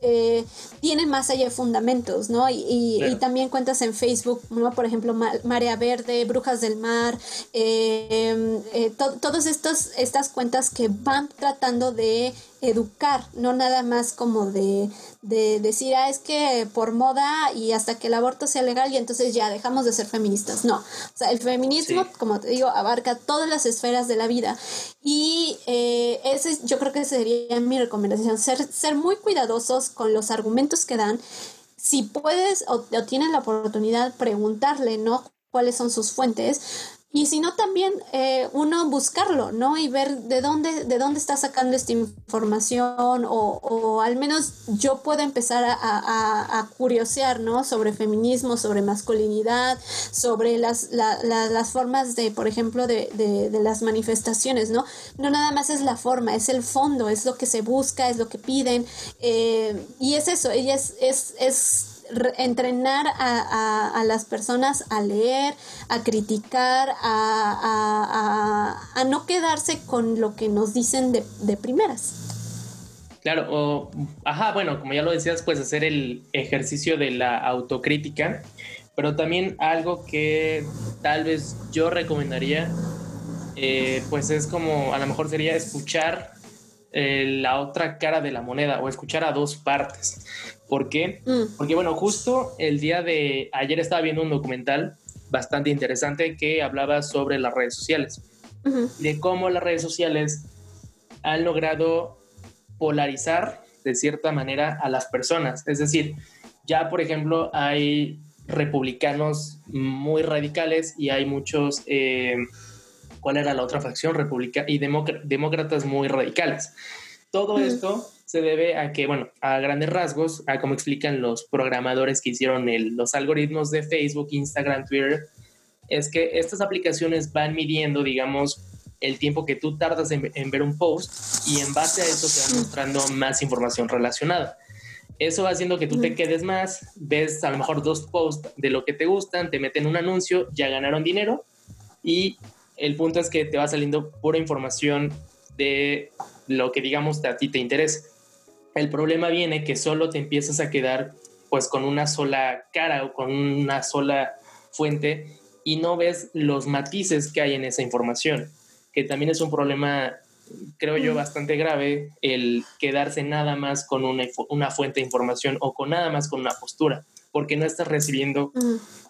eh, tienen más allá de fundamentos, ¿no? Y, y, también cuentas en Facebook, ¿no? Por ejemplo, Marea Verde, Brujas del Mar, eh, eh, todas estas cuentas que van tratando de educar, no nada más como de, de decir, ah, es que por moda y hasta que el aborto sea legal y entonces ya dejamos de ser feministas. No, o sea, el feminismo, como te digo, abarca todas las esferas de la vida y eh, ese, yo creo que sería mi recomendación, ser, ser muy cuidadosos con los argumentos que dan. Si puedes o, o tienes la oportunidad, preguntarle, ¿no? cuáles son sus fuentes, y si no, también eh, uno buscarlo, ¿no? Y ver de dónde, de dónde está sacando esta información o, o al menos yo puedo empezar a, a, a, curiosear, ¿no? Sobre feminismo, sobre masculinidad, sobre las, la, las formas de, por ejemplo, de, de, de, las manifestaciones, ¿no? No nada más es la forma, es el fondo, es lo que se busca, es lo que piden. Eh, y es eso, ella es, es, es entrenar a, las personas a leer, a criticar, a, no quedarse con lo que nos dicen de, primeras. Claro, o, ajá, bueno, como ya lo decías, pues hacer el ejercicio de la autocrítica, pero también algo que tal vez yo recomendaría, eh, pues es como, a lo mejor sería escuchar eh, la otra cara de la moneda o escuchar a dos partes. ¿Por qué? Mm. Porque bueno, justo el día de ayer estaba viendo un documental bastante interesante que hablaba sobre las redes sociales, de cómo las redes sociales han logrado polarizar de cierta manera a las personas. Es decir, ya por ejemplo hay republicanos muy radicales y hay muchos, eh, ¿cuál era la otra facción? República y demócratas muy radicales. Todo esto se debe a que, bueno, a grandes rasgos, a como explican los programadores que hicieron los algoritmos de Facebook, Instagram, Twitter, es que estas aplicaciones van midiendo, digamos, el tiempo que tú tardas en, ver un post y en base a eso te van mostrando más información relacionada. Eso va haciendo que tú te quedes más, ves a lo mejor dos posts de lo que te gustan, te meten un anuncio, ya ganaron dinero y el punto es que te va saliendo pura información de lo que digamos a ti te interese. El problema viene que solo te empiezas a quedar pues con una sola cara o con una sola fuente y no ves los matices que hay en esa información, que también es un problema, creo yo, bastante grave el quedarse nada más con una, una fuente de información o con nada más con una postura, porque no estás recibiendo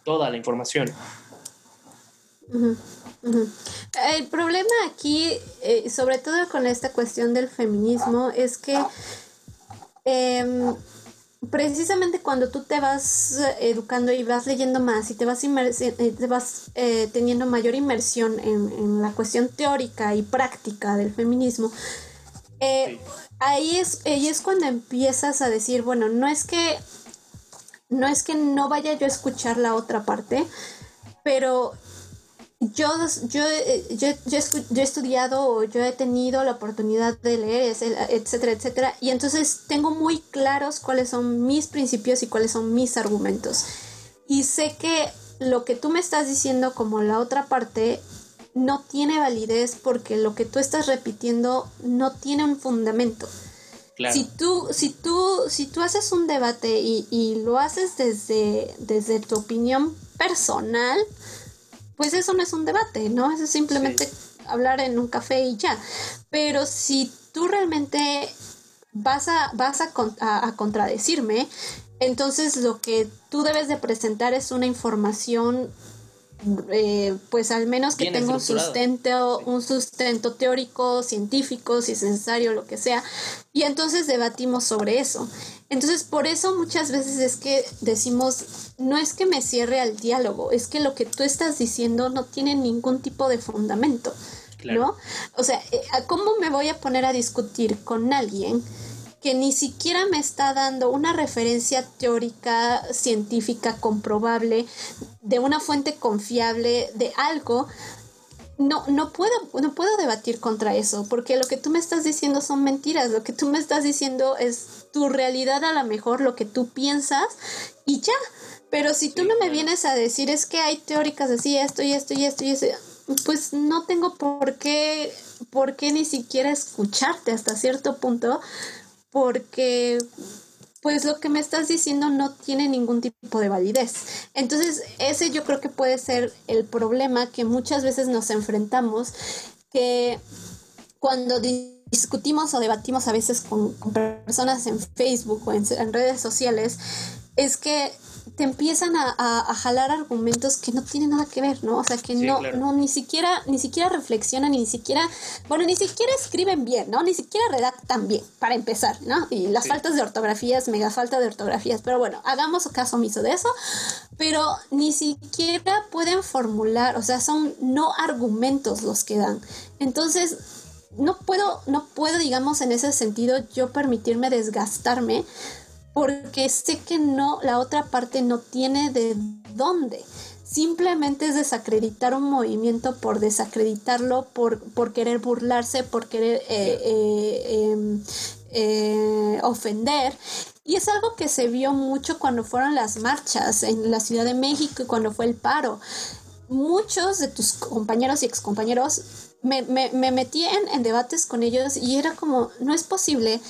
toda la información. El problema aquí, eh, sobre todo con esta cuestión del feminismo, es que em, precisamente cuando tú te vas eh, educando y vas leyendo más y te vas, eh, te vas teniendo mayor inmersión en, la cuestión teórica y práctica del feminismo, ahí, es, ahí es cuando empiezas a decir, bueno, no es que no es que no vaya yo a escuchar la otra parte, pero yo, yo, yo, he estudiado o yo he tenido la oportunidad de leer, etcétera, etcétera, y entonces tengo muy claros cuáles son mis principios y cuáles son mis argumentos. Y sé que lo que tú me estás diciendo como la otra parte no tiene validez porque lo que tú estás repitiendo no tiene un fundamento. Si tú, si tú, si tú haces un debate y, y lo haces desde, desde tu opinión personal, pues eso no es un debate, ¿no? Eso es simplemente hablar en un café y ya. Pero si tú realmente vas a, vas a, a, contradecirme, entonces lo que tú debes de presentar es una información eh, pues al menos que tenga un sustento, un sustento teórico, científico, si es necesario, lo que sea. Y entonces debatimos sobre eso. Entonces, por eso muchas veces es que decimos, no es que me cierre al diálogo, es que lo que tú estás diciendo no tiene ningún tipo de fundamento, ¿no? O sea, eh, ¿cómo me voy a poner a discutir con alguien? que ni siquiera me está dando una referencia teórica, científica, comprobable, de una fuente confiable, de algo, no, no, puedo, no puedo debatir contra eso, porque lo que tú me estás diciendo son mentiras, lo que tú me estás diciendo es tu realidad a lo mejor, lo que tú piensas y ya. Pero si tú no me vienes a decir es que hay teóricas así, esto y esto y esto y eso, pues no tengo por qué, por qué ni siquiera escucharte hasta cierto punto, porque pues lo que me estás diciendo no tiene ningún tipo de validez. Entonces, ese yo creo que puede ser el problema que muchas veces nos enfrentamos, que cuando discutimos o debatimos a veces con, personas en Facebook o en redes sociales, es que te empiezan a, a, jalar argumentos que no tienen nada que ver, ¿no? O sea, que no, no, ni siquiera, ni siquiera reflexionan, ni siquiera, bueno, ni siquiera escriben bien, ¿no? Ni siquiera redactan bien, para empezar, ¿no? Y las faltas de ortografías, mega falta de ortografías, pero bueno, hagamos caso omiso de eso, pero ni siquiera pueden formular, o sea, son no argumentos los que dan. Entonces, no puedo, no puedo, digamos, en ese sentido, yo permitirme desgastarme porque sé que no, la otra parte no tiene de dónde. Simplemente es desacreditar un movimiento por desacreditarlo, por, por querer burlarse, por querer eh, eh, em, eh, ofender. Y es algo que se vio mucho cuando fueron las marchas en la Ciudad de México y cuando fue el paro. Muchos de tus compañeros y excompañeros me, me, me metí en, en, debates con ellos y era como, no es posible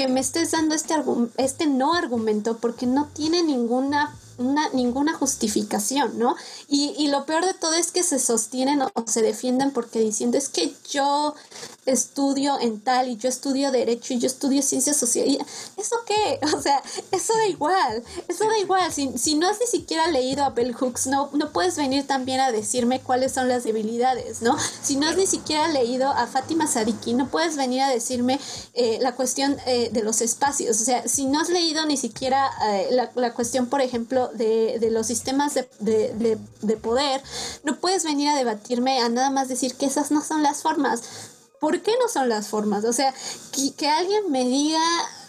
que me estés dando este, este no argumento porque no tiene ninguna una, ninguna justificación, ¿no? Y, y, lo peor de todo es que se sostienen o, se defienden porque diciendo es que yo estudio en tal y yo estudio derecho y yo estudio ciencias sociales. ¿Eso qué? [laughs] O sea, eso da igual, eso da igual. Si, si no has ni siquiera leído a Bell Hooks, no, no puedes venir también a decirme cuáles son las debilidades, ¿no? Si no has ni siquiera leído a Fátima Sadiki, no puedes venir a decirme eh, la cuestión eh, de los espacios. O sea, si no has leído ni siquiera eh, la, la cuestión, por ejemplo, de, los sistemas de, poder, no puedes venir a debatirme a nada más decir que esas no son las formas. ¿Por qué no son las formas? O sea, que, alguien me diga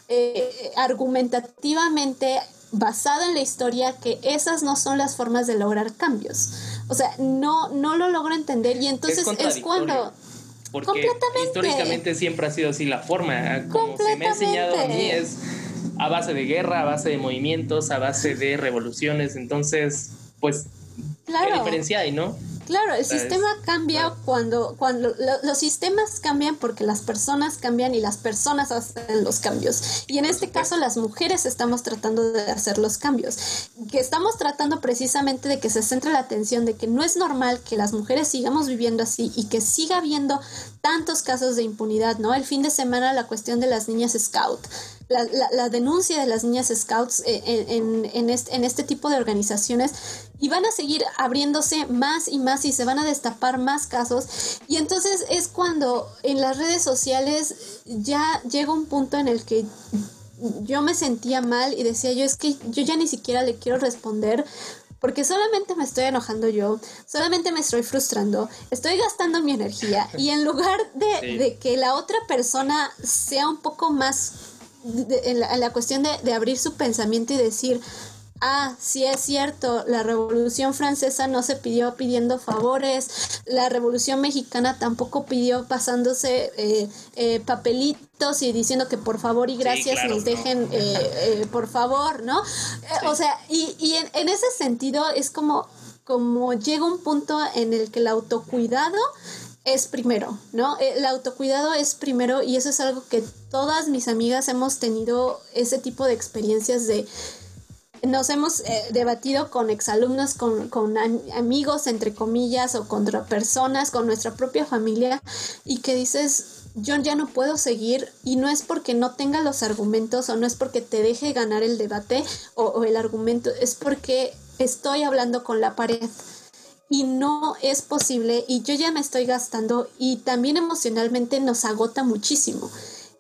eh, argumentativamente basado en la historia que esas no son las formas de lograr cambios. O sea, no, no lo logro entender y entonces es, cuando... Porque históricamente siempre ha sido así la forma, como se me ha enseñado a mí es a base de guerra, a base de movimientos, a base de revoluciones. Entonces, pues, ¿qué diferencia hay, no? Claro, el sistema cambia cuando, cuando los sistemas cambian porque las personas cambian y las personas hacen los cambios. Y en este caso las mujeres estamos tratando de hacer los cambios. Que estamos tratando precisamente de que se centre la atención de que no es normal que las mujeres sigamos viviendo así y que siga habiendo tantos casos de impunidad, ¿no? El fin de semana la cuestión de las niñas scout la, denuncia de las niñas scouts en, en, este, en, este, tipo de organizaciones y van a seguir abriéndose más y más y se van a destapar más casos. Y entonces es cuando en las redes sociales ya llega un punto en el que yo me sentía mal y decía yo es que yo ya ni siquiera le quiero responder porque solamente me estoy enojando yo, solamente me estoy frustrando, estoy gastando mi energía y en lugar de, de que la otra persona sea un poco más en, la, cuestión de, abrir su pensamiento y decir, ah, sí es cierto, la Revolución Francesa no se pidió pidiendo favores, la Revolución Mexicana tampoco pidió pasándose eh, eh, papelitos y diciendo que por favor y gracias nos dejen, [laughs] eh, por favor, ¿no? O sea, y, y en, en, ese sentido es como, como llega un punto en el que el autocuidado es primero, ¿no? El autocuidado es primero y eso es algo que todas mis amigas hemos tenido ese tipo de experiencias de... Nos hemos eh, debatido con exalumnos, con, con amigos, entre comillas, o contra personas, con nuestra propia familia, y que dices, yo ya no puedo seguir y no es porque no tenga los argumentos o no es porque te deje ganar el debate o, o, el argumento, es porque estoy hablando con la pared y no es posible y yo ya me estoy gastando y también emocionalmente nos agota muchísimo.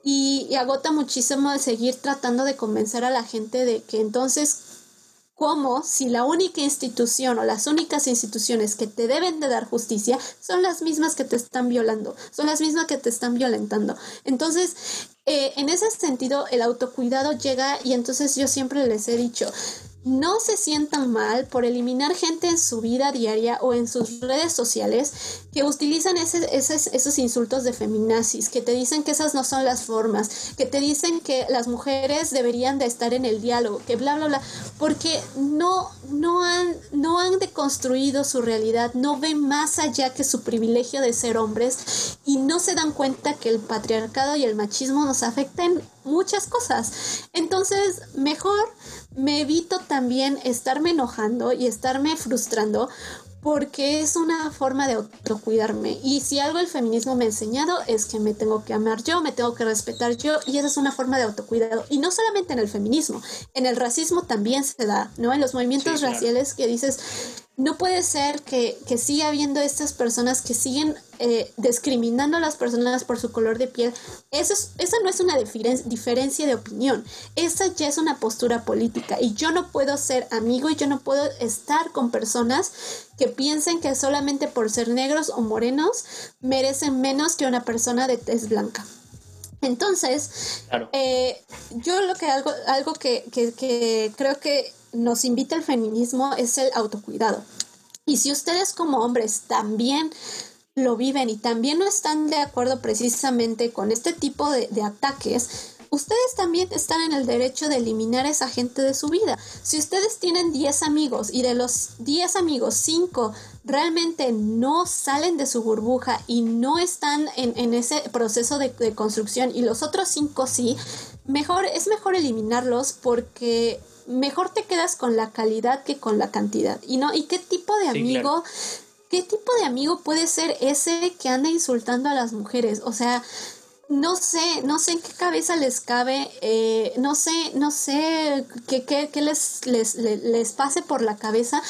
Y, agota muchísimo de seguir tratando de convencer a la gente de que entonces, ¿cómo si la única institución o las únicas instituciones que te deben de dar justicia son las mismas que te están violando, son las mismas que te están violentando? Entonces, eh, en ese sentido, el autocuidado llega y entonces yo siempre les he dicho, no se sientan mal por eliminar gente en su vida diaria o en sus redes sociales que utilizan esos insultos de feminazis, que te dicen que esas no son las formas, que te dicen que las mujeres deberían de estar en el diálogo, que bla, bla, bla, porque no, no, han, no han deconstruido su realidad, no ven más allá que su privilegio de ser hombres y no se dan cuenta que el patriarcado y el machismo nos afectan muchas cosas. Entonces, mejor me evito también estarme enojando y estarme frustrando porque es una forma de autocuidarme. Y si algo el feminismo me ha enseñado es que me tengo que amar yo, me tengo que respetar yo, y esa es una forma de autocuidado. Y no solamente en el feminismo, en el racismo también se da, ¿no? En los movimientos raciales que dices, no puede ser que, que siga habiendo estas personas que siguen eh, discriminando a las personas por su color de piel. Eso es, esa no es una diferencia de opinión, esa ya es una postura política y yo no puedo ser amigo y yo no puedo estar con personas que piensen que solamente por ser negros o morenos merecen menos que una persona de tez blanca. Entonces, eh, yo lo que algo, algo que, que creo que nos invita el feminismo es el autocuidado. Y si ustedes como hombres también lo viven y también no están de acuerdo precisamente con este tipo de, ataques, ustedes también están en el derecho de eliminar a esa gente de su vida. Si ustedes tienen 10 amigos y de los 10 amigos, 5 realmente no salen de su burbuja y no están en, ese proceso de, construcción y los otros 5 sí, mejor, es mejor eliminarlos porque mejor te quedas con la calidad que con la cantidad. ¿Y no? ¿Y qué tipo de amigo? ¿Qué tipo de amigo puede ser ese que anda insultando a las mujeres? O sea, no sé, no sé en qué cabeza les cabe, eh, no sé, no sé qué, qué, qué les, les, les, pase por la cabeza.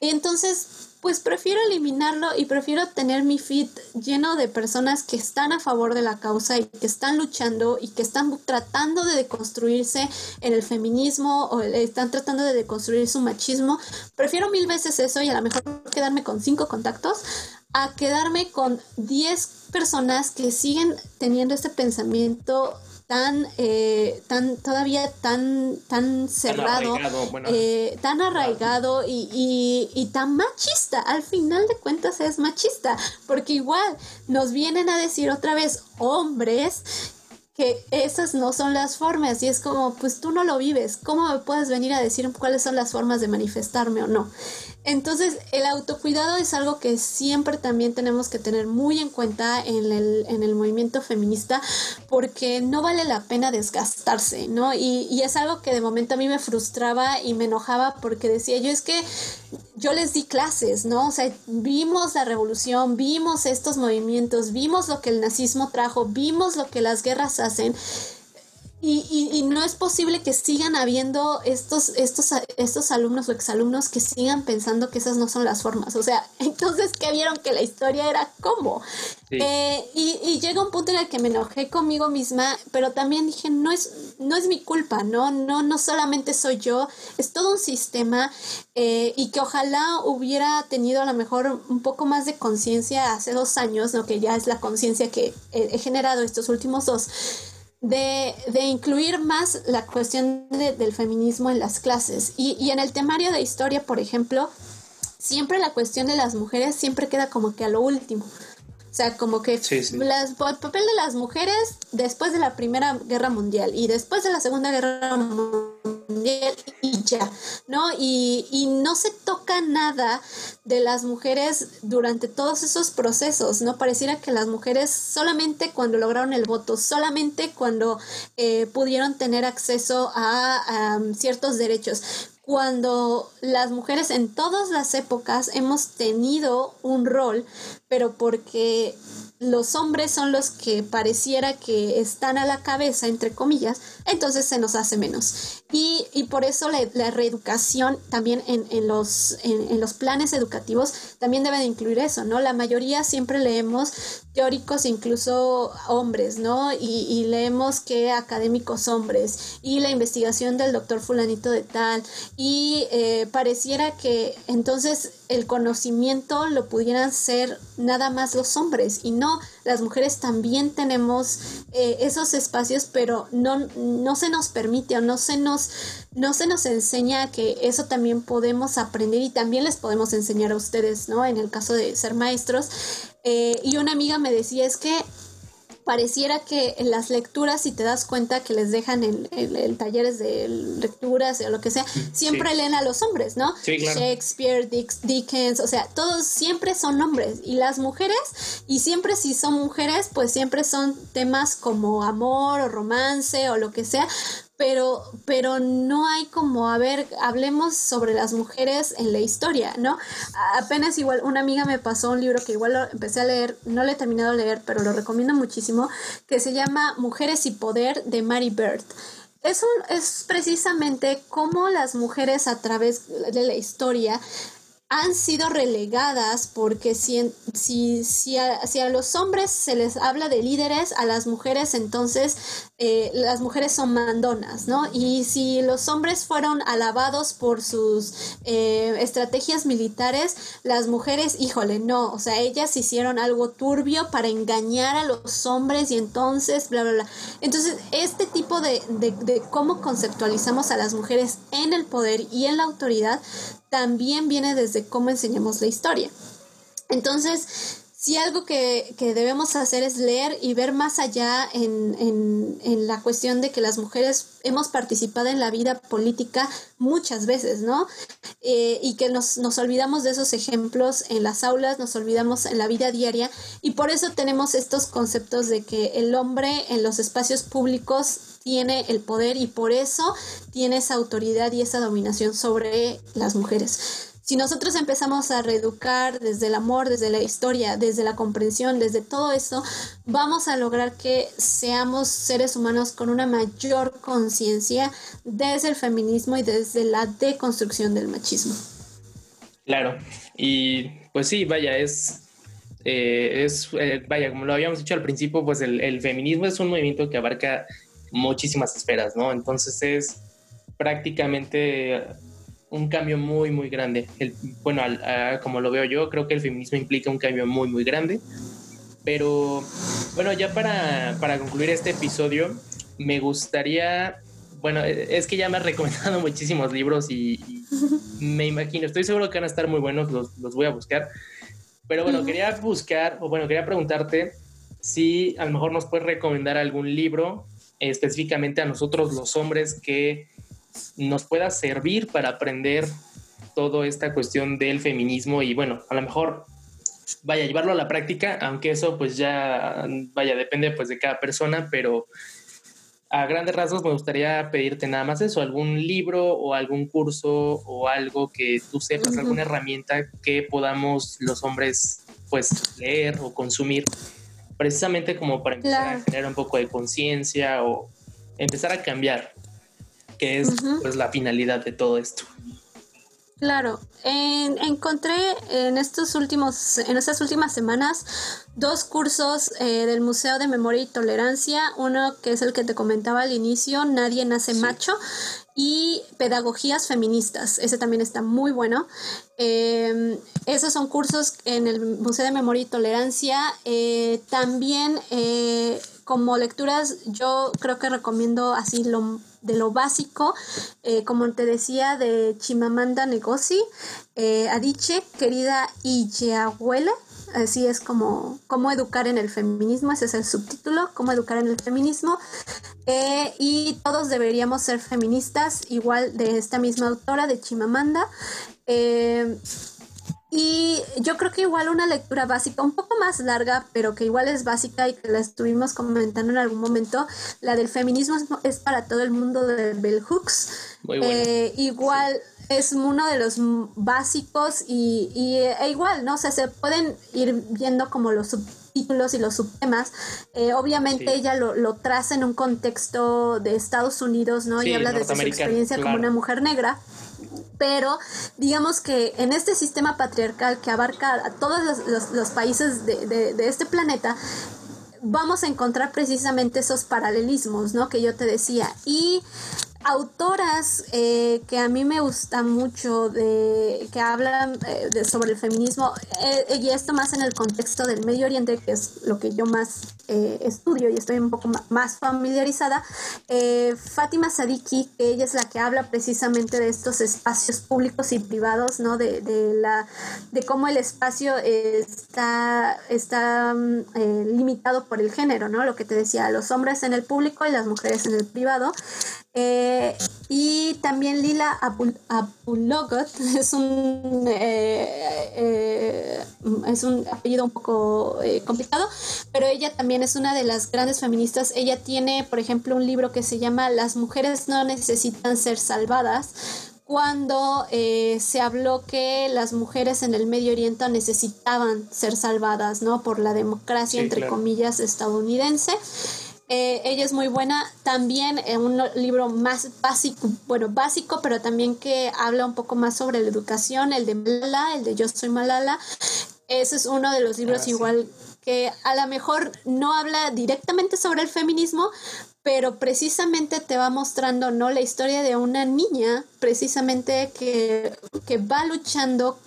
Entonces, pues prefiero eliminarlo y prefiero tener mi feed lleno de personas que están a favor de la causa y que están luchando y que están tratando de deconstruirse en el feminismo o están tratando de deconstruir su machismo. Prefiero mil veces eso y a lo mejor quedarme con cinco contactos a quedarme con diez personas que siguen teniendo este pensamiento tan, eh, tan todavía tan, tan cerrado, tan arraigado, eh, tan arraigado y, y, tan machista. Al final de cuentas es machista, porque igual nos vienen a decir otra vez hombres que esas no son las formas y es como, pues tú no lo vives, ¿cómo me puedes venir a decir cuáles son las formas de manifestarme o no? Entonces, el autocuidado es algo que siempre también tenemos que tener muy en cuenta en el, en el movimiento feminista porque no vale la pena desgastarse, ¿no? Y, y es algo que de momento a mí me frustraba y me enojaba porque decía yo es que yo les di clases, ¿no? O sea, vimos la revolución, vimos estos movimientos, vimos lo que el nazismo trajo, vimos lo que las guerras hacen y, y, no es posible que sigan habiendo estos, estos, estos alumnos o exalumnos que sigan pensando que esas no son las formas. O sea, [laughs] entonces que vieron que la historia era cómo. Eh, y, y, llega un punto en el que me enojé conmigo misma, pero también dije, no es, no es mi culpa, ¿no? No, no solamente soy yo, es todo un sistema eh, y que ojalá hubiera tenido a lo mejor un poco más de conciencia hace dos años, ¿no? Que ya es la conciencia que he generado estos últimos dos de, de, incluir más la cuestión del feminismo en las clases. Y, y en el temario de historia, por ejemplo, siempre la cuestión de las mujeres siempre queda como que a lo último. O sea, como que Las, el papel de las mujeres después de la Primera Guerra Mundial y después de la Segunda Guerra Mundial y ya, ¿no? Y, y no se toca nada de las mujeres durante todos esos procesos, ¿no? Pareciera que las mujeres solamente cuando lograron el voto, solamente cuando eh, pudieron tener acceso a, a ciertos derechos, cuando las mujeres en todas las épocas hemos tenido un rol, pero porque los hombres son los que pareciera que están a la cabeza, entre comillas, entonces se nos hace menos. Y, y por eso la, la reeducación también en, en los, en, los planes educativos también debe de incluir eso, ¿no? La mayoría siempre leemos teóricos, incluso hombres, ¿no? Y, y leemos que académicos hombres y la investigación del doctor fulanito de tal y eh, pareciera que entonces el conocimiento lo pudieran ser nada más los hombres y no, las mujeres también tenemos eh, esos espacios, pero no, no se nos permite o no se nos, no se nos enseña que eso también podemos aprender y también les podemos enseñar a ustedes, ¿no? En el caso de ser maestros. Eh, y una amiga me decía, es que pareciera que en las lecturas, si te das cuenta que les dejan en, talleres de lecturas o lo que sea, siempre leen a los hombres, ¿no? Shakespeare, Dickens, o sea, todos siempre son hombres. Y las mujeres, y siempre si son mujeres, pues siempre son temas como amor o romance o lo que sea, pero, pero no hay como, a ver, hablemos sobre las mujeres en la historia, ¿no? Apenas igual una amiga me pasó un libro que igual lo empecé a leer, no lo he terminado de leer, pero lo recomiendo muchísimo, que se llama Mujeres y Poder de Mary Bird. Es, es precisamente cómo las mujeres a través de la historia han sido relegadas porque si, si, si, a, los hombres se les habla de líderes, a las mujeres entonces eh, las mujeres son mandonas, ¿no? Y si los hombres fueron alabados por sus eh, estrategias militares, las mujeres, híjole, no, o sea, ellas hicieron algo turbio para engañar a los hombres y entonces, bla, bla, bla. Entonces, este tipo de, de, de cómo conceptualizamos a las mujeres en el poder y en la autoridad también viene desde cómo enseñamos la historia. Entonces, si algo que, debemos hacer es leer y ver más allá en, la cuestión de que las mujeres hemos participado en la vida política muchas veces, ¿no? Eh, y que nos, nos olvidamos de esos ejemplos en las aulas, nos olvidamos en la vida diaria y por eso tenemos estos conceptos de que el hombre en los espacios públicos tiene el poder y por eso tiene esa autoridad y esa dominación sobre las mujeres. Si nosotros empezamos a reeducar desde el amor, desde la historia, desde la comprensión, desde todo eso, vamos a lograr que seamos seres humanos con una mayor conciencia desde el feminismo y desde la deconstrucción del machismo. Claro, y pues sí, vaya, es eh, es, eh, vaya, como lo habíamos dicho al principio, pues el, el, feminismo es un movimiento que abarca muchísimas esferas, ¿no? Entonces es prácticamente un cambio muy, muy grande. El, bueno, como lo veo yo, creo que el feminismo implica un cambio muy, muy grande. Pero bueno, ya para, para concluir este episodio, me gustaría, bueno, es que ya me has [laughs] recomendado muchísimos libros y, me imagino, estoy seguro que van a estar muy buenos, los, los voy a buscar. Pero bueno, quería buscar, o bueno, quería preguntarte si a lo mejor nos puedes recomendar algún libro específicamente a nosotros los hombres que nos pueda servir para aprender toda esta cuestión del feminismo y bueno, a lo mejor vaya a llevarlo a la práctica, aunque eso pues ya vaya, depende pues de cada persona, pero a grandes rasgos me gustaría pedirte nada más eso, algún libro o algún curso o algo que tú sepas, alguna herramienta que podamos los hombres pues leer o consumir, precisamente como para empezar a generar un poco de conciencia o empezar a cambiar, que es pues la finalidad de todo esto. Claro, encontré en estos últimos, en estas últimas semanas, dos cursos eh, del Museo de Memoria y Tolerancia. Uno que es el que te comentaba al inicio, Nadie nace macho, y Pedagogías feministas. Ese también está muy bueno. Em, esos son cursos en el Museo de Memoria y Tolerancia. Eh, también eh, como lecturas, yo creo que recomiendo así lo de lo básico, eh, como te decía, de Chimamanda Ngozi eh, querida abuela así es como cómo educar en el feminismo, ese es el subtítulo, cómo educar en el feminismo, eh, y todos deberíamos ser feministas, igual de esta misma autora, de Chimamanda. Y yo creo que igual una lectura básica, un poco más larga, pero que igual es básica y que la estuvimos comentando en algún momento, la del feminismo es, para todo el mundo de Bell Hooks. Eh, igual es uno de los básicos y, y e igual, ¿no? O sea, se pueden ir viendo como los subtítulos y los subtemas. Eh, obviamente ella lo, lo, traza en un contexto de Estados Unidos, ¿no? y habla de su experiencia como una mujer negra pero digamos que en este sistema patriarcal que abarca a todos los, países de, de, este planeta, vamos a encontrar precisamente esos paralelismos, ¿no? Que yo te decía. Y autoras eh, que a mí me gusta mucho de que hablan eh, sobre el feminismo eh, y esto más en el contexto del Medio Oriente que es lo que yo más estudio y estoy un poco más familiarizada Fátima Sadiki que ella es la que habla precisamente de estos espacios públicos y privados no de, de la de cómo el espacio está está mm, limitado por el género no lo que te decía los hombres en el público y las mujeres en el privado. Eh, y también Lila Apulogot [laughs] es un, eh, eh, es un apellido un poco complicado, pero ella también es una de las grandes feministas. Ella tiene, por ejemplo, un libro que se llama Las mujeres no necesitan ser salvadas cuando se habló que las mujeres en el Medio Oriente necesitaban ser salvadas, ¿no? Por la democracia, entre comillas, estadounidense. Eh, ella es muy buena. También en eh, un libro más básico, bueno, básico, pero también que habla un poco más sobre la educación, el de Malala, el de Yo soy Malala. Ese es uno de los libros ah, igual que a lo mejor no habla directamente sobre el feminismo, pero precisamente te va mostrando no la historia de una niña precisamente que, que va luchando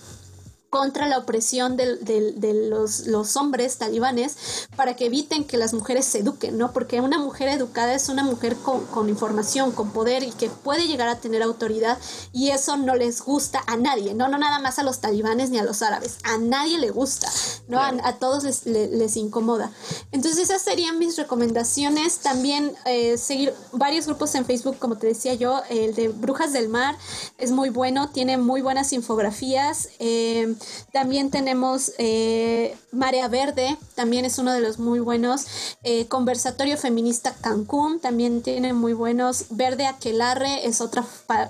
contra la opresión de, los, los, hombres talibanes para que eviten que las mujeres se eduquen, ¿no? Porque una mujer educada es una mujer con, información, con poder y que puede llegar a tener autoridad y eso no les gusta a nadie, no, no nada más a los talibanes ni a los árabes, a nadie le gusta, ¿no? A, todos les, les, incomoda. Entonces esas serían mis recomendaciones. También eh, seguir varios grupos en Facebook, como te decía yo, el de Brujas del Mar es muy bueno, tiene muy buenas infografías. Eh, también tenemos eh, Marea Verde, también es uno de los muy buenos. Eh, Conversatorio Feminista Cancún, también tiene muy buenos. Verde Aquelarre es otra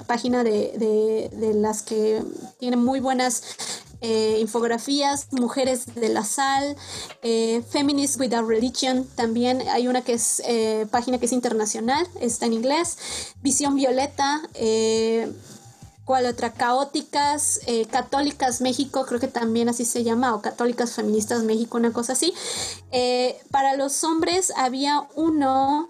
página de, las que tiene muy buenas eh, infografías, Mujeres de la Sal, eh, Feminist Without Religion, también hay una que es página que es internacional, está en inglés, Visión Violeta, ¿Cuál otra? Caóticas, eh, Católicas México, creo que también así se llama, o Católicas Feministas México, una cosa así. Eh, para los hombres había uno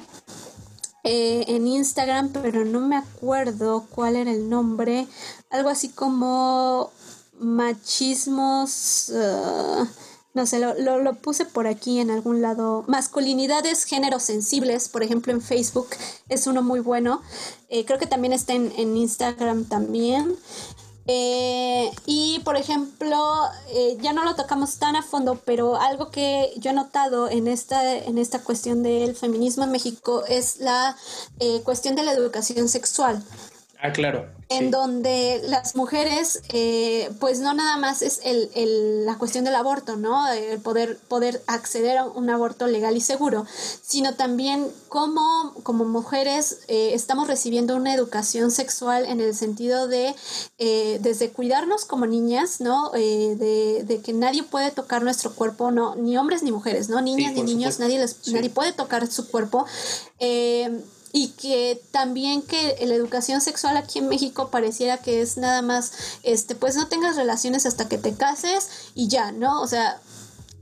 eh, en Instagram, pero no me acuerdo cuál era el nombre. Algo así como machismos. Uh, no sé, lo, lo, puse por aquí en algún lado. Masculinidades, géneros sensibles, por ejemplo en Facebook, es uno muy bueno. Eh, creo que también está en, Instagram también. Eh, y por ejemplo, eh, ya no lo tocamos tan a fondo, pero algo que yo he notado en esta, en esta cuestión del feminismo en México es la cuestión de la educación sexual. Ah, claro. En donde las mujeres, eh, pues no nada más es el, el, la cuestión del aborto, ¿no? El poder, poder acceder a un aborto legal y seguro, sino también cómo como mujeres eh, estamos recibiendo una educación sexual en el sentido de eh, desde cuidarnos como niñas, ¿no? de, de, que nadie puede tocar nuestro cuerpo, no, ni hombres ni mujeres, ¿no? Niñas ni niños, nadie, les, nadie puede tocar su cuerpo. Eh, y que también que la educación sexual aquí en México pareciera que es nada más, este, pues no tengas relaciones hasta que te cases y ya, ¿no? O sea,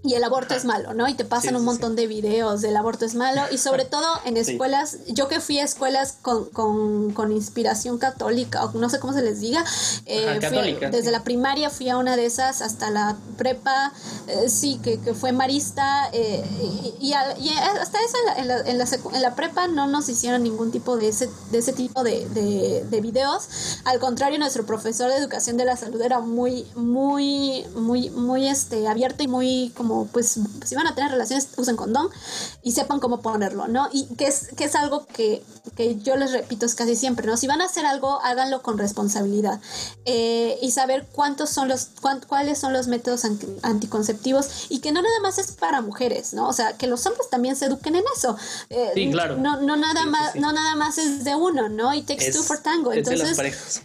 y el aborto es malo, ¿no? Y te pasan un montón de videos del aborto es malo y sobre [laughs] todo en escuelas, yo que fui a escuelas con, con, con, inspiración católica o no sé cómo se les diga, eh, desde la primaria fui a una de esas hasta la prepa, eh, sí, que, que, fue marista eh, y, y, hasta eso en la, en, la, en, la, prepa no nos hicieron ningún tipo de ese, de ese tipo de, de, de videos, al contrario nuestro profesor de educación de la salud era muy, muy, muy, muy este, abierto y muy como pues, si van a tener relaciones, usen condón y sepan cómo ponerlo, ¿no? Y que es, que es algo que, que yo les repito es casi siempre, ¿no? Si van a hacer algo, háganlo con responsabilidad eh, y saber cuántos son los, cuáles son los métodos anticonceptivos y que no nada más es para mujeres, ¿no? O sea, que los hombres también se eduquen en eso. Eh, sí, claro. No, no, nada más, no nada más es de uno, ¿no? Y takes two for tango. Entonces,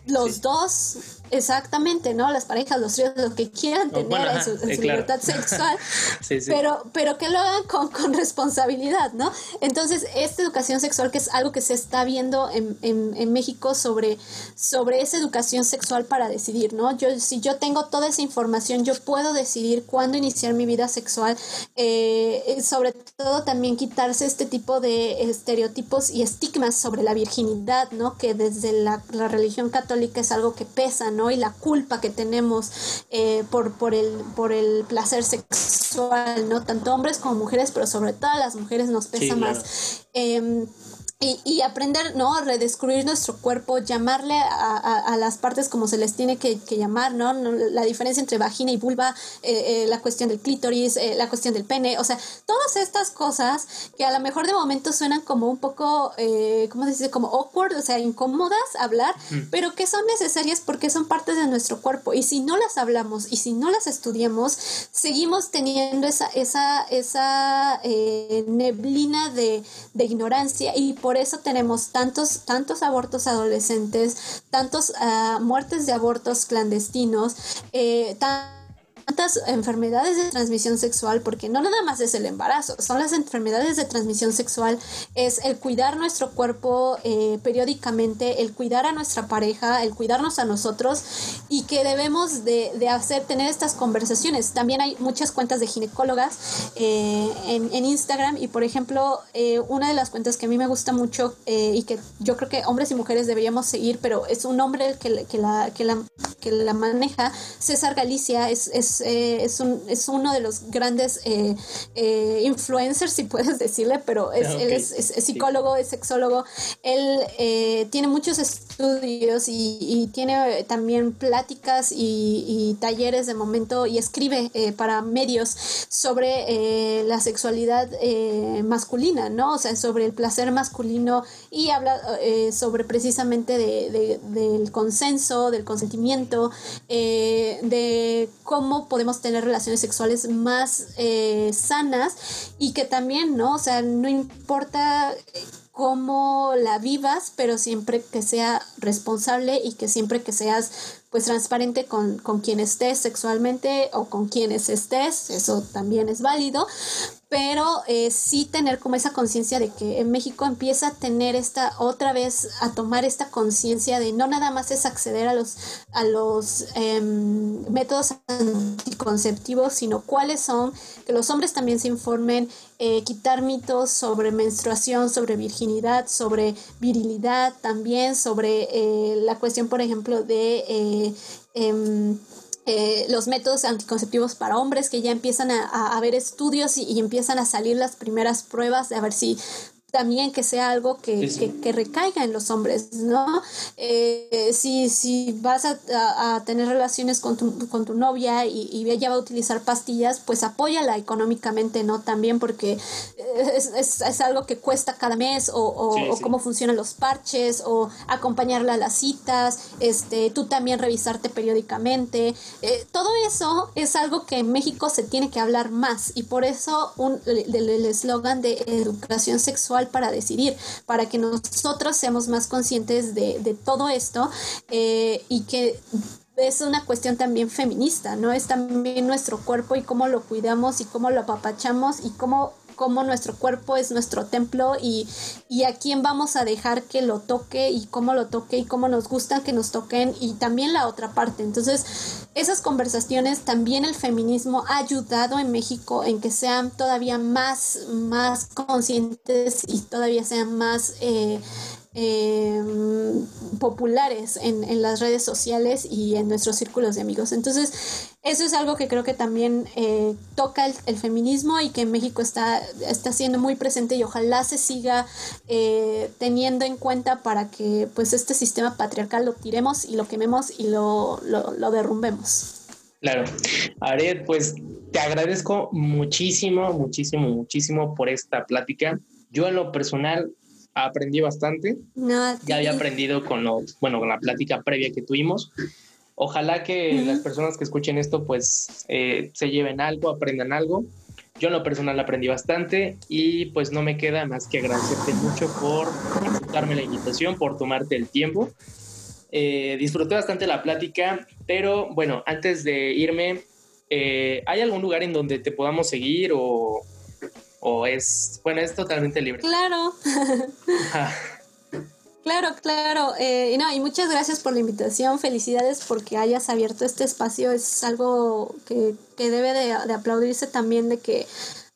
los dos Exactamente, ¿no? Las parejas, los tríos, lo que quieran tener en su, eh, libertad sexual, [laughs] Pero, pero que lo hagan con, con, responsabilidad, ¿no? Entonces, esta educación sexual, que es algo que se está viendo en, en, en, México sobre, sobre esa educación sexual para decidir, ¿no? Yo, si yo tengo toda esa información, yo puedo decidir cuándo iniciar mi vida sexual, eh, sobre todo también quitarse este tipo de estereotipos y estigmas sobre la virginidad, ¿no? Que desde la, la religión católica es algo que pesa, ¿no? Y la culpa que tenemos eh, por, por, el, por el placer sexual, ¿no? Tanto hombres como mujeres, pero sobre todo a las mujeres nos pesa más. Em, y, y, aprender, ¿no? Redescubrir nuestro cuerpo, llamarle a, a, las partes como se les tiene que, que llamar, ¿no? La diferencia entre vagina y vulva, eh, eh, la cuestión del clítoris, eh, la cuestión del pene, o sea, todas estas cosas que a lo mejor de momento suenan como un poco, eh, ¿cómo se dice? Como awkward, o sea, incómodas hablar, mm. pero que son necesarias porque son partes de nuestro cuerpo. Y si no las hablamos y si no las estudiamos, seguimos teniendo esa, esa, esa neblina de, de ignorancia y por eso tenemos tantos, tantos abortos adolescentes, tantos uh, muertes de abortos clandestinos, eh, tantas enfermedades de transmisión sexual, porque no nada más es el embarazo, son las enfermedades de transmisión sexual, es el cuidar nuestro cuerpo eh, periódicamente, el cuidar a nuestra pareja, el cuidarnos a nosotros y que debemos de, hacer, tener estas conversaciones. También hay muchas cuentas de ginecólogas eh, en, en, Instagram y, por ejemplo, eh, una de las cuentas que a mí me gusta mucho eh, y que yo creo que hombres y mujeres deberíamos seguir, pero es un hombre el que, que, la, que, la, que la maneja, César Galicia, es, es eh, es, un, es uno de los grandes eh, eh, influencers, si puedes decirle, pero es, él es, psicólogo, es sexólogo. Él tiene muchos estudios y, tiene también pláticas y, talleres de momento y escribe para medios sobre la sexualidad masculina, ¿no? O sea, sobre el placer masculino y habla sobre precisamente de, del consenso, del consentimiento, de cómo podemos tener relaciones sexuales más eh, sanas y que también, ¿no? O sea, no importa cómo la vivas, pero siempre que sea responsable y que siempre que seas pues transparente con, con quien estés sexualmente o con quienes estés, eso también es válido, pero eh, sí tener como esa conciencia de que en México empieza a tener esta otra vez a tomar esta conciencia de no nada más es acceder a los a los em, métodos anticonceptivos sino cuáles son que los hombres también se informen eh, quitar mitos sobre menstruación sobre virginidad sobre virilidad también sobre eh, la cuestión por ejemplo de em, eh, los métodos anticonceptivos para hombres, que ya empiezan a, haber estudios y, empiezan a salir las primeras pruebas de a ver si también que sea algo que, que, recaiga en los hombres, ¿no? Eh, si, si vas a, tener relaciones con tu, con tu novia y, y, ella va a utilizar pastillas, pues apóyala económicamente, ¿no? También porque es, es, es algo que cuesta cada mes o, o, cómo funcionan los parches o acompañarla a las citas, este, tú también revisarte periódicamente. Eh, todo eso es algo que en México se tiene que hablar más y por eso un, el eslogan de educación sexual para decidir, para que nosotros seamos más conscientes de, de todo esto eh, y que es una cuestión también feminista, ¿no? Es también nuestro cuerpo y cómo lo cuidamos y cómo lo apapachamos y cómo cómo nuestro cuerpo es nuestro templo y, a quién vamos a dejar que lo toque y cómo lo toque y cómo nos gusta que nos toquen y también la otra parte. Entonces, esas conversaciones también el feminismo ha ayudado en México en que sean todavía más, más conscientes y todavía sean más... Eh, Em, populares en, en, las redes sociales y en nuestros círculos de amigos. Entonces, eso es algo que creo que también eh, toca el, feminismo y que en México está, está siendo muy presente y ojalá se siga eh, teniendo en cuenta para que pues este sistema patriarcal lo tiremos y lo quememos y lo, lo, lo derrumbemos. Claro. Aret, pues te agradezco muchísimo, muchísimo, muchísimo por esta plática. Yo en lo personal aprendí bastante. ya había aprendido con los, bueno, con la plática previa que tuvimos. Ojalá que las personas que escuchen esto pues eh, se lleven algo, aprendan algo. Yo en lo personal aprendí bastante y pues no me queda más que agradecerte mucho por aceptarme la invitación, por tomarte el tiempo. Eh, disfruté bastante la plática, pero bueno, antes de irme, eh, ¿hay algún lugar en donde te podamos seguir o, o es, bueno, es totalmente libre. Claro. [laughs] Claro, claro. Eh, y no, y muchas gracias por la invitación. Felicidades porque hayas abierto este espacio. Es algo que, que debe de, de, aplaudirse también de que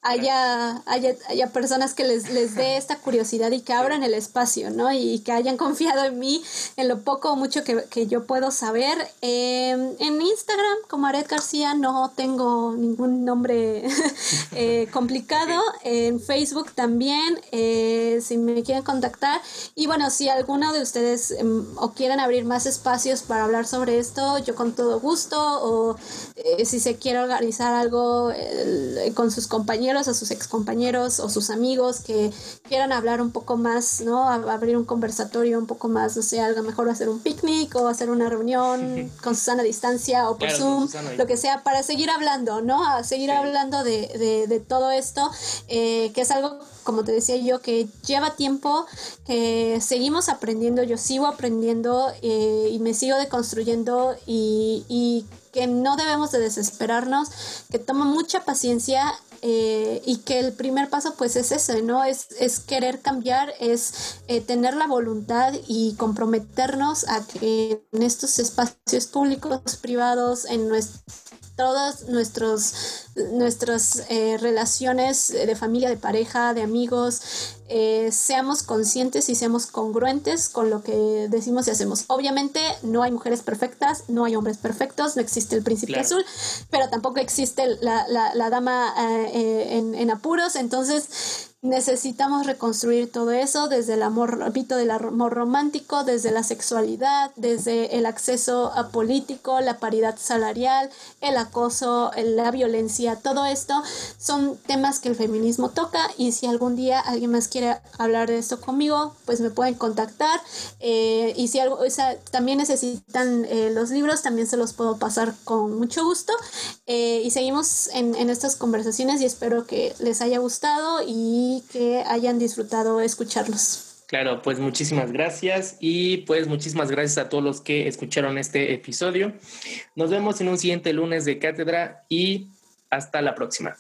haya, haya, haya personas que les, les dé esta curiosidad y que abran el espacio, ¿no? Y que hayan [laughs] confiado en mí, en lo poco o mucho que, que yo puedo saber. Em, en Instagram, como Aret García, no tengo ningún nombre [laughs] eh, complicado. En Facebook también, eh, si me quieren contactar. Y bueno, si alguno de ustedes em, o quieren abrir más espacios para hablar sobre esto, yo con todo gusto. O eh, si se quiere organizar algo con sus compañeros, a sus excompañeros o sus amigos que quieran hablar un poco más, ¿no? abrir un conversatorio un poco más, o sea, algo mejor hacer un picnic o hacer una reunión [laughs] con Susana a distancia o por Zoom, lo que sea, para seguir hablando, ¿no? A seguir hablando de, de, todo esto, eh, que es algo como te decía yo, que lleva tiempo, que seguimos aprendiendo, yo sigo aprendiendo eh, y me sigo deconstruyendo y, y, que no debemos de desesperarnos, que toma mucha paciencia eh, y que el primer paso pues es ese, ¿no? Es, es querer cambiar, es eh, tener la voluntad y comprometernos a que en estos espacios públicos, privados, en nuestro todas nuestros, nuestras eh, relaciones de familia, de pareja, de amigos, eh, seamos conscientes y seamos congruentes con lo que decimos y hacemos. Obviamente no hay mujeres perfectas, no hay hombres perfectos, no existe el príncipe azul, pero tampoco existe la, la, la dama eh, en, en apuros, entonces necesitamos reconstruir todo eso desde el amor, repito, del amor romántico, desde la sexualidad, desde el acceso a político, la paridad salarial, el acoso, la violencia, todo esto son temas que el feminismo toca y si algún día alguien más quiere hablar de esto conmigo, pues me pueden contactar eh, y si algo, o sea, también necesitan eh, los libros, también se los puedo pasar con mucho gusto eh, y seguimos en, en estas conversaciones y espero que les haya gustado que hayan disfrutado escucharlos. Claro, pues muchísimas gracias y pues muchísimas gracias a todos los que escucharon este episodio. Nos vemos en un siguiente lunes de cátedra y hasta la próxima.